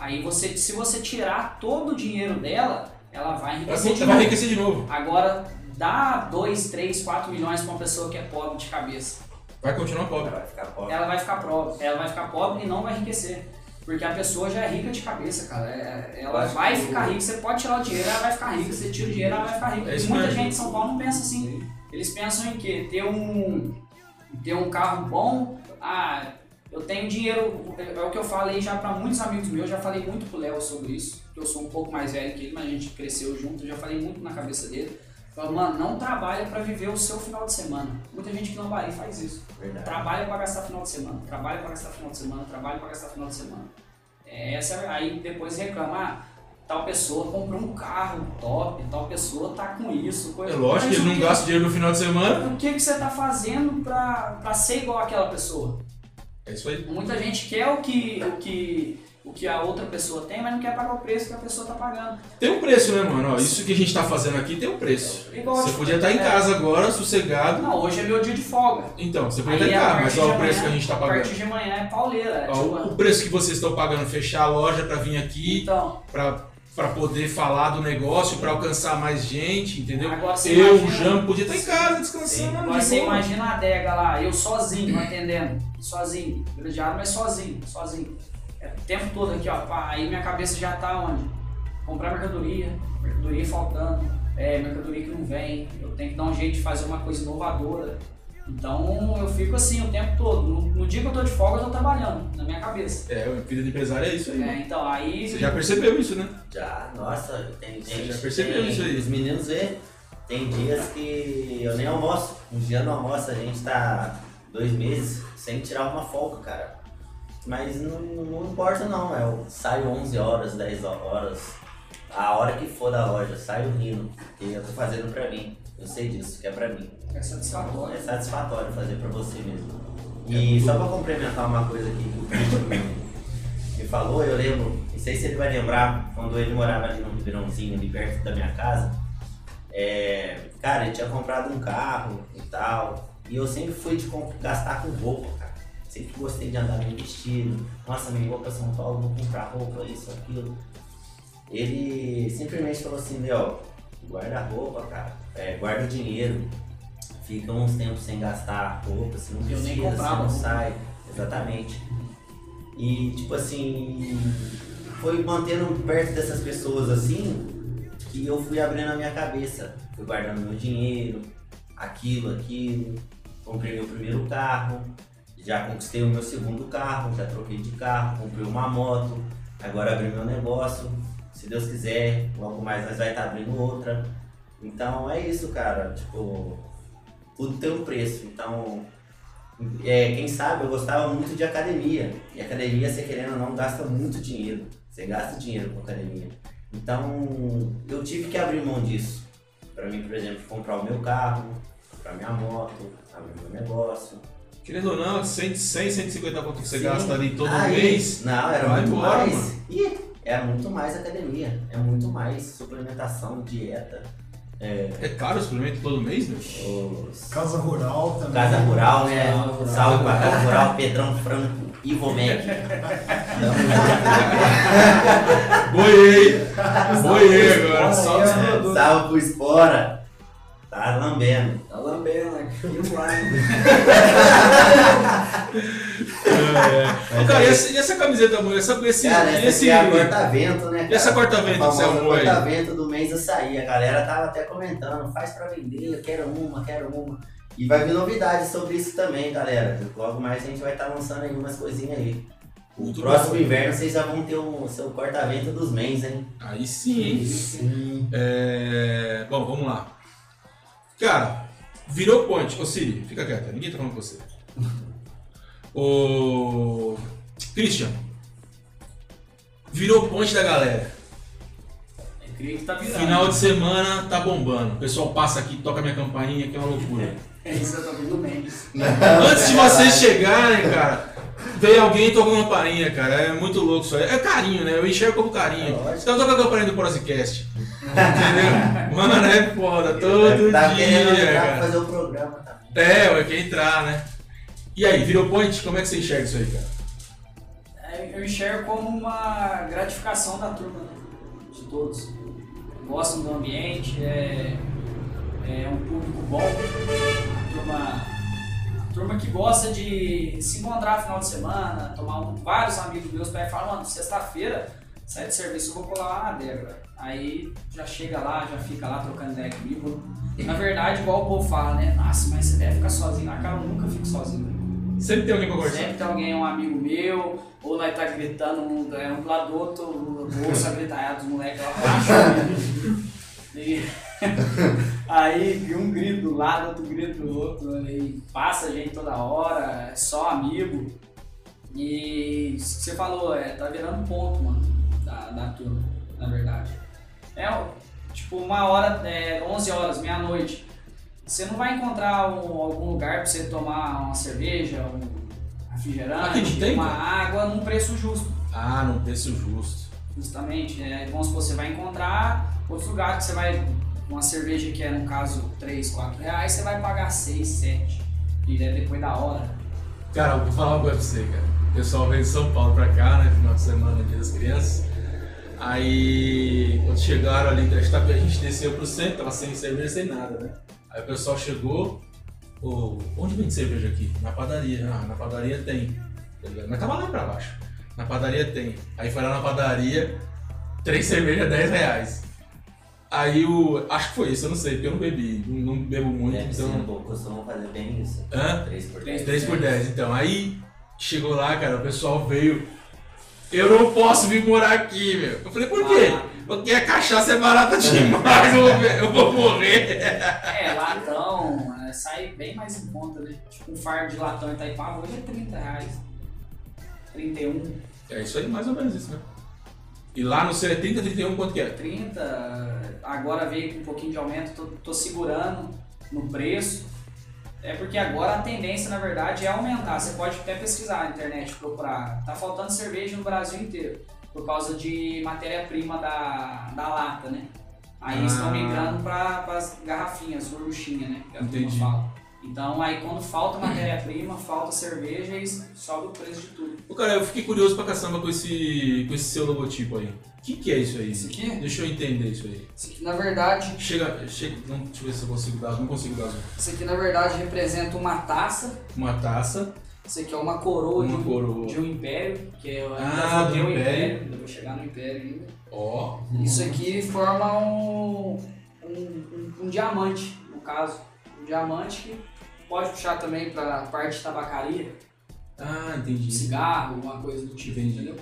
Speaker 7: Aí você, se você tirar todo o dinheiro dela, ela vai enriquecer de
Speaker 1: Vai
Speaker 7: novo.
Speaker 1: enriquecer de novo.
Speaker 7: Agora, dá 2, 3, 4 milhões pra uma pessoa que é pobre de cabeça.
Speaker 1: Vai continuar pobre.
Speaker 2: Vai ficar pobre.
Speaker 7: Ela vai ficar pobre, ela vai ficar pobre e não vai enriquecer. Porque a pessoa já é rica de cabeça, cara. É- ela vai ficar rica, você pode tirar o dinheiro, ela vai ficar rica. Você tira o dinheiro, ela vai ficar rica.
Speaker 1: É
Speaker 7: Muita
Speaker 1: mesmo.
Speaker 7: gente em São Paulo não pensa assim. Eles pensam em quê? Ter um, ter um carro bom. Ah, eu tenho dinheiro. É o que eu falei já para muitos amigos meus. Já falei muito pro Léo sobre isso. Que eu sou um pouco mais velho que ele, mas a gente cresceu junto. Já falei muito na cabeça dele. Falei, mano, não trabalha para viver o seu final de semana. Muita gente que não vai faz isso.
Speaker 2: Verdade.
Speaker 7: Trabalha para gastar final de semana, trabalha para gastar final de semana, trabalha para gastar final de semana. É, Essa, é- aí depois reclama, ah, tal pessoa comprou um carro top, tal pessoa tá com isso. Coisa.
Speaker 1: É lógico
Speaker 7: Mas
Speaker 1: que ele não
Speaker 7: que-
Speaker 1: gasta dinheiro no final de semana.
Speaker 7: O que, que você tá fazendo pra, pra ser igual àquela pessoa?
Speaker 1: É isso aí.
Speaker 7: Muita gente quer o que, o, que, o que a outra pessoa tem, mas não quer pagar o preço que a pessoa tá pagando.
Speaker 1: Tem um preço, né, mano? Ó, isso que a gente tá fazendo aqui tem um preço.
Speaker 7: Igual
Speaker 1: Você podia estar em
Speaker 7: é.
Speaker 1: casa agora, sossegado.
Speaker 7: Não, hoje é meu dia de folga.
Speaker 1: Então, você podia estar em
Speaker 7: a
Speaker 1: casa, mas olha o preço que a gente tá
Speaker 7: A
Speaker 1: pagando.
Speaker 7: partir de amanhã é pauleira. É,
Speaker 1: Ó,
Speaker 7: tipo,
Speaker 1: o, preço que vocês estão pagando, fechar a loja pra vir aqui,
Speaker 7: então,
Speaker 1: pra, pra poder falar do negócio, pra alcançar mais gente, entendeu?
Speaker 7: Agora
Speaker 1: Eu, o
Speaker 7: imagina-
Speaker 1: Jam, podia estar em casa descansando.
Speaker 7: Agora
Speaker 1: de
Speaker 7: você
Speaker 1: boa.
Speaker 7: imagina a adega lá, eu sozinho atendendo, sozinho, gradiado, mas sozinho, sozinho. É, o tempo todo aqui, ó, pá, aí minha cabeça já tá onde? Comprar mercadoria, mercadoria faltando, é, mercadoria que não vem, eu tenho que dar um jeito de fazer uma coisa inovadora. Então eu fico assim o tempo todo. No, no dia que eu tô de folga, eu tô trabalhando, na minha cabeça.
Speaker 1: É, vida de empresário é isso aí.
Speaker 7: É, então aí.
Speaker 1: Você já percebeu isso, né?
Speaker 2: Já, nossa, tem
Speaker 1: Você
Speaker 2: gente.
Speaker 1: já percebeu
Speaker 2: tem-
Speaker 1: isso aí?
Speaker 2: Os meninos vê. Tem dias que eu nem almoço. Um dia no almoço a gente tá dois meses sem tirar uma folga, cara. Mas não, não importa não, eu saio 11 horas, 10 horas, a hora que for da loja, saio rindo, porque eu tô fazendo pra mim. Eu sei disso, que é pra mim.
Speaker 7: É satisfatório.
Speaker 2: É satisfatório fazer pra você mesmo. E só pra complementar uma coisa aqui que o Christian me- falou, eu lembro, não sei se ele vai lembrar, quando ele morava ali no Ribeirãozinho, ali perto da minha casa, é, cara, ele tinha comprado um carro e tal, e eu sempre fui de gastar com roupa, cara. Sempre gostei de andar bem vestido. Nossa, me vou pra São Paulo, vou comprar roupa, isso, aquilo. Ele simplesmente falou assim, Léo, guarda roupa, cara, é, guarda dinheiro, fica uns tempos sem gastar roupa, se não
Speaker 7: Eu nem
Speaker 2: precisa, se
Speaker 7: comprava
Speaker 2: não sai. Exatamente. E tipo assim, foi mantendo perto dessas pessoas assim que eu fui abrindo a minha cabeça. Fui guardando meu dinheiro, aquilo, aquilo. Comprei meu primeiro carro, já conquistei o meu segundo carro, já troquei de carro, comprei uma moto, agora abri meu negócio. Se Deus quiser, logo mais nós vai estar abrindo outra. Então é isso, cara. Tipo, tudo tem um preço. Então, é, quem sabe, eu gostava muito de academia. E academia, você querendo ou não, gasta muito dinheiro. Você gasta dinheiro com academia. Então, eu tive que abrir mão disso. Pra mim, por exemplo, comprar o meu carro, comprar minha moto, abrir meu negócio.
Speaker 1: Querendo ou não, 100, 100 150 quanto que você
Speaker 2: Sim.
Speaker 1: gasta ali todo
Speaker 2: Aí-
Speaker 1: mês.
Speaker 2: Não, era
Speaker 1: Vai
Speaker 2: muito
Speaker 1: embora,
Speaker 2: mais.
Speaker 1: mano.
Speaker 2: Ih, era muito mais academia. É muito mais suplementação, dieta. É,
Speaker 1: É caro o suplemento todo mês, né?
Speaker 2: os...
Speaker 4: Casa Rural também.
Speaker 2: Casa Rural, né?
Speaker 7: Casa Rural.
Speaker 2: Salve pra Casa Rural, Pedrão Franco, Ivo Mac. [LAUGHS]
Speaker 1: Boiei! Boiei agora. Só...
Speaker 2: É, salve pro Espora. Tá lambendo.
Speaker 3: Tá lambendo aqui, lá. [LAUGHS]
Speaker 1: É. Ô, Cara, e essa, e essa camiseta, amor? Essa, esse,
Speaker 2: Cara, essa
Speaker 1: esse,
Speaker 2: é a corta-vento, né?
Speaker 1: E essa
Speaker 2: cara?
Speaker 1: corta-vento que você arrumou aí?
Speaker 2: corta-vento do mês açaí. A galera tava até comentando, faz pra vender, eu quero uma, quero uma. E vai vir novidades sobre isso também, galera. Logo mais a gente vai estar lançando aí umas coisinhas aí. O
Speaker 1: Muito
Speaker 2: próximo
Speaker 1: bom.
Speaker 2: inverno vocês já vão ter o seu corta-vento dos mês, hein?
Speaker 1: Aí sim, hein?
Speaker 4: Sim.
Speaker 1: É... Bom, vamos lá. Cara, virou ponte. Ô Siri, fica quieta, ninguém tá falando com você. Ô. Christian. Virou ponte da galera.
Speaker 7: Eu creio que tá virando.
Speaker 1: Final de semana tá bombando. O pessoal passa aqui, toca minha campainha, que é uma loucura. [LAUGHS]
Speaker 7: É isso, eu tô vendo Mendes.
Speaker 1: Antes de vocês chegarem, cara, veio alguém e tocou uma campainha, cara. É muito louco isso aí. É carinho, né? Eu enxergo como carinho.
Speaker 2: É.
Speaker 1: Então toca a campainha do Prozicast. Entendeu? [LAUGHS] Mano, é foda. Todo
Speaker 2: tá
Speaker 1: dia, cara.
Speaker 2: fazer o programa também.
Speaker 1: É, ué, quer entrar, né? E aí, virou point? Como é que você enxerga isso aí, cara?
Speaker 7: É, Eu enxergo como uma gratificação da turma, né? de todos. Gostam do ambiente, é, é um público bom, a turma turma que gosta de se encontrar no final de semana, tomar um, vários amigos meus ir falar, mano, sexta-feira, sai de serviço, eu vou colar lá na velho. Aí já chega lá, já fica lá trocando ideia comigo. Na verdade, igual o povo fala, né? Nossa, mas você deve ficar sozinho. Ah, cara, eu nunca fico sozinho.
Speaker 1: Sempre tem alguém pra conversar.
Speaker 7: Sempre tem alguém, um amigo meu, ou nós tá gritando um, é, um do lado do outro, o ouço a gritar dos moleques lá. E- [LAUGHS] aí um grito do lado, outro grito do outro, aí passa gente toda hora, é só amigo. E isso que você falou, é, tá virando ponto, mano, da, da turma, na verdade. É, tipo, uma hora, é, 11 horas, meia-noite. Você não vai encontrar um- algum lugar pra você tomar uma cerveja, um refrigerante,
Speaker 1: tem,
Speaker 7: uma
Speaker 1: cara?
Speaker 7: água num preço justo.
Speaker 1: Ah, num preço justo.
Speaker 7: Justamente, né? Vamos supor, você vai encontrar outros lugares que você vai. Uma cerveja que é, no caso, 3, 4 reais, você vai pagar 6, 7. E é depois da hora.
Speaker 1: Cara, eu vou falar coisa pra você, cara. O pessoal veio de São Paulo pra cá, né? Final de semana, dia das crianças. Aí, quando chegaram ali, a gente tá- a gente desceu pro centro, tava sem cerveja, sem nada, né? Aí o pessoal chegou, ô, onde vende cerveja aqui? Na padaria. Ah, na padaria tem. Tá? Mas tava lá pra baixo. Na padaria tem. Aí foi lá na padaria, três cervejas, 10 reais. Aí o. Acho que foi isso, eu não sei, porque eu não bebi, não, não bebo muito,
Speaker 2: ser
Speaker 1: então.
Speaker 2: um pouco, costumam fazer bem isso.
Speaker 1: Hã?
Speaker 2: 3 por
Speaker 7: Três
Speaker 2: 10.
Speaker 1: 3 por 10, então. Aí chegou lá, cara, o pessoal veio. Eu não posso vir morar aqui, meu. Eu falei, por quê?
Speaker 7: Ah.
Speaker 1: Porque a cachaça é barata demais, eu vou, eu vou morrer.
Speaker 7: É, latão, é, sai bem mais em conta, né? Tipo, um fardo de latão em Itaipava hoje é 30 reais. 31,
Speaker 1: É isso aí, mais ou menos isso, né? E lá no 70, 31, quanto que é?
Speaker 7: 30. Agora veio com um pouquinho de aumento, tô, tô segurando no preço. É porque agora a tendência, na verdade, é aumentar. Você pode até pesquisar na internet, procurar. Tá faltando cerveja no Brasil inteiro, por causa de matéria-prima da, da lata, né? Aí eles estão
Speaker 1: Ah.
Speaker 7: migrando para as garrafinhas, gorduchinha, né? Que a turma
Speaker 1: Entendi.
Speaker 7: fala. Então aí quando falta matéria-prima, falta cerveja e sobe o preço de tudo.
Speaker 1: Ô, cara, eu fiquei curioso pra caçamba com esse, com esse seu logotipo aí. O que, que é isso aí?
Speaker 7: Isso aqui?
Speaker 1: Deixa eu entender isso aí.
Speaker 7: Isso aqui na verdade,
Speaker 1: Chega, chega, não, deixa eu ver se eu consigo dar, não consigo dar
Speaker 7: isso aqui na verdade representa uma taça.
Speaker 1: Uma taça,
Speaker 7: Isso aqui é uma coroa, de,
Speaker 1: uma
Speaker 7: um,
Speaker 1: coroa.
Speaker 7: de um império, que eu ainda
Speaker 1: Ah,
Speaker 7: vou um
Speaker 1: império.
Speaker 7: império, ainda vou chegar no império ainda.
Speaker 1: Ó,
Speaker 7: Isso aqui forma um, um, um- um diamante, no caso. Um diamante que pode puxar também para parte de tabacaria,
Speaker 1: ah, entendi.
Speaker 7: cigarro, alguma coisa do tipo,
Speaker 1: Entendi.
Speaker 7: entendeu?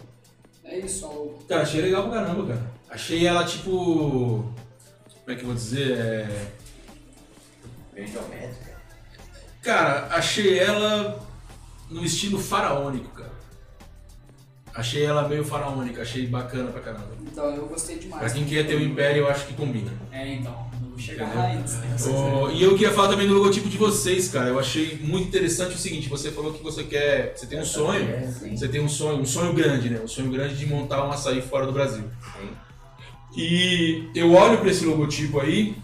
Speaker 7: É isso, ó.
Speaker 1: Cara, achei legal pra caramba, cara. Achei ela tipo. Como é que eu vou dizer? É...
Speaker 2: Bem geométrica.
Speaker 1: Cara, achei ela no estilo faraônico, cara. Achei ela meio faraônica, achei bacana pra caramba.
Speaker 7: Então eu gostei demais.
Speaker 1: Pra quem quer ter o Império, eu acho que combina.
Speaker 7: É, então. Vou chegar lá antes. né?
Speaker 1: Ô, e eu queria falar também do logotipo de vocês, cara. Eu achei muito interessante o seguinte: você falou que você quer. Você tem um sonho.
Speaker 2: É, sim.
Speaker 1: Você tem um sonho, um sonho grande, né? Um sonho grande de montar um açaí fora do Brasil.
Speaker 2: Sim.
Speaker 1: E eu olho pra esse logotipo aí,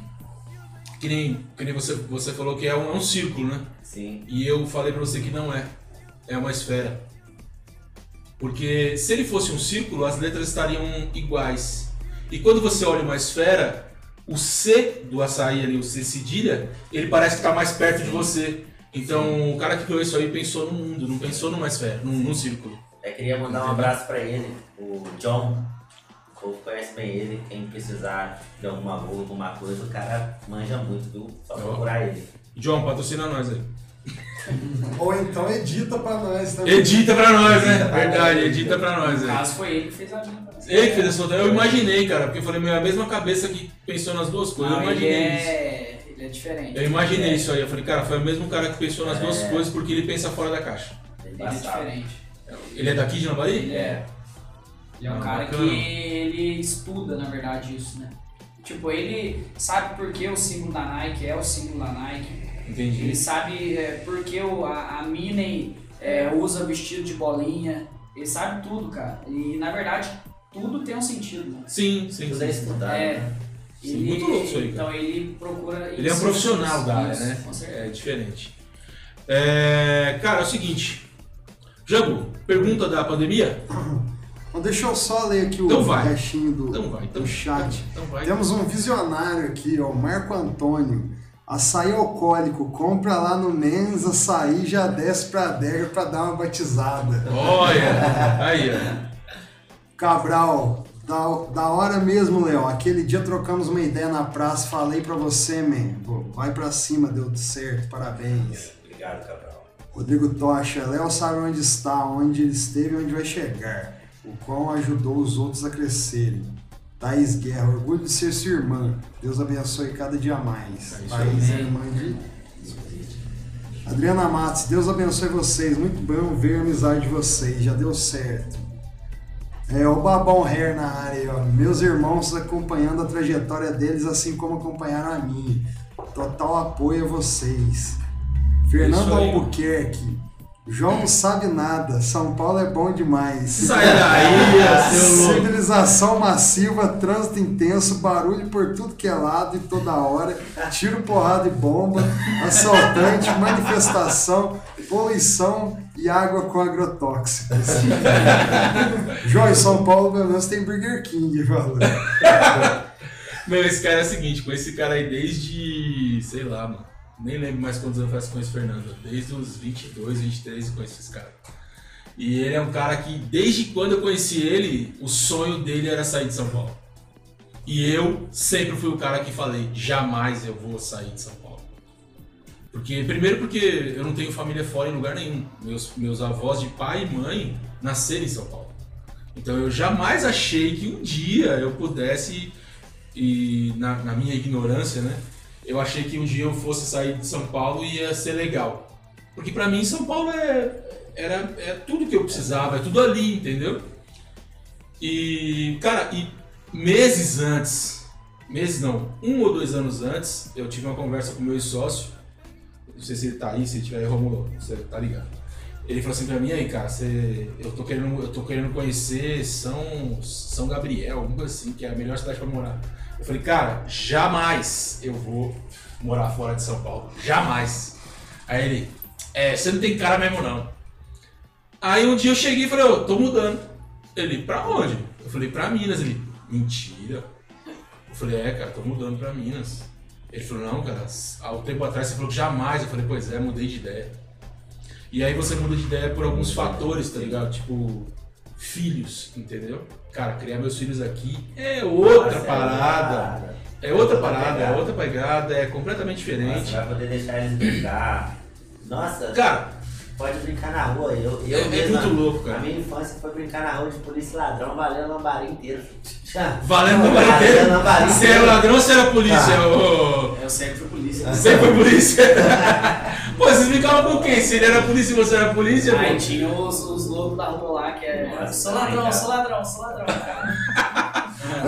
Speaker 1: que nem, que nem você, você falou que é um, é um círculo, né?
Speaker 2: Sim.
Speaker 1: E eu falei pra você que não é. É uma esfera. Porque se ele fosse um círculo, as letras estariam iguais. E quando você olha uma esfera, o C do açaí ali, o C cedilha, ele parece que está mais perto de você. Então o cara que criou isso aí pensou no mundo, não pensou numa esfera, num, num círculo.
Speaker 2: Eu queria mandar um abraço pra ele, o John. O povo conhece bem ele, quem precisar de alguma boa, alguma coisa, o cara manja muito, viu? Só procurar ele.
Speaker 1: John, patrocina nós aí.
Speaker 4: Ou então edita pra nós também.
Speaker 1: Edita pra nós, né?
Speaker 2: Edita
Speaker 1: Verdade,
Speaker 2: nós.
Speaker 1: edita pra nós
Speaker 7: No
Speaker 1: aí.
Speaker 7: caso foi ele que fez a minha.
Speaker 1: Ele que fez essa outra. Eu imaginei, cara, porque eu falei, meu, é a mesma cabeça que pensou nas duas coisas.
Speaker 7: Não,
Speaker 1: eu
Speaker 7: ele
Speaker 1: imaginei isso.
Speaker 7: é, ele é diferente.
Speaker 1: Eu imaginei
Speaker 7: é,
Speaker 1: isso aí. Eu falei, cara, foi o mesmo cara que pensou nas duas
Speaker 2: É.
Speaker 1: coisas porque ele pensa fora da caixa.
Speaker 2: Ele
Speaker 7: Ele é diferente.
Speaker 1: Ele é daqui de Nambari?
Speaker 7: Ele é. Ele é um
Speaker 1: Ah,
Speaker 7: cara
Speaker 1: bacana.
Speaker 7: que ele estuda, na verdade, isso, né? Tipo, ele sabe por que o símbolo da Nike é o símbolo da Nike.
Speaker 1: Entendi.
Speaker 7: Ele sabe é, por que o, a, a Minnie é, usa vestido de bolinha. Ele sabe tudo, cara. E, na verdade, tudo tem um sentido, né?
Speaker 1: Sim, sim,
Speaker 2: Tudo é estudado.
Speaker 7: É.
Speaker 2: né?
Speaker 1: Sim,
Speaker 7: Ele,
Speaker 1: muito louco isso aí, cara.
Speaker 7: Então ele procura.
Speaker 1: Ele é um profissional
Speaker 7: isso,
Speaker 1: da área, né?
Speaker 7: Com certeza.
Speaker 1: É diferente. É, cara, é o seguinte. Jango, pergunta da pandemia?
Speaker 4: Então deixa eu só ler aqui o
Speaker 1: Então vai.
Speaker 4: restinho do,
Speaker 1: Então vai, então,
Speaker 4: do chat.
Speaker 1: Então vai.
Speaker 4: Temos um visionário aqui, ó, o Marco Antônio. Açaí alcoólico, compra lá no Men's açaí já desce pra adega pra dar uma batizada.
Speaker 1: Olha, aí, ó.
Speaker 4: Cabral, da, da hora mesmo, Léo. Aquele dia trocamos uma ideia na praça, falei pra você, man. Pô, vai pra cima, deu tudo certo, parabéns.
Speaker 2: Obrigado, Cabral.
Speaker 4: Rodrigo Tocha, Léo sabe onde está, onde ele esteve e onde vai chegar. O qual ajudou os outros a crescerem. Thaís Guerra, orgulho de ser sua irmã. Deus abençoe cada dia mais.
Speaker 1: É isso
Speaker 4: Thaís é irmã de. Adriana Matos, Deus abençoe vocês. Muito bom ver a amizade de vocês. Já deu certo. É o Babão Hair na área, ó. Meus irmãos acompanhando a trajetória deles, assim como acompanharam a minha. Total apoio a vocês. Fernando
Speaker 1: Isso aí.
Speaker 4: Albuquerque. João não sabe nada. São Paulo é bom demais.
Speaker 1: Sai daí, [LAUGHS] seu louco.
Speaker 4: Civilização massiva, trânsito intenso, barulho por tudo que é lado e toda hora, tiro, porrada e bomba, assaltante, [LAUGHS] manifestação, poluição e água com agrotóxicos. [LAUGHS] João, em São Paulo pelo menos tem Burger King, valeu.
Speaker 1: Meu, esse cara é o seguinte, com esse cara aí desde, sei lá, mano. Nem lembro mais quantos anos faz com esse Fernando. Desde os 22, 23 eu conheço esse cara. E ele é um cara que, desde quando eu conheci ele, o sonho dele era sair de São Paulo. E eu sempre fui o cara que falei, jamais eu vou sair de São Paulo. Porque, primeiro porque eu não tenho família fora em lugar nenhum. Meus, meus avós de pai e mãe nasceram em São Paulo. Então eu jamais achei que um dia eu pudesse, e na, na minha ignorância, né? Eu achei que um dia eu fosse sair de São Paulo e ia ser legal. Porque pra mim São Paulo é, era, é tudo que eu precisava, é tudo ali, entendeu? E, cara, e meses antes, meses não, um ou dois anos antes, eu tive uma conversa com meu ex-sócio. Não sei se ele tá aí, se ele tiver aí, Romulo, você tá ligado. Ele falou assim pra mim, aí, cara, você, eu, tô querendo, eu tô querendo conhecer São, São Gabriel, coisa assim, que é a melhor cidade pra morar. Eu falei, cara, jamais eu vou morar fora de São Paulo. Jamais. Aí ele, é, você não tem cara mesmo não. Aí um dia eu cheguei e falei, ô, tô mudando. Ele, pra onde? Eu falei, pra Minas. Ele, mentira. Eu falei, é, cara, tô mudando pra Minas. Ele falou, não, cara, há um tempo atrás você falou que jamais. Eu falei, pois é, mudei de ideia. E aí você muda de ideia por alguns fatores, tá ligado? Tipo, filhos, entendeu? Cara, criar meus filhos aqui é outra
Speaker 2: Nossa,
Speaker 1: parada. É outra parada, é
Speaker 2: pegada.
Speaker 1: outra pegada, é completamente
Speaker 2: Nossa,
Speaker 1: diferente.
Speaker 2: vai poder deixar eles brincar. Nossa,
Speaker 1: Cara,
Speaker 2: pode brincar na rua. Eu, eu
Speaker 1: É- é
Speaker 2: mesmo,
Speaker 1: muito louco, cara.
Speaker 2: A minha infância foi brincar na rua de polícia e ladrão, valendo o lambarim inteiro. [LAUGHS]
Speaker 1: Valendo
Speaker 2: Valendo
Speaker 1: inteiro.
Speaker 2: lambarim
Speaker 1: Você era ladrão ou você era polícia?
Speaker 2: Ah.
Speaker 1: ô?
Speaker 7: Eu sempre fui polícia.
Speaker 1: Você foi polícia? [LAUGHS] Pô, vocês ficavam com quem? Se ele era polícia e você era polícia,
Speaker 7: Aí
Speaker 1: pô?
Speaker 7: tinha os, os loucos da rua lá que é.
Speaker 2: Nossa,
Speaker 7: sou ladrão,
Speaker 2: cara.
Speaker 7: sou ladrão, sou ladrão, cara.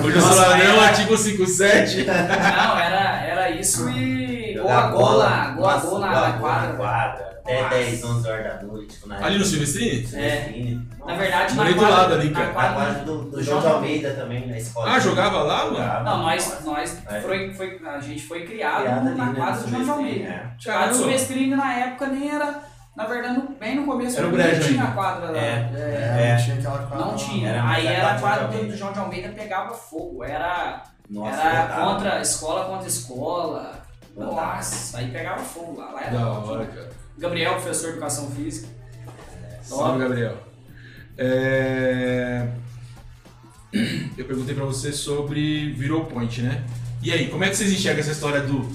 Speaker 1: Hoje eu sou ladrão,
Speaker 7: era-
Speaker 1: artigo 57.
Speaker 7: Não, era, era isso e gol
Speaker 2: Jogar
Speaker 7: a gol lá, gol a
Speaker 2: Nossa,
Speaker 7: gol na, quadra.
Speaker 2: Até
Speaker 7: Nossa.
Speaker 2: 10, 11 horas da noite. Tipo, na
Speaker 1: Ali no Silvestrini?
Speaker 7: É. Na verdade, na
Speaker 1: Morei do
Speaker 7: quadra,
Speaker 1: lado ali,
Speaker 7: na
Speaker 1: cara.
Speaker 2: Na
Speaker 7: quadra
Speaker 2: quadra do, do João de Almeida também, na escola.
Speaker 1: Ah, jogava lá, mano?
Speaker 2: Jogava.
Speaker 7: Não, nós, nós
Speaker 2: É.
Speaker 7: foi, foi, a gente foi criado,
Speaker 2: Criado ali,
Speaker 7: na
Speaker 2: né,
Speaker 7: quadra do João de Almeida.
Speaker 2: é.
Speaker 7: A do
Speaker 1: Caramba.
Speaker 7: Silvestrini na época nem era, na verdade, no- bem no começo
Speaker 1: Era o
Speaker 7: não
Speaker 1: brejo
Speaker 7: tinha
Speaker 1: ainda.
Speaker 7: a quadra lá.
Speaker 2: É.
Speaker 4: É,
Speaker 2: É.
Speaker 4: não tinha aquela quadra
Speaker 7: Não
Speaker 4: lá.
Speaker 7: tinha.
Speaker 2: Era mais
Speaker 7: Aí
Speaker 2: a
Speaker 7: era a
Speaker 2: quadra
Speaker 7: quadra
Speaker 2: do
Speaker 7: do,
Speaker 2: Almeida.
Speaker 7: do João de Almeida pegava fogo. Era,
Speaker 2: Nossa,
Speaker 7: era
Speaker 2: lotava.
Speaker 7: contra escola contra escola.
Speaker 2: Lotava.
Speaker 7: Nossa, aí pegava fogo lá. lá era
Speaker 1: Da hora, cara.
Speaker 7: Gabriel, professor de educação física.
Speaker 1: Salve, Gabriel. É, Eu perguntei pra você sobre Virou Point, né? E aí, como é que vocês enxergam essa história do.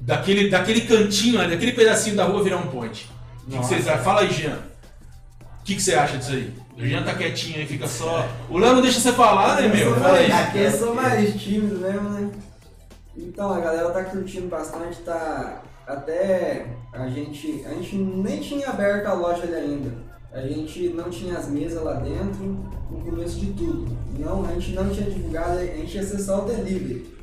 Speaker 1: Daquele, daquele cantinho ali, daquele pedacinho da rua virar um point? O que, que vocês acham? Fala aí, Jean. O que, que você acha disso aí? O Jean tá quietinho aí, fica só. O Léo não deixa você falar, né, meu? Fala aí.
Speaker 3: Aqui eu sou mais tímido mesmo, né? Então, a galera tá curtindo bastante, tá... Até a gente... A gente nem tinha aberto a loja ali ainda. A gente não tinha as mesas lá dentro no começo de tudo. Não, a gente não tinha divulgado, a gente ia ser só o delivery.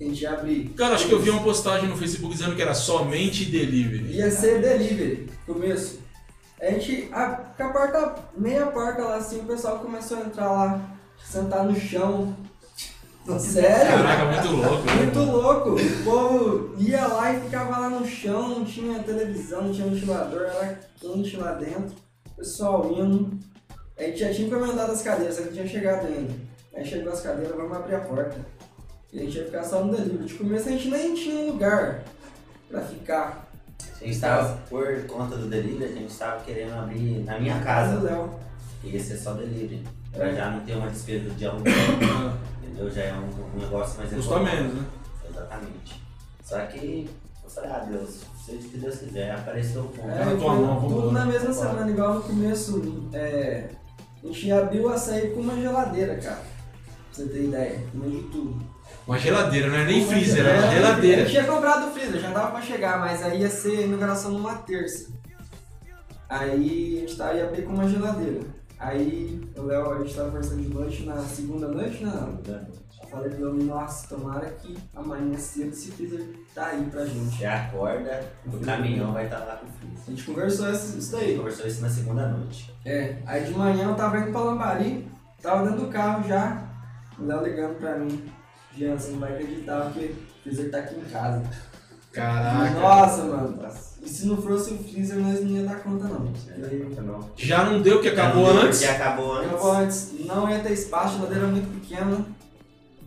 Speaker 3: A gente ia abrir.
Speaker 1: Cara, acho que eu vi uma postagem no Facebook dizendo que era somente delivery.
Speaker 3: Ia ser delivery, começo. A gente, a, a porta, meia porta lá assim, o pessoal começou a entrar lá, sentar no chão. Sério?
Speaker 1: Caraca, muito louco. né?
Speaker 3: Muito louco. O povo ia lá e ficava lá no chão, não tinha televisão, não tinha ventilador, era quente lá dentro. O pessoal indo. A gente já tinha encomendado as cadeiras, só que não tinha chegado ainda. Aí chegou as cadeiras, vamos abrir a porta. E a gente ia ficar só no delivery. De começo a gente nem tinha lugar pra ficar.
Speaker 2: A gente tava, por conta do delivery, a gente tava querendo abrir na minha casa.
Speaker 3: Léo.
Speaker 2: que ia ser só delivery.
Speaker 3: É.
Speaker 2: Pra já não ter uma despesa de aluguel, [LAUGHS] entendeu? Já é um, um negócio mais
Speaker 1: Custa
Speaker 2: econômico.
Speaker 1: menos, né?
Speaker 2: Exatamente. Só que eu falei, ah Deus, seja o que Deus quiser, apareceu o ponto.
Speaker 3: É,
Speaker 1: na tua
Speaker 3: foi
Speaker 1: mão, vamos
Speaker 3: tudo na mesma
Speaker 2: Vambora.
Speaker 3: semana, igual no começo. É, a gente abriu o açaí com uma geladeira, cara. Pra você ter ideia, com de tudo.
Speaker 1: Uma geladeira, não é nem freezer, é uma
Speaker 3: A
Speaker 1: geladeira.
Speaker 3: gente tinha comprado o freezer, já tava pra chegar, mas aí ia ser inauguração numa terça. Aí a gente tava, ia abrir com uma geladeira. Aí o Léo, a gente tava conversando de noite, na segunda noite, não. Eu falei pro Léo, nossa, tomara que amanhã cedo esse freezer tá aí pra gente.
Speaker 2: Já acorda, o caminhão vai estar lá com o
Speaker 3: A
Speaker 2: freezer.
Speaker 3: gente conversou isso,
Speaker 2: A
Speaker 3: daí.
Speaker 2: conversou isso na segunda noite.
Speaker 3: É, aí de manhã eu tava indo pra Lambari, tava dentro do carro já, o Léo ligando pra mim. Jean, você não vai acreditar que o freezer tá aqui em casa.
Speaker 1: Caraca.
Speaker 3: Nossa, mano. E se não fosse o freezer, nós não ia dar conta não. Porque.
Speaker 1: Já não deu que acabou
Speaker 2: Já
Speaker 1: antes.
Speaker 2: porque acabou antes.
Speaker 3: acabou antes, não ia ter espaço, a geladeira era muito pequena.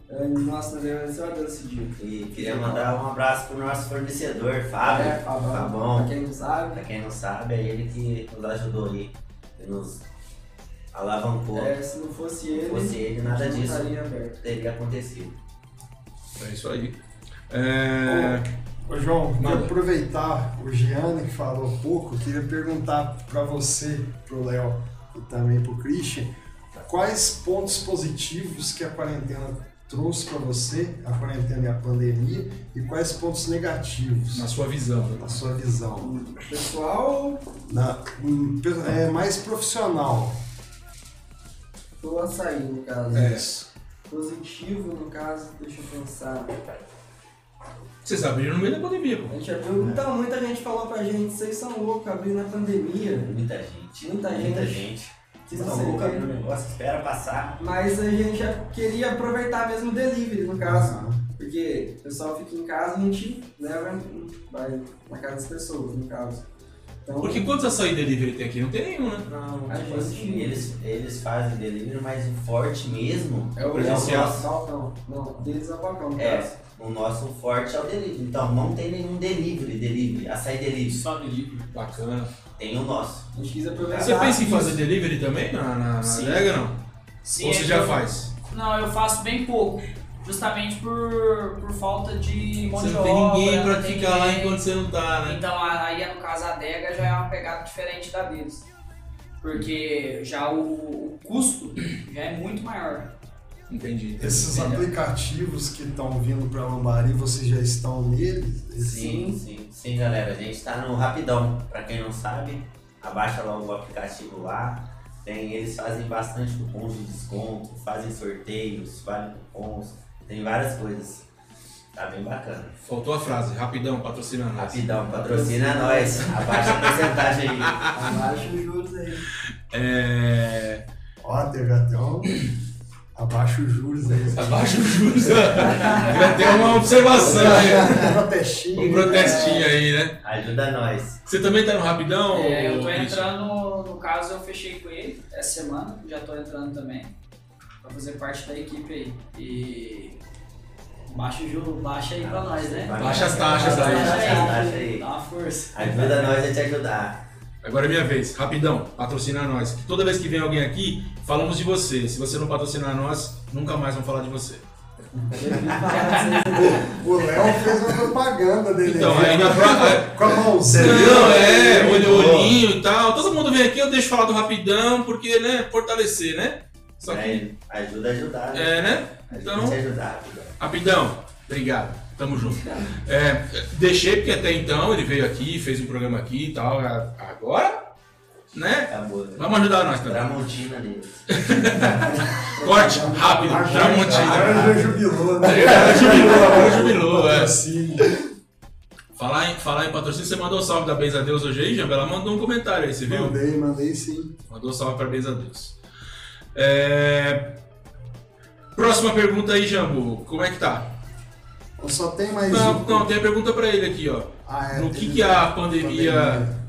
Speaker 3: É, Nossa, nós ia agradecer a Deus esse dia.
Speaker 2: E queria mandar um abraço pro nosso fornecedor, Fábio.
Speaker 3: É, Fabão.
Speaker 2: Fabão.
Speaker 3: Pra quem não sabe.
Speaker 2: Pra quem não sabe, é ele que nos ajudou aí. Que nos alavancou.
Speaker 3: É, se não fosse
Speaker 2: Se
Speaker 3: ele,
Speaker 2: fosse ele, nada disso
Speaker 3: estaria aberto.
Speaker 2: teria acontecido.
Speaker 1: É isso aí. É...
Speaker 4: Ô João, queria aproveitar o Gianni que falou pouco, queria perguntar pra você, pro Léo e também pro Christian, quais pontos positivos que a quarentena trouxe pra você, a quarentena e a pandemia, e quais pontos negativos
Speaker 1: Na sua visão. né?
Speaker 4: na sua visão?
Speaker 3: Pessoal,
Speaker 4: Na, hum, é mais profissional.
Speaker 3: o açaí, no caso.
Speaker 1: É.
Speaker 3: Positivo, no caso, deixa eu pensar.
Speaker 1: Vocês abriram no meio da pandemia, pô.
Speaker 3: A gente abriu, então muita gente falou pra gente, vocês são loucos, abriu na pandemia.
Speaker 2: Muita gente.
Speaker 3: Muita
Speaker 2: Muita
Speaker 3: gente.
Speaker 2: gente.
Speaker 3: Que não sei
Speaker 2: loucos
Speaker 3: o quê.
Speaker 2: abrindo o negócio, espera passar.
Speaker 3: Mas a gente já queria aproveitar mesmo o delivery, no caso. Porque o pessoal fica em casa e a gente leva, vai na casa das pessoas, no caso. Então,
Speaker 1: Porque quantos açaí delivery tem aqui? Não tem nenhum, né?
Speaker 2: Não,
Speaker 3: A
Speaker 2: tipo
Speaker 3: gente-
Speaker 2: assim, eles, eles fazem delivery, mas o forte mesmo
Speaker 1: É o
Speaker 2: o
Speaker 1: presencial.
Speaker 2: nosso.
Speaker 3: Balcão. Não, deles é o balcão, no
Speaker 2: É,
Speaker 3: caso.
Speaker 2: O nosso forte é o delivery. Então não tem nenhum delivery, delivery, açaí delivery.
Speaker 7: Só delivery.
Speaker 1: Bacana.
Speaker 2: Tem o nosso.
Speaker 3: A gente quis aproveitar.
Speaker 1: Você pensa em fazer delivery também na, na, na
Speaker 7: Sim.
Speaker 1: adega, não?
Speaker 7: Sim,
Speaker 1: Ou
Speaker 7: é
Speaker 1: você
Speaker 7: que
Speaker 1: já
Speaker 7: eu-
Speaker 1: faz?
Speaker 7: Não, eu faço bem pouco. Justamente por, por falta de mão
Speaker 1: Você
Speaker 7: de
Speaker 1: não tem
Speaker 7: obra,
Speaker 1: ninguém pra ficar lá
Speaker 7: ninguém.
Speaker 1: enquanto você não tá, né?
Speaker 7: Então aí no caso a adega já é uma pegada diferente da deles. Porque já o, o custo já é muito maior.
Speaker 1: Entendi.
Speaker 4: Esses aplicativos que estão vindo para Lambari, vocês já estão neles?
Speaker 2: Sim, sim, sim, galera. A gente tá no Rapidão. Pra quem não sabe, abaixa logo o aplicativo lá. Tem, eles fazem bastante cupons de desconto, fazem sorteios, valem cupons, tem várias coisas. Tá bem bacana.
Speaker 1: Faltou a frase, rapidão, patrocina nós.
Speaker 2: Rapidão, patrocina nós. Abaixa a porcentagem aí.
Speaker 3: Abaixa os juros aí.
Speaker 1: É...
Speaker 4: Ó, teve até um. Abaixa os juros aí. [LAUGHS]
Speaker 1: Abaixa os juros. Vai ter uma observação aí.
Speaker 4: Um protestinho.
Speaker 1: Um protestinho aí, né?
Speaker 2: Ajuda nós.
Speaker 1: Você também tá no rapidão?
Speaker 7: É, eu tô entrando, no caso eu fechei com ele essa semana, já tô entrando também. Pra fazer parte da equipe aí. E baixa o juro, baixa aí pra nós, né?
Speaker 1: Baixa as taxas aí.
Speaker 2: Baixa as taxas
Speaker 7: aí. Dá uma força.
Speaker 2: Ajuda nós a te ajudar.
Speaker 1: Agora é minha vez, rapidão, patrocina nós. Toda vez que vem alguém aqui, falamos de você. Se você não patrocinar nós, nunca mais vamos falar de você.
Speaker 4: O Léo fez uma propaganda dele.
Speaker 1: Então,
Speaker 4: aí,
Speaker 1: na próxima.
Speaker 4: Com a mãozinha.
Speaker 1: Não, é, olho, olhinho e tal. Todo mundo vem aqui, eu deixo falar do rapidão, porque, né, fortalecer, né? Só que,
Speaker 2: É, ajuda a ajudar. né?
Speaker 1: é, né?
Speaker 2: Ajuda
Speaker 1: Então,
Speaker 2: ajudar. Rapidão.
Speaker 1: rapidão, obrigado. Tamo junto. É, deixei porque até então ele veio aqui, fez um programa aqui e tal. Agora, né?
Speaker 2: Acabou. né?
Speaker 1: Vamos ajudar nós também.
Speaker 2: Tramontina neles. [LAUGHS]
Speaker 1: Corte, rápido, Tramontina.
Speaker 4: agora já jubilou, né?
Speaker 1: Agora [LAUGHS] jubilou, agora jubilou, é. Falar em, falar em patrocínio, você mandou um salve da Bens a Deus hoje aí, Jambe? Ela mandou um comentário aí, você viu?
Speaker 4: Mandei, mandei sim.
Speaker 1: Mandou um salve pra Bens a Deus. É, Próxima pergunta aí, Jambu. Como é que tá?
Speaker 4: Eu só tem mais
Speaker 1: Não,
Speaker 4: um.
Speaker 1: não, tem a pergunta pra ele aqui, ó.
Speaker 4: Ah, é,
Speaker 1: No que que a pandemia-
Speaker 4: pandemia.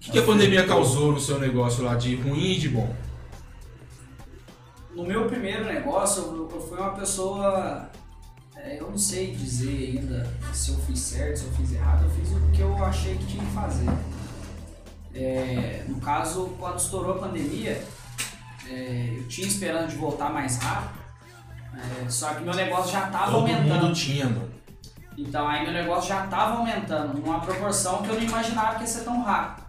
Speaker 1: O que, que a pandemia causou no seu negócio lá de ruim e de bom?
Speaker 7: No meu primeiro negócio, eu, eu fui uma pessoa É, eu não sei dizer ainda se eu fiz certo, se eu fiz errado. Eu fiz o que eu achei que tinha que fazer. É, no caso, quando estourou a pandemia, é, eu tinha esperando de voltar mais rápido. é, só que meu negócio já estava aumentando.
Speaker 1: mundo tinha, mano.
Speaker 7: Então aí meu negócio já estava aumentando, numa proporção que eu não imaginava que ia ser tão rápido.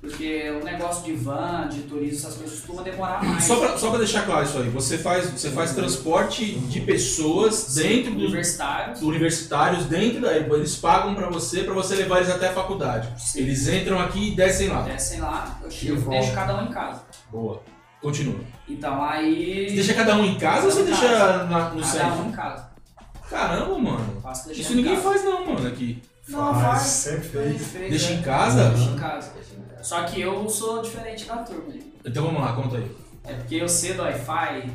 Speaker 7: Porque o negócio de van, de turismo, essas coisas costuma demorar mais.
Speaker 1: Só pra, só pra deixar claro isso aí, você faz, você faz transporte de pessoas dentro do,
Speaker 7: universitários.
Speaker 1: universitários, dentro da. Eles pagam pra você, pra você levar eles até a faculdade.
Speaker 7: Sim.
Speaker 1: Eles entram aqui e descem lá.
Speaker 7: Descem lá, eu
Speaker 4: E
Speaker 7: chego,
Speaker 4: volta.
Speaker 7: deixo cada um em casa.
Speaker 1: Boa. Continua.
Speaker 7: Então aí.
Speaker 1: Você deixa cada um em casa ou você deixa na- no
Speaker 7: cada
Speaker 1: centro?
Speaker 7: um em casa.
Speaker 1: Caramba, mano. Isso ninguém
Speaker 7: casa.
Speaker 1: faz não, mano, aqui.
Speaker 7: Não,
Speaker 4: Faz,
Speaker 7: faz.
Speaker 4: sempre fez.
Speaker 7: fez,
Speaker 1: Deixa
Speaker 7: é.
Speaker 1: em casa?
Speaker 7: Deixa em casa. Só que eu sou diferente da turma.
Speaker 1: Então vamos lá, conta aí.
Speaker 7: É porque eu sei do Wi-Fi,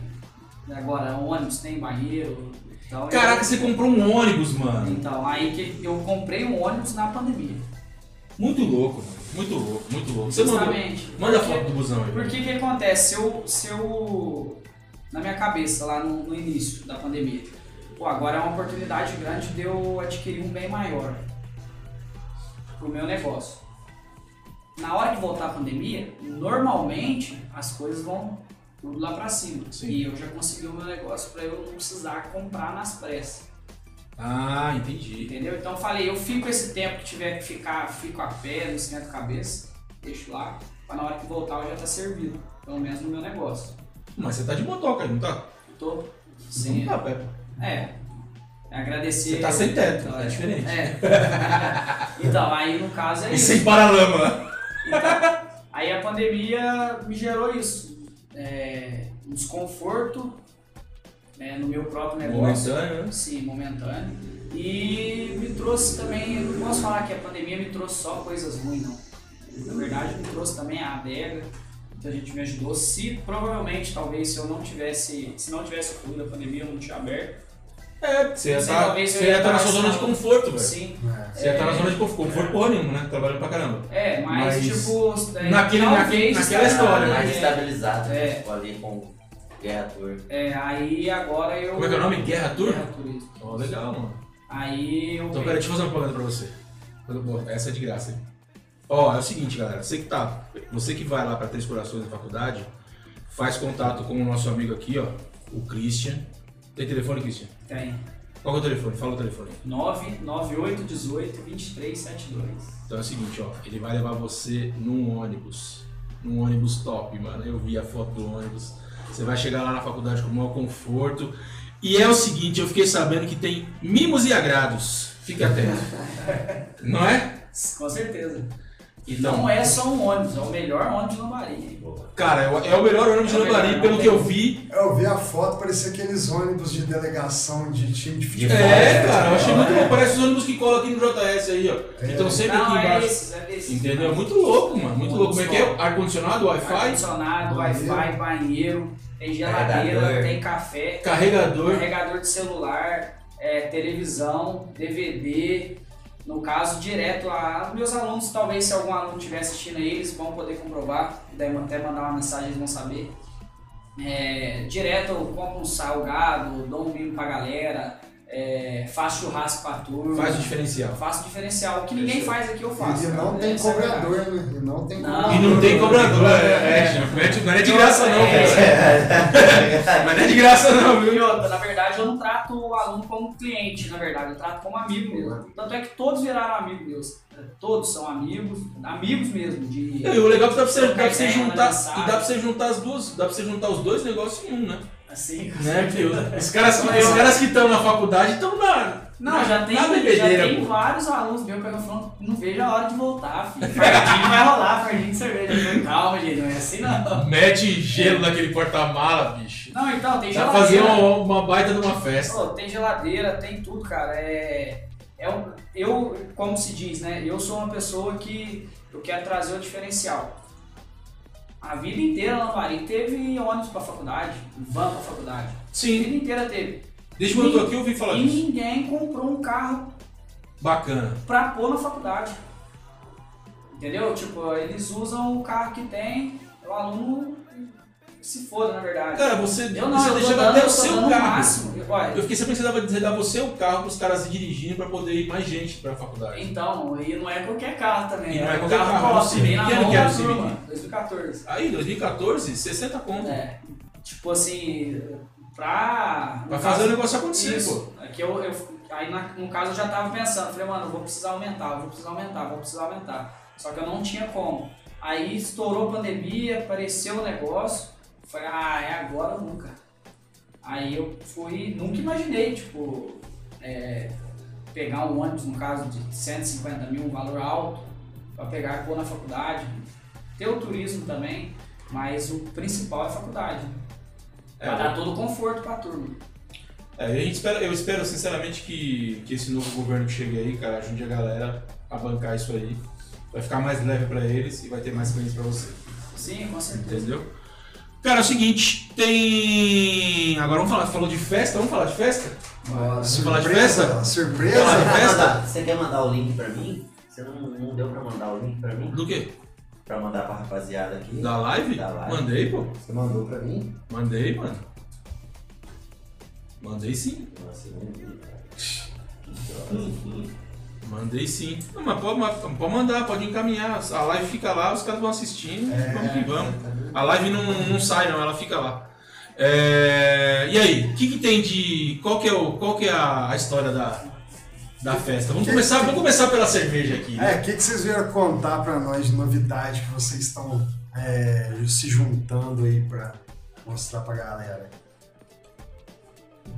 Speaker 7: agora ônibus tem banheiro. Então eu-
Speaker 1: Caraca, você comprou um ônibus, mano.
Speaker 7: Então, aí que eu comprei um ônibus na pandemia.
Speaker 1: Muito louco, mano. Muito louco, muito louco. Você mandou.
Speaker 7: Justamente.
Speaker 1: Manda a
Speaker 7: Porque-
Speaker 1: foto do busão aí.
Speaker 7: Porque que acontece? Se eu, se eu. Na minha cabeça, lá no, no início da pandemia, pô, agora é uma oportunidade grande de eu adquirir um bem maior pro meu negócio. Na hora que voltar a pandemia, normalmente as coisas vão tudo lá pra cima.
Speaker 1: Sim.
Speaker 7: E eu já consegui o meu negócio pra eu não precisar comprar nas pressas.
Speaker 1: Ah, entendi.
Speaker 7: Entendeu? Então eu falei, eu fico esse tempo que tiver que ficar, fico a pé, não esquento a cabeça, deixo lá, pra na hora que voltar eu já tá servido. Pelo menos no meu negócio.
Speaker 1: Mas você tá de motoca aí, não tá?
Speaker 7: Tô sem.
Speaker 1: Não tá, Pepe.
Speaker 7: É. Agradecer.
Speaker 1: Você tá sem teto,
Speaker 7: Então,
Speaker 1: é diferente.
Speaker 7: É. [LAUGHS] então, aí no caso é
Speaker 1: E
Speaker 7: isso.
Speaker 1: sem paralama. [LAUGHS]
Speaker 7: Aí a pandemia me gerou isso. É, um desconforto né, no meu próprio negócio.
Speaker 1: Momentâneo, né?
Speaker 7: Sim, momentâneo. E me trouxe também, eu não posso falar que a pandemia me trouxe só coisas ruins, não. Na verdade, me trouxe também a adega, muita gente me ajudou. Se provavelmente, talvez, se eu não tivesse, se não tivesse ocorrido a pandemia, eu não tinha aberto.
Speaker 1: É, você ia estar
Speaker 7: ia
Speaker 1: ia estar na sua zona de conforto, velho.
Speaker 7: Sim.
Speaker 1: Você ia estar na zona de conforto. Conforto porra nenhuma, né? Trabalhando pra caramba.
Speaker 7: É, mas,
Speaker 1: Mas
Speaker 7: tipo. é,
Speaker 1: naquele- naquele- naquela
Speaker 7: estaria-
Speaker 1: história,
Speaker 2: mais
Speaker 7: é,
Speaker 2: estabilizado,
Speaker 7: É.
Speaker 2: tipo, ali com Guerra Tour.
Speaker 7: é, aí agora eu.
Speaker 1: Como é que é o nome? Guerra Tour?
Speaker 7: Guerra Tour, isso.
Speaker 1: Ó, legal, mano.
Speaker 7: Aí eu.
Speaker 1: Então, peraí, deixa eu fazer uma propaganda pra você. Essa é de graça, hein? Ó, é o seguinte, galera. Você que tá. Você que vai lá pra Três Corações na faculdade, faz contato com o nosso amigo aqui, ó. O Christian. Tem telefone, Christian?
Speaker 7: Tem.
Speaker 1: Qual que é o telefone? Fala o telefone.
Speaker 7: 99818 2372.
Speaker 1: Então é o seguinte, ó, ele vai levar você num ônibus, num ônibus top, mano. Eu vi a foto do ônibus. Você vai chegar lá na faculdade com o maior conforto. E é o seguinte, eu fiquei sabendo que tem mimos e agrados. Fique atento. [LAUGHS] Não é?
Speaker 7: Com certeza. E
Speaker 1: Então,
Speaker 7: não é só um ônibus, é o melhor ônibus no Marinho.
Speaker 1: Cara, é o- é o melhor ônibus
Speaker 7: É
Speaker 1: de Lambari,
Speaker 7: melhor,
Speaker 1: pelo que eu vi.
Speaker 4: Eu vi a foto, parecia aqueles ônibus de delegação de time de futebol.
Speaker 1: É, cara, eu achei muito louco. Parece os ônibus que colam aqui no JS aí, ó. Então sempre aqui
Speaker 7: Não, é
Speaker 1: embaixo.
Speaker 7: esses, é esses.
Speaker 1: Entendeu? Muito louco, mano. Muito louco. Como é que é? Ar-condicionado, Wi-Fi,
Speaker 7: Ar-condicionado,
Speaker 4: Banheiro.
Speaker 7: Wi-Fi, banheiro, tem geladeira,
Speaker 2: Carregador.
Speaker 7: tem café,
Speaker 1: carregador.
Speaker 7: carregador de celular, é, televisão, DVD. No caso, direto a meus alunos, talvez se algum aluno estiver assistindo aí, eles vão poder comprovar, deve até mandar uma mensagem, eles vão saber. É, direto eu compro um salgado, dou um mimo pra galera, é, faço churrasco pra turma.
Speaker 1: Faz o diferencial.
Speaker 7: Faço diferencial. O que ninguém faz aqui eu faço.
Speaker 4: E não
Speaker 7: cara.
Speaker 4: tem
Speaker 7: é a verdade.
Speaker 4: cobrador, né? E não tem
Speaker 7: Não.
Speaker 4: cobrador.
Speaker 1: E não tem cobrador. É, é, não é de- não é de graça não,
Speaker 7: É.
Speaker 1: velho. [LAUGHS] Mas não é de graça não,
Speaker 7: E
Speaker 1: viu?
Speaker 7: outra, na verdade, eu não trato o aluno como cliente, na verdade, eu trato como amigo mesmo. Tanto é que todos viraram amigos meus. Todos são amigos, amigos mesmo. De...
Speaker 1: E o legal é que dá pra você, dá pra você juntar. E dá pra você juntar as duas. Dá pra você juntar os dois negócios em um, né?
Speaker 7: Assim,
Speaker 1: né? Porque [LAUGHS] os caras, os caras que estão na faculdade estão na.
Speaker 7: Não, já tem, já tem
Speaker 1: pô.
Speaker 7: vários alunos meus que eu falando, não vejo a hora de voltar, filho. Fardinho vai rolar, fardinho de cerveja. Calma, gente, não é assim não.
Speaker 1: Mete gelo naquele porta-mala, bicho.
Speaker 7: Não, então, tem
Speaker 1: Dá pra fazer
Speaker 7: geladeira.
Speaker 1: uma, uma baita de uma festa.
Speaker 7: Tem geladeira, tem tudo, cara. É, é um, eu, como se diz, né? Eu sou uma pessoa que eu quero trazer o diferencial. A vida inteira Lambari teve ônibus pra faculdade, van pra faculdade. A
Speaker 1: Sim.
Speaker 7: vida inteira teve.
Speaker 1: Desde quando eu tô aqui eu ouvi falar
Speaker 7: E
Speaker 1: disso.
Speaker 7: ninguém comprou um carro
Speaker 1: Bacana.
Speaker 7: pra pôr na faculdade. Entendeu? Tipo, eles usam o carro que tem, o aluno se foda, na verdade.
Speaker 1: Cara, você,
Speaker 7: eu não,
Speaker 1: você
Speaker 7: dando,
Speaker 1: até o seu carro.
Speaker 7: máximo. Eu-
Speaker 1: fiquei sabendo que você dava, você o carro para os caras dirigindo para poder ir mais gente para a faculdade.
Speaker 7: Então, e não é qualquer carro também.
Speaker 1: E não
Speaker 7: é
Speaker 1: é qualquer carro, sei.
Speaker 7: vem na
Speaker 1: Que ano que era o Civic?
Speaker 7: turma, 2014.
Speaker 1: Aí, 2014, 60 conto.
Speaker 7: É, tipo assim, pra...
Speaker 1: Pra
Speaker 7: caso-
Speaker 1: fazer o negócio acontecer, pô.
Speaker 7: Isso, é eu, eu, aí no caso eu já tava pensando, falei, mano, eu vou precisar aumentar, vou precisar aumentar, vou precisar aumentar. Só que eu não tinha como. Aí estourou a pandemia, apareceu o negócio, falei, ah, é agora ou nunca. Aí eu fui, nunca imaginei, tipo, é, pegar um ônibus, no caso de 150 mil, um valor alto, pra pegar pôr na faculdade. Ter o turismo também, mas o principal é a faculdade.
Speaker 1: É,
Speaker 7: Pra dar todo o conforto pra turma.
Speaker 1: É, a gente espera, eu espero sinceramente que, que esse novo governo que chegue aí, cara, ajude a galera a bancar isso aí. Vai ficar mais leve pra eles e vai ter mais clientes pra você.
Speaker 7: Sim, com certeza.
Speaker 1: Entendeu? Cara, é o seguinte, tem. Agora vamos falar, falou de festa, vamos falar de festa? Vamos falar de festa?
Speaker 4: Surpresa?
Speaker 1: Falar de
Speaker 2: Você quer
Speaker 1: festa?
Speaker 2: mandar- Você quer mandar o link pra mim? Você não, não deu pra mandar o link pra mim?
Speaker 1: Do quê?
Speaker 2: Pra mandar pra rapaziada aqui?
Speaker 1: Da live?
Speaker 2: Da live.
Speaker 1: Mandei, pô.
Speaker 2: Você mandou pra mim?
Speaker 1: Mandei, mano. Mandei sim.
Speaker 2: Nossa, eu não vi, cara.
Speaker 1: Mandei sim. Não, mas pode, pode mandar, pode encaminhar. A live fica lá, os caras vão assistindo. vamos que vamos. A live não, não sai, não, ela fica lá. É, E aí, o que, que tem de. Qual que é, o, qual que é a, a história da, da festa? Vamos começar, vamos começar pela cerveja aqui. né?
Speaker 4: É, o que, que vocês vieram contar pra nós de novidade que vocês estão é, se juntando aí pra mostrar pra galera?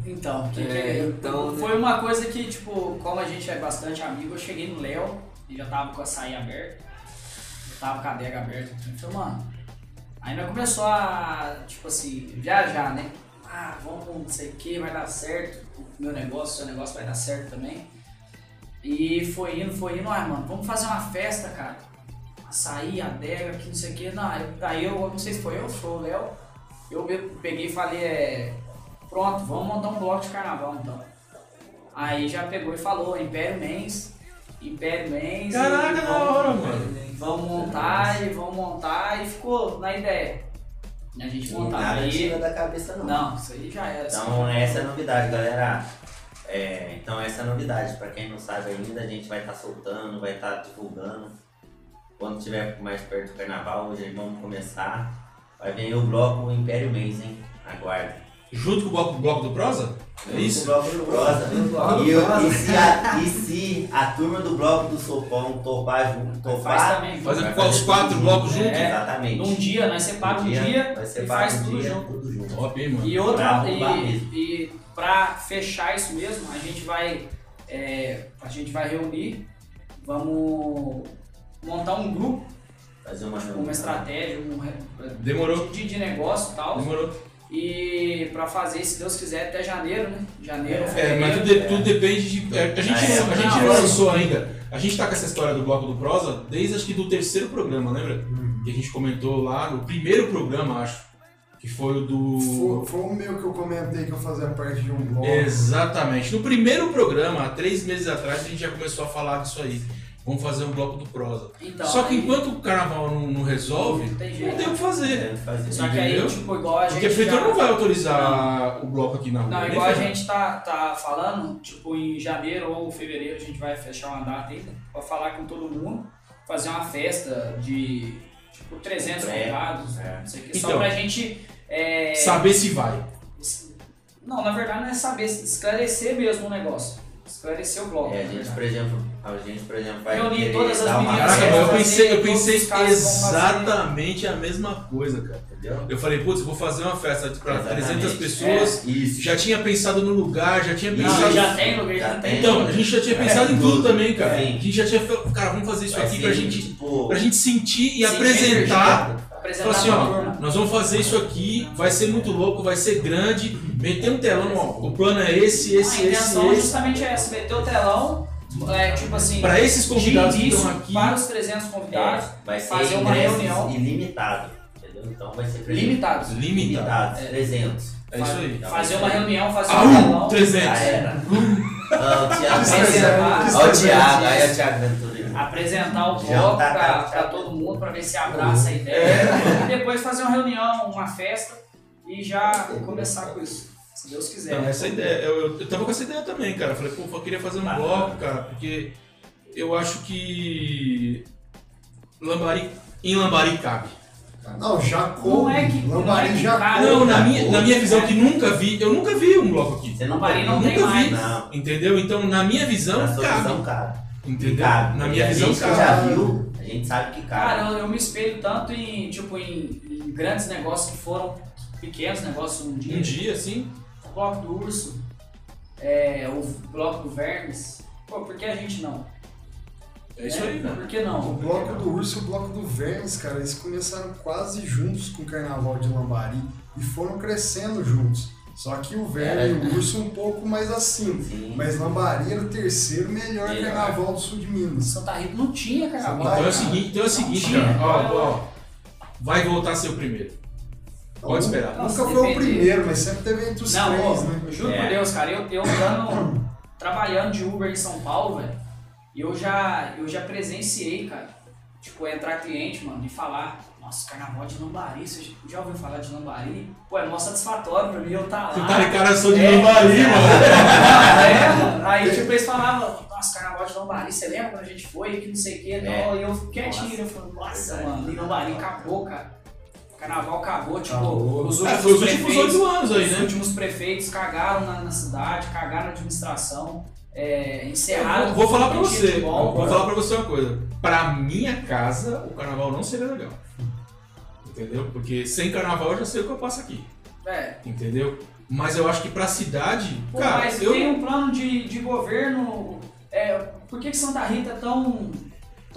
Speaker 7: Então, que,
Speaker 3: É,
Speaker 7: que-
Speaker 3: então, né?
Speaker 7: foi uma coisa que, tipo, como a gente é bastante amigo, eu cheguei no Léo e já tava com a açaí aberta, eu tava com a adega aberta. Falei, mano. Aí nós começou a, tipo assim, viajar, né? Ah, vamos, não sei o que, vai dar certo. O meu negócio, o seu negócio vai dar certo também. E foi indo, foi indo, ah, mano, vamos fazer uma festa, cara. Açaí, adega, que não sei o que. Não, aí- eu, não sei se foi eu foi o Léo. Eu peguei e falei, é. Pronto, vamos montar um bloco de carnaval então. Aí já pegou e falou, Império Mens, Império Mens.
Speaker 1: Caraca, da hora, mano.
Speaker 7: Vamos montar e vamos montar e ficou na ideia. A gente montar.
Speaker 2: Nada
Speaker 7: Aí,
Speaker 2: tira da cabeça não.
Speaker 7: não, isso aí já era. assim.
Speaker 2: Então essa é a novidade, galera. É, então essa é a novidade. Pra quem não sabe ainda, a gente vai estar soltando, vai estar divulgando. Quando tiver mais perto do carnaval, hoje vamos começar. Vai vir o bloco Império Mês, hein? Aguarde.
Speaker 1: Junto com o bloco, bloco do Prosa? É
Speaker 2: O
Speaker 1: isso?
Speaker 2: bloco do Prosa. E, eu- e se a, e se a turma do bloco do Sopão topar junto,
Speaker 7: Faz
Speaker 2: topar.
Speaker 7: também.
Speaker 1: Fazer com os quatro blocos
Speaker 2: junto.
Speaker 1: juntos?
Speaker 7: É.
Speaker 2: Exatamente.
Speaker 7: Num dia, nós separamos um dia,
Speaker 2: vai
Speaker 7: e faz
Speaker 2: um
Speaker 7: tudo
Speaker 2: dia,
Speaker 7: junto.
Speaker 2: tudo junto.
Speaker 1: Top, hein, mano?
Speaker 7: E outra,
Speaker 2: Pra
Speaker 7: e, e pra fechar isso mesmo, a gente vai, é, a gente vai reunir, vamos montar um grupo,
Speaker 2: Fazer uma
Speaker 7: uma estratégia, um
Speaker 1: Demorou.
Speaker 7: de, de negócio e tal.
Speaker 1: Demorou.
Speaker 7: E pra fazer, se Deus quiser, até janeiro, né? Janeiro,
Speaker 2: É,
Speaker 1: É,
Speaker 7: fevereiro.
Speaker 1: mas tudo, de- tudo depende de. é, A gente,
Speaker 2: Ah, é.
Speaker 1: não, a gente
Speaker 7: Não, é.
Speaker 1: lançou ainda. A gente tá com essa história do bloco do Prosa desde acho que do terceiro programa, lembra? Que a gente comentou lá no primeiro programa, acho. Que foi o do.
Speaker 4: Foi, foi o meu que eu comentei que eu fazia parte de um blog.
Speaker 1: Exatamente. No primeiro programa, há três meses atrás, a gente já começou a falar disso aí. Vamos fazer um bloco do Prosa.
Speaker 7: Então,
Speaker 1: Só que
Speaker 7: aí-
Speaker 1: enquanto o carnaval não, não resolve,
Speaker 7: Não tem
Speaker 1: não
Speaker 7: jeito.
Speaker 1: tem o que fazer.
Speaker 2: Fazer.
Speaker 7: Só que aí, tipo, igual a gente.
Speaker 1: Porque a prefeitura
Speaker 7: já-
Speaker 1: não vai autorizar o bloco aqui na rua.
Speaker 7: Não, igual a gente tá, tá falando, tipo, em janeiro ou fevereiro a gente vai fechar uma data ainda pra falar com todo mundo, fazer uma festa de, tipo, 300
Speaker 2: É,
Speaker 7: convidados,
Speaker 2: é.
Speaker 7: não sei o que,
Speaker 1: Então.
Speaker 7: só pra gente... é,
Speaker 1: Saber se vai.
Speaker 7: Não, na verdade não é saber, esclarecer mesmo o negócio. Esclarecer o bloco.
Speaker 2: É, a gente, por exemplo, a gente, por exemplo, vai
Speaker 7: Reunir todas as meninas,
Speaker 1: Caraca,
Speaker 7: é,
Speaker 1: eu pensei, eu pensei exatamente a mesma coisa, cara.
Speaker 2: Entendeu?
Speaker 1: Eu falei, putz, eu vou fazer uma festa para
Speaker 2: Exatamente.
Speaker 1: 300 pessoas.
Speaker 2: Isso.
Speaker 1: Já tinha pensado no lugar, já tinha
Speaker 2: Não,
Speaker 7: Não,
Speaker 1: pensado.
Speaker 7: já tem lugar, já tem.
Speaker 1: Então, a gente já tinha pensado em tudo também, cara.
Speaker 2: Sim.
Speaker 1: A gente já tinha falado, cara, vamos fazer isso
Speaker 2: Vai
Speaker 1: aqui
Speaker 2: ser,
Speaker 1: pra gente,
Speaker 2: tipo,
Speaker 1: pra gente sentir e
Speaker 7: Sim,
Speaker 1: apresentar. Falar assim, ó, nós vamos fazer isso aqui, vai ser muito louco, vai ser grande, meter um telão, ó, o plano é esse, esse,
Speaker 7: a intenção é
Speaker 1: esse, esse.
Speaker 7: justamente essa, meter o telão, é, tipo assim,
Speaker 1: Para esses convidados
Speaker 7: de
Speaker 1: que estão aqui,
Speaker 7: para os 300 convidados,
Speaker 2: é, vai ser
Speaker 7: fazer uma reunião.
Speaker 2: ilimitado. Entendeu? Então vai ser
Speaker 7: limitados.
Speaker 1: limitado.
Speaker 2: limitados,
Speaker 7: É.
Speaker 2: 300.
Speaker 1: É isso aí.
Speaker 2: Então,
Speaker 7: Fazer uma reunião, fazer
Speaker 1: Ah,
Speaker 7: um telão.
Speaker 1: 300.
Speaker 2: Já era. Não, o Thiago. [LAUGHS]
Speaker 7: Reservar.
Speaker 2: Olha o Thiago, aí é o Thiago Ventura.
Speaker 7: apresentar o bloco
Speaker 2: tá, tá, tá.
Speaker 7: todo mundo, pra ver se abraça a ideia. E depois fazer uma reunião, uma festa e já começar com isso. Se Deus quiser.
Speaker 1: Não, essa ideia, eu, eu, eu tava com essa ideia também, cara. Falei, pô, eu queria fazer um
Speaker 2: Bacana.
Speaker 1: bloco, cara, porque eu acho que Lambari, em Lambari cabe.
Speaker 4: Não, já
Speaker 7: Não
Speaker 4: coube.
Speaker 7: é que- não é
Speaker 4: Lambari já
Speaker 7: cara-
Speaker 1: Não, na minha, na minha visão que nunca vi, eu nunca vi um bloco aqui.
Speaker 2: Você não
Speaker 7: Lambari não
Speaker 1: nunca
Speaker 7: tem
Speaker 1: vi.
Speaker 7: mais.
Speaker 2: Não.
Speaker 1: Entendeu? Então, na minha visão,
Speaker 2: Na sua
Speaker 1: cabe.
Speaker 2: visão, cara.
Speaker 1: Entendeu?
Speaker 2: Cabe.
Speaker 1: Na minha
Speaker 2: a
Speaker 1: visão,
Speaker 2: gente
Speaker 1: cabe.
Speaker 2: já viu, a gente sabe que
Speaker 7: Cara,
Speaker 2: cabe.
Speaker 7: eu, eu me espelho tanto em, tipo, em, em grandes negócios que foram pequenos negócios um dia.
Speaker 1: Um dia,
Speaker 7: O bloco do urso, é, o bloco do vermes. Pô, por que a gente não?
Speaker 1: é isso aí,
Speaker 7: Né? Por que não?
Speaker 4: O bloco do urso e o bloco do vermes, cara, eles começaram quase juntos com o carnaval de Lambari e foram crescendo juntos. Só que o verme
Speaker 2: É.
Speaker 4: e o urso um pouco mais acima.
Speaker 2: Sim.
Speaker 4: Mas Lambari era o terceiro melhor carnaval do sul de Minas.
Speaker 7: Santa Rita não tinha carnaval.
Speaker 1: Então é o seguinte, então é o seguinte, cara. Ó, ó, vai voltar a ser o primeiro. Pode esperar.
Speaker 4: Nunca
Speaker 7: Nossa,
Speaker 4: foi o primeiro, mas sempre teve entre os
Speaker 7: Não,
Speaker 4: três,
Speaker 7: ó,
Speaker 4: né?
Speaker 7: eu juro
Speaker 2: É.
Speaker 7: por Deus, cara, eu, eu andando, [COUGHS] trabalhando de Uber em São Paulo, velho, eu já, eu já presenciei, cara, tipo, entrar cliente, mano, e falar, nossa, carnaval de Lambari, você já ouviu falar de Lambari? Pô, é mó satisfatório pra mim eu tá
Speaker 1: Você
Speaker 7: lá.
Speaker 1: tá de cara, eu sou de
Speaker 7: É.
Speaker 1: Lambari, mano. [LAUGHS]
Speaker 7: é, mano. Aí, tipo, eles falavam, nossa, carnaval de Lambari, você lembra quando a gente foi, que não sei o que,
Speaker 2: É.
Speaker 7: e eu quietinho, eu falei, nossa, mano, e Lambari acabou, cara. Carnaval acabou, tipo,
Speaker 4: Acabou.
Speaker 7: os
Speaker 1: É,
Speaker 7: últimos
Speaker 1: foi os últimos
Speaker 7: prefeitos-
Speaker 1: oito anos aí,
Speaker 7: os
Speaker 1: né?
Speaker 7: últimos prefeitos cagaram na, na cidade, cagaram na administração, é, encerraram.
Speaker 1: Eu vou falar pra você,
Speaker 7: bom.
Speaker 1: vou falar pra você uma coisa. Pra minha casa, o carnaval não seria legal. Entendeu? Porque sem carnaval eu já sei o que eu passo aqui.
Speaker 7: É,
Speaker 1: Entendeu? Mas eu acho que pra cidade,
Speaker 7: pô,
Speaker 1: cara,
Speaker 7: mas
Speaker 1: eu.
Speaker 7: tem um plano de, de governo. É, por que, que Santa Rita é tão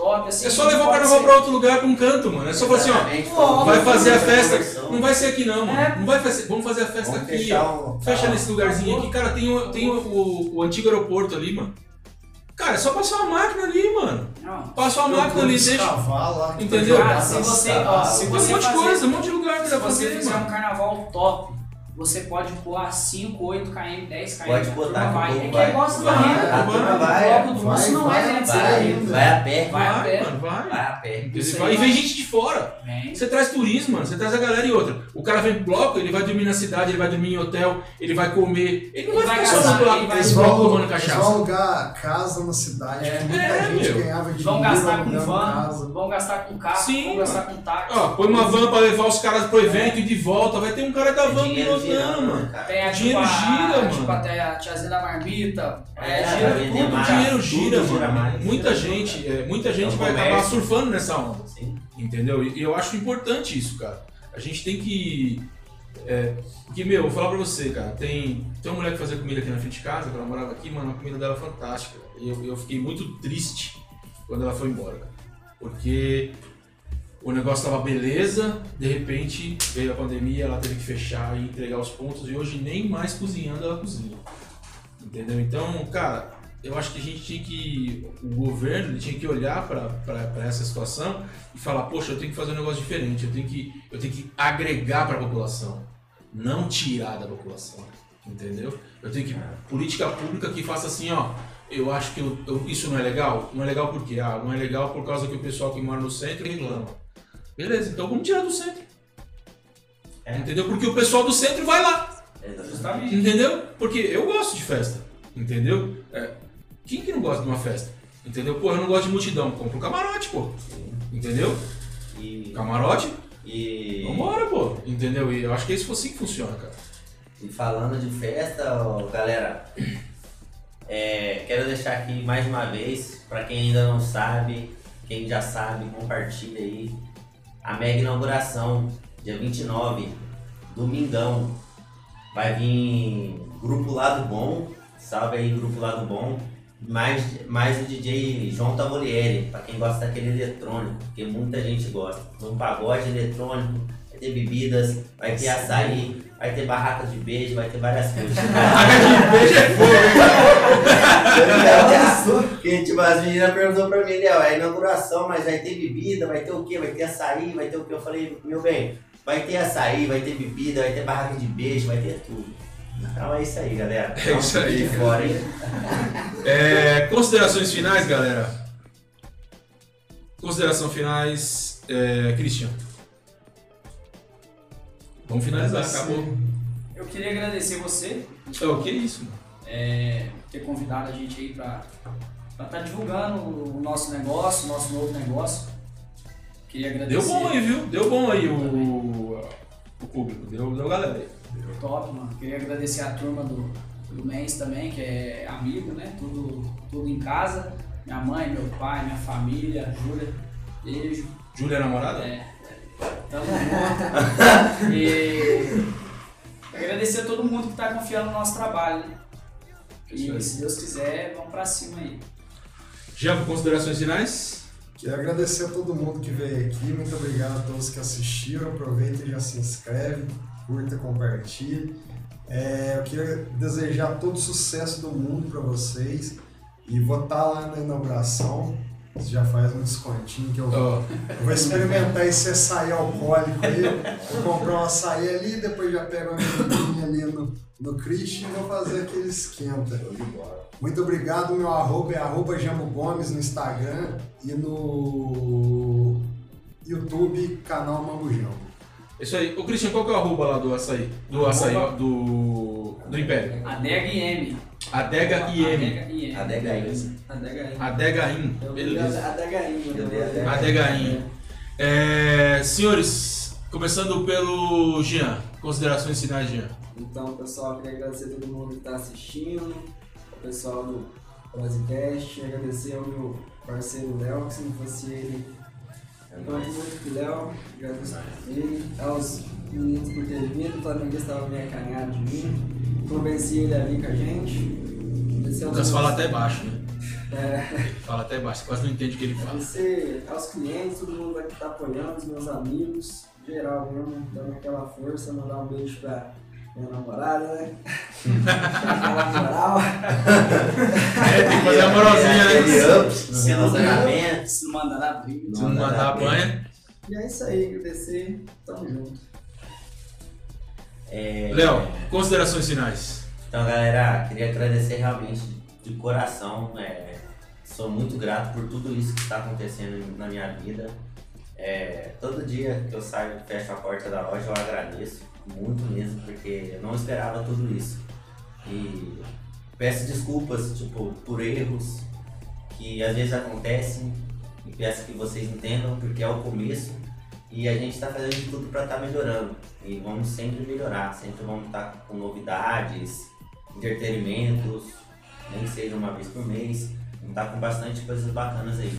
Speaker 7: top assim?
Speaker 1: É só levar o carnaval
Speaker 7: ser-
Speaker 1: pra outro lugar pra um canto, mano. É só falar assim, ó. Vai fazer a
Speaker 2: Conversão.
Speaker 1: festa. Não vai ser aqui não, mano.
Speaker 7: É.
Speaker 1: Não vai fazer. Vamos fazer a festa
Speaker 2: Vamos
Speaker 1: aqui, ó.
Speaker 2: um-
Speaker 1: Fecha nesse lugarzinho aqui, cara. Tem, o, tem o, o, o antigo aeroporto ali, mano. Cara, é só passar uma máquina ali, mano.
Speaker 7: Não.
Speaker 1: Passa uma máquina ali, deixa.
Speaker 4: Cavalo que
Speaker 1: Entendeu?
Speaker 4: tá
Speaker 7: Cara,
Speaker 4: jogado
Speaker 7: se você, ó, se
Speaker 1: Tem um
Speaker 7: você
Speaker 1: monte de
Speaker 7: fazer-
Speaker 1: coisa, um monte de lugar que
Speaker 7: Se
Speaker 1: dá pra
Speaker 7: você
Speaker 1: fazer,
Speaker 7: fizer
Speaker 1: mano.
Speaker 7: um carnaval top, você pode pular 5, 8 km, 10 km.
Speaker 2: Pode
Speaker 7: a
Speaker 2: botar que
Speaker 7: vai. É que
Speaker 2: vai.
Speaker 7: é igual Santa
Speaker 1: Vai,
Speaker 7: Rita.
Speaker 2: A turma vai,
Speaker 7: O bloco do
Speaker 4: vai,
Speaker 7: urso não é
Speaker 4: vai,
Speaker 7: dentro de
Speaker 4: vai.
Speaker 2: Vai a pé.
Speaker 7: Vai a
Speaker 1: Vai,
Speaker 7: pé.
Speaker 1: mano, vai.
Speaker 2: Vai a pé.
Speaker 1: E vem
Speaker 7: mano.
Speaker 1: gente de fora.
Speaker 7: Vem.
Speaker 1: Você traz turismo, mano. Você traz a galera e outra. O cara vem pro bloco, ele vai dormir na cidade, ele vai dormir em hotel, ele vai comer. Ele não
Speaker 7: Ele
Speaker 1: vai
Speaker 7: vai
Speaker 1: ficar só no bloco,
Speaker 7: ele vai-
Speaker 1: bloco tomando
Speaker 4: eles vão
Speaker 1: cachaça.
Speaker 4: alugar casa na cidade,
Speaker 7: É.
Speaker 4: que muita
Speaker 1: É,
Speaker 4: gente
Speaker 1: meu.
Speaker 4: ganhava dinheiro
Speaker 7: Vão gastar com van,
Speaker 4: casa.
Speaker 7: vão gastar com carro,
Speaker 1: Sim,
Speaker 7: vão gastar com táxi.
Speaker 1: Põe uma van pra levar os caras pro evento e de volta. Vai ter um cara da van
Speaker 2: Dinheiro
Speaker 1: pilotando,
Speaker 2: girando,
Speaker 1: mano.
Speaker 2: cara.
Speaker 7: Tem a,
Speaker 1: dinheiro
Speaker 7: tipo, a,
Speaker 1: gira,
Speaker 7: tipo,
Speaker 1: mano.
Speaker 7: até a tiazinha da marmita. É,
Speaker 2: É,
Speaker 7: gira tudo.
Speaker 2: mais.
Speaker 1: O dinheiro
Speaker 2: tudo
Speaker 1: gira,
Speaker 2: gira
Speaker 1: mano.
Speaker 2: mais.
Speaker 1: Muita gente, é, muita gente
Speaker 2: É um
Speaker 1: vai acabar surfando nessa onda.
Speaker 2: Sim.
Speaker 1: Entendeu? E e eu acho importante isso, cara. A gente tem que. É, porque, meu, vou falar pra você, cara. Tem, tem uma mulher que fazia comida aqui na frente de casa, que ela morava aqui, mano, a comida dela é fantástica. E eu, eu fiquei muito triste quando ela foi embora, cara. Porque o negócio tava beleza, de repente veio a pandemia, ela teve que fechar e entregar os pontos, e hoje nem mais cozinhando ela cozinha. Entendeu? Então, cara, eu acho que a gente tinha que. O governo tinha que olhar para essa situação e falar, poxa, eu tenho que fazer um negócio diferente, eu tenho que, eu tenho que agregar para a população, não tirar da população. Entendeu? Eu tenho que. Política pública que faça assim, ó. Eu acho que eu- eu- isso não é legal. Não é legal por quê? Ah, não é legal por causa que o pessoal que mora no centro reclama. Beleza, então vamos tirar do centro.
Speaker 2: É.
Speaker 1: Entendeu? Porque o pessoal do centro vai lá.
Speaker 2: Exatamente.
Speaker 1: Entendeu? Porque eu gosto de festa. Entendeu? É, Quem que não gosta de uma festa? Entendeu? Pô, eu não gosto de multidão. Compra um camarote, pô. Entendeu?
Speaker 2: E,
Speaker 1: Camarote,
Speaker 2: e,
Speaker 1: vambora, pô. Entendeu? E eu acho que é isso assim que funciona, cara.
Speaker 2: e falando de festa, ó, galera, é, quero deixar aqui mais uma vez, para quem ainda não sabe, quem já sabe, compartilha aí. A mega inauguração, dia 29, domingão. Vai vir Grupo Lado Bom, salve aí Grupo Lado Bom. Mais, mais o DJ João Tavolieri, pra quem gosta daquele eletrônico, porque muita gente gosta. Um pagode eletrônico, ter bebidas, vai ter açaí, vai ter barracas de beijo, vai ter várias coisas.
Speaker 1: Beijo é fogo,
Speaker 2: Porque, tipo, as meninas perguntou pra mim, Léo, é inauguração, mas vai ter bebida, vai ter o quê? Vai ter açaí, vai ter o quê? Eu falei, meu bem, vai ter açaí, vai ter bebida, vai ter barraca de beijo, vai ter tudo. Então é isso aí, galera.
Speaker 1: É isso aí,
Speaker 2: De
Speaker 1: cara.
Speaker 2: fora, hein?
Speaker 1: É, considerações finais, galera. Consideração finais, é, Christian. Vamos finalizar, acabou.
Speaker 7: Eu queria agradecer você
Speaker 1: É, o que é isso?
Speaker 7: é, ter convidado a gente aí pra estar divulgando o nosso negócio, o nosso novo negócio. Queria agradecer.
Speaker 1: Deu bom aí, viu? Deu bom aí o, o público. Deu, deu galera aí.
Speaker 7: Top, mano. Queria agradecer a turma do, do Mens também, que é amigo, né? Tudo, tudo em casa. Minha mãe, meu pai, minha família, Júlia. Beijo.
Speaker 1: Júlia é namorada?
Speaker 7: É. Tamo junto. [LAUGHS] e agradecer a todo mundo que tá confiando no nosso trabalho, né? E se Deus quiser, vamos pra cima aí.
Speaker 1: Já considerações finais?
Speaker 4: Quero agradecer a todo mundo que veio aqui, muito obrigado a todos que assistiram. Aproveita e já se inscreve, curta, compartilhe. É, eu queria desejar todo o sucesso do mundo para vocês e vou estar lá na inauguração. Você já faz um descontinho que eu vou.
Speaker 1: Ó,
Speaker 4: Eu vou experimentar esse açaí alcoólico aí. Vou comprar um açaí ali, depois já pego uma bebidinha ali no, no Christian e vou fazer aquele esquenta. Muito obrigado, meu arroba é arroba Jambo Gomes no Instagram e no YouTube, canal Mambo Jambo.
Speaker 1: isso aí. Ô, Christian, qual que é o arroba lá do açaí? Do açaí, do, do Império.
Speaker 7: Adega IM.
Speaker 1: Adega IM.
Speaker 7: Adega IM.
Speaker 2: Adega.
Speaker 1: Adega IM. Beleza.
Speaker 2: Eu vi Adega.
Speaker 1: Adegainho. É, senhores, começando pelo Jean. Considerações finais, Jean.
Speaker 3: Então, pessoal, queria agradecer a todo mundo que está assistindo, o pessoal do Brasicast, agradecer ao meu parceiro Léo, que se não fosse ele, eu gosto muito Léo, agradeço ele, aos meninos por terem vindo, o Flamengo estava meio acanhado de mim, convenci ele a vir com a gente. Agradecer
Speaker 1: O Lucas fala até baixo, né?
Speaker 3: É,
Speaker 1: Ele fala até baixo, quase não entende o que ele fala.
Speaker 3: agradecer aos clientes, todo mundo vai estar apoiando, os meus amigos, geral mesmo, dando aquela força, mandar um beijo pra minha namorada, né? Aquela [LAUGHS] moral.
Speaker 1: É, tem que fazer a moralzinha, né?
Speaker 2: up no relacionamento.
Speaker 7: Se não mandar na briga.
Speaker 1: Se não mandar a banha.
Speaker 3: E é isso aí, agradecer, tamo junto.
Speaker 2: É,
Speaker 1: Léo, considerações finais.
Speaker 2: Então, galera, queria agradecer realmente de coração. é, sou muito grato por tudo isso que está acontecendo na minha vida. É, todo dia que eu saio e fecho a porta da loja, eu agradeço muito mesmo, porque eu não esperava tudo isso. E peço desculpas, tipo, por erros que às vezes acontecem e peço que vocês entendam, porque é o começo e a gente está fazendo de tudo para estar melhorando. E vamos sempre melhorar, sempre vamos estar com novidades, entretenimentos, nem que seja uma vez por mês. Vamos estar com bastante coisas bacanas aí.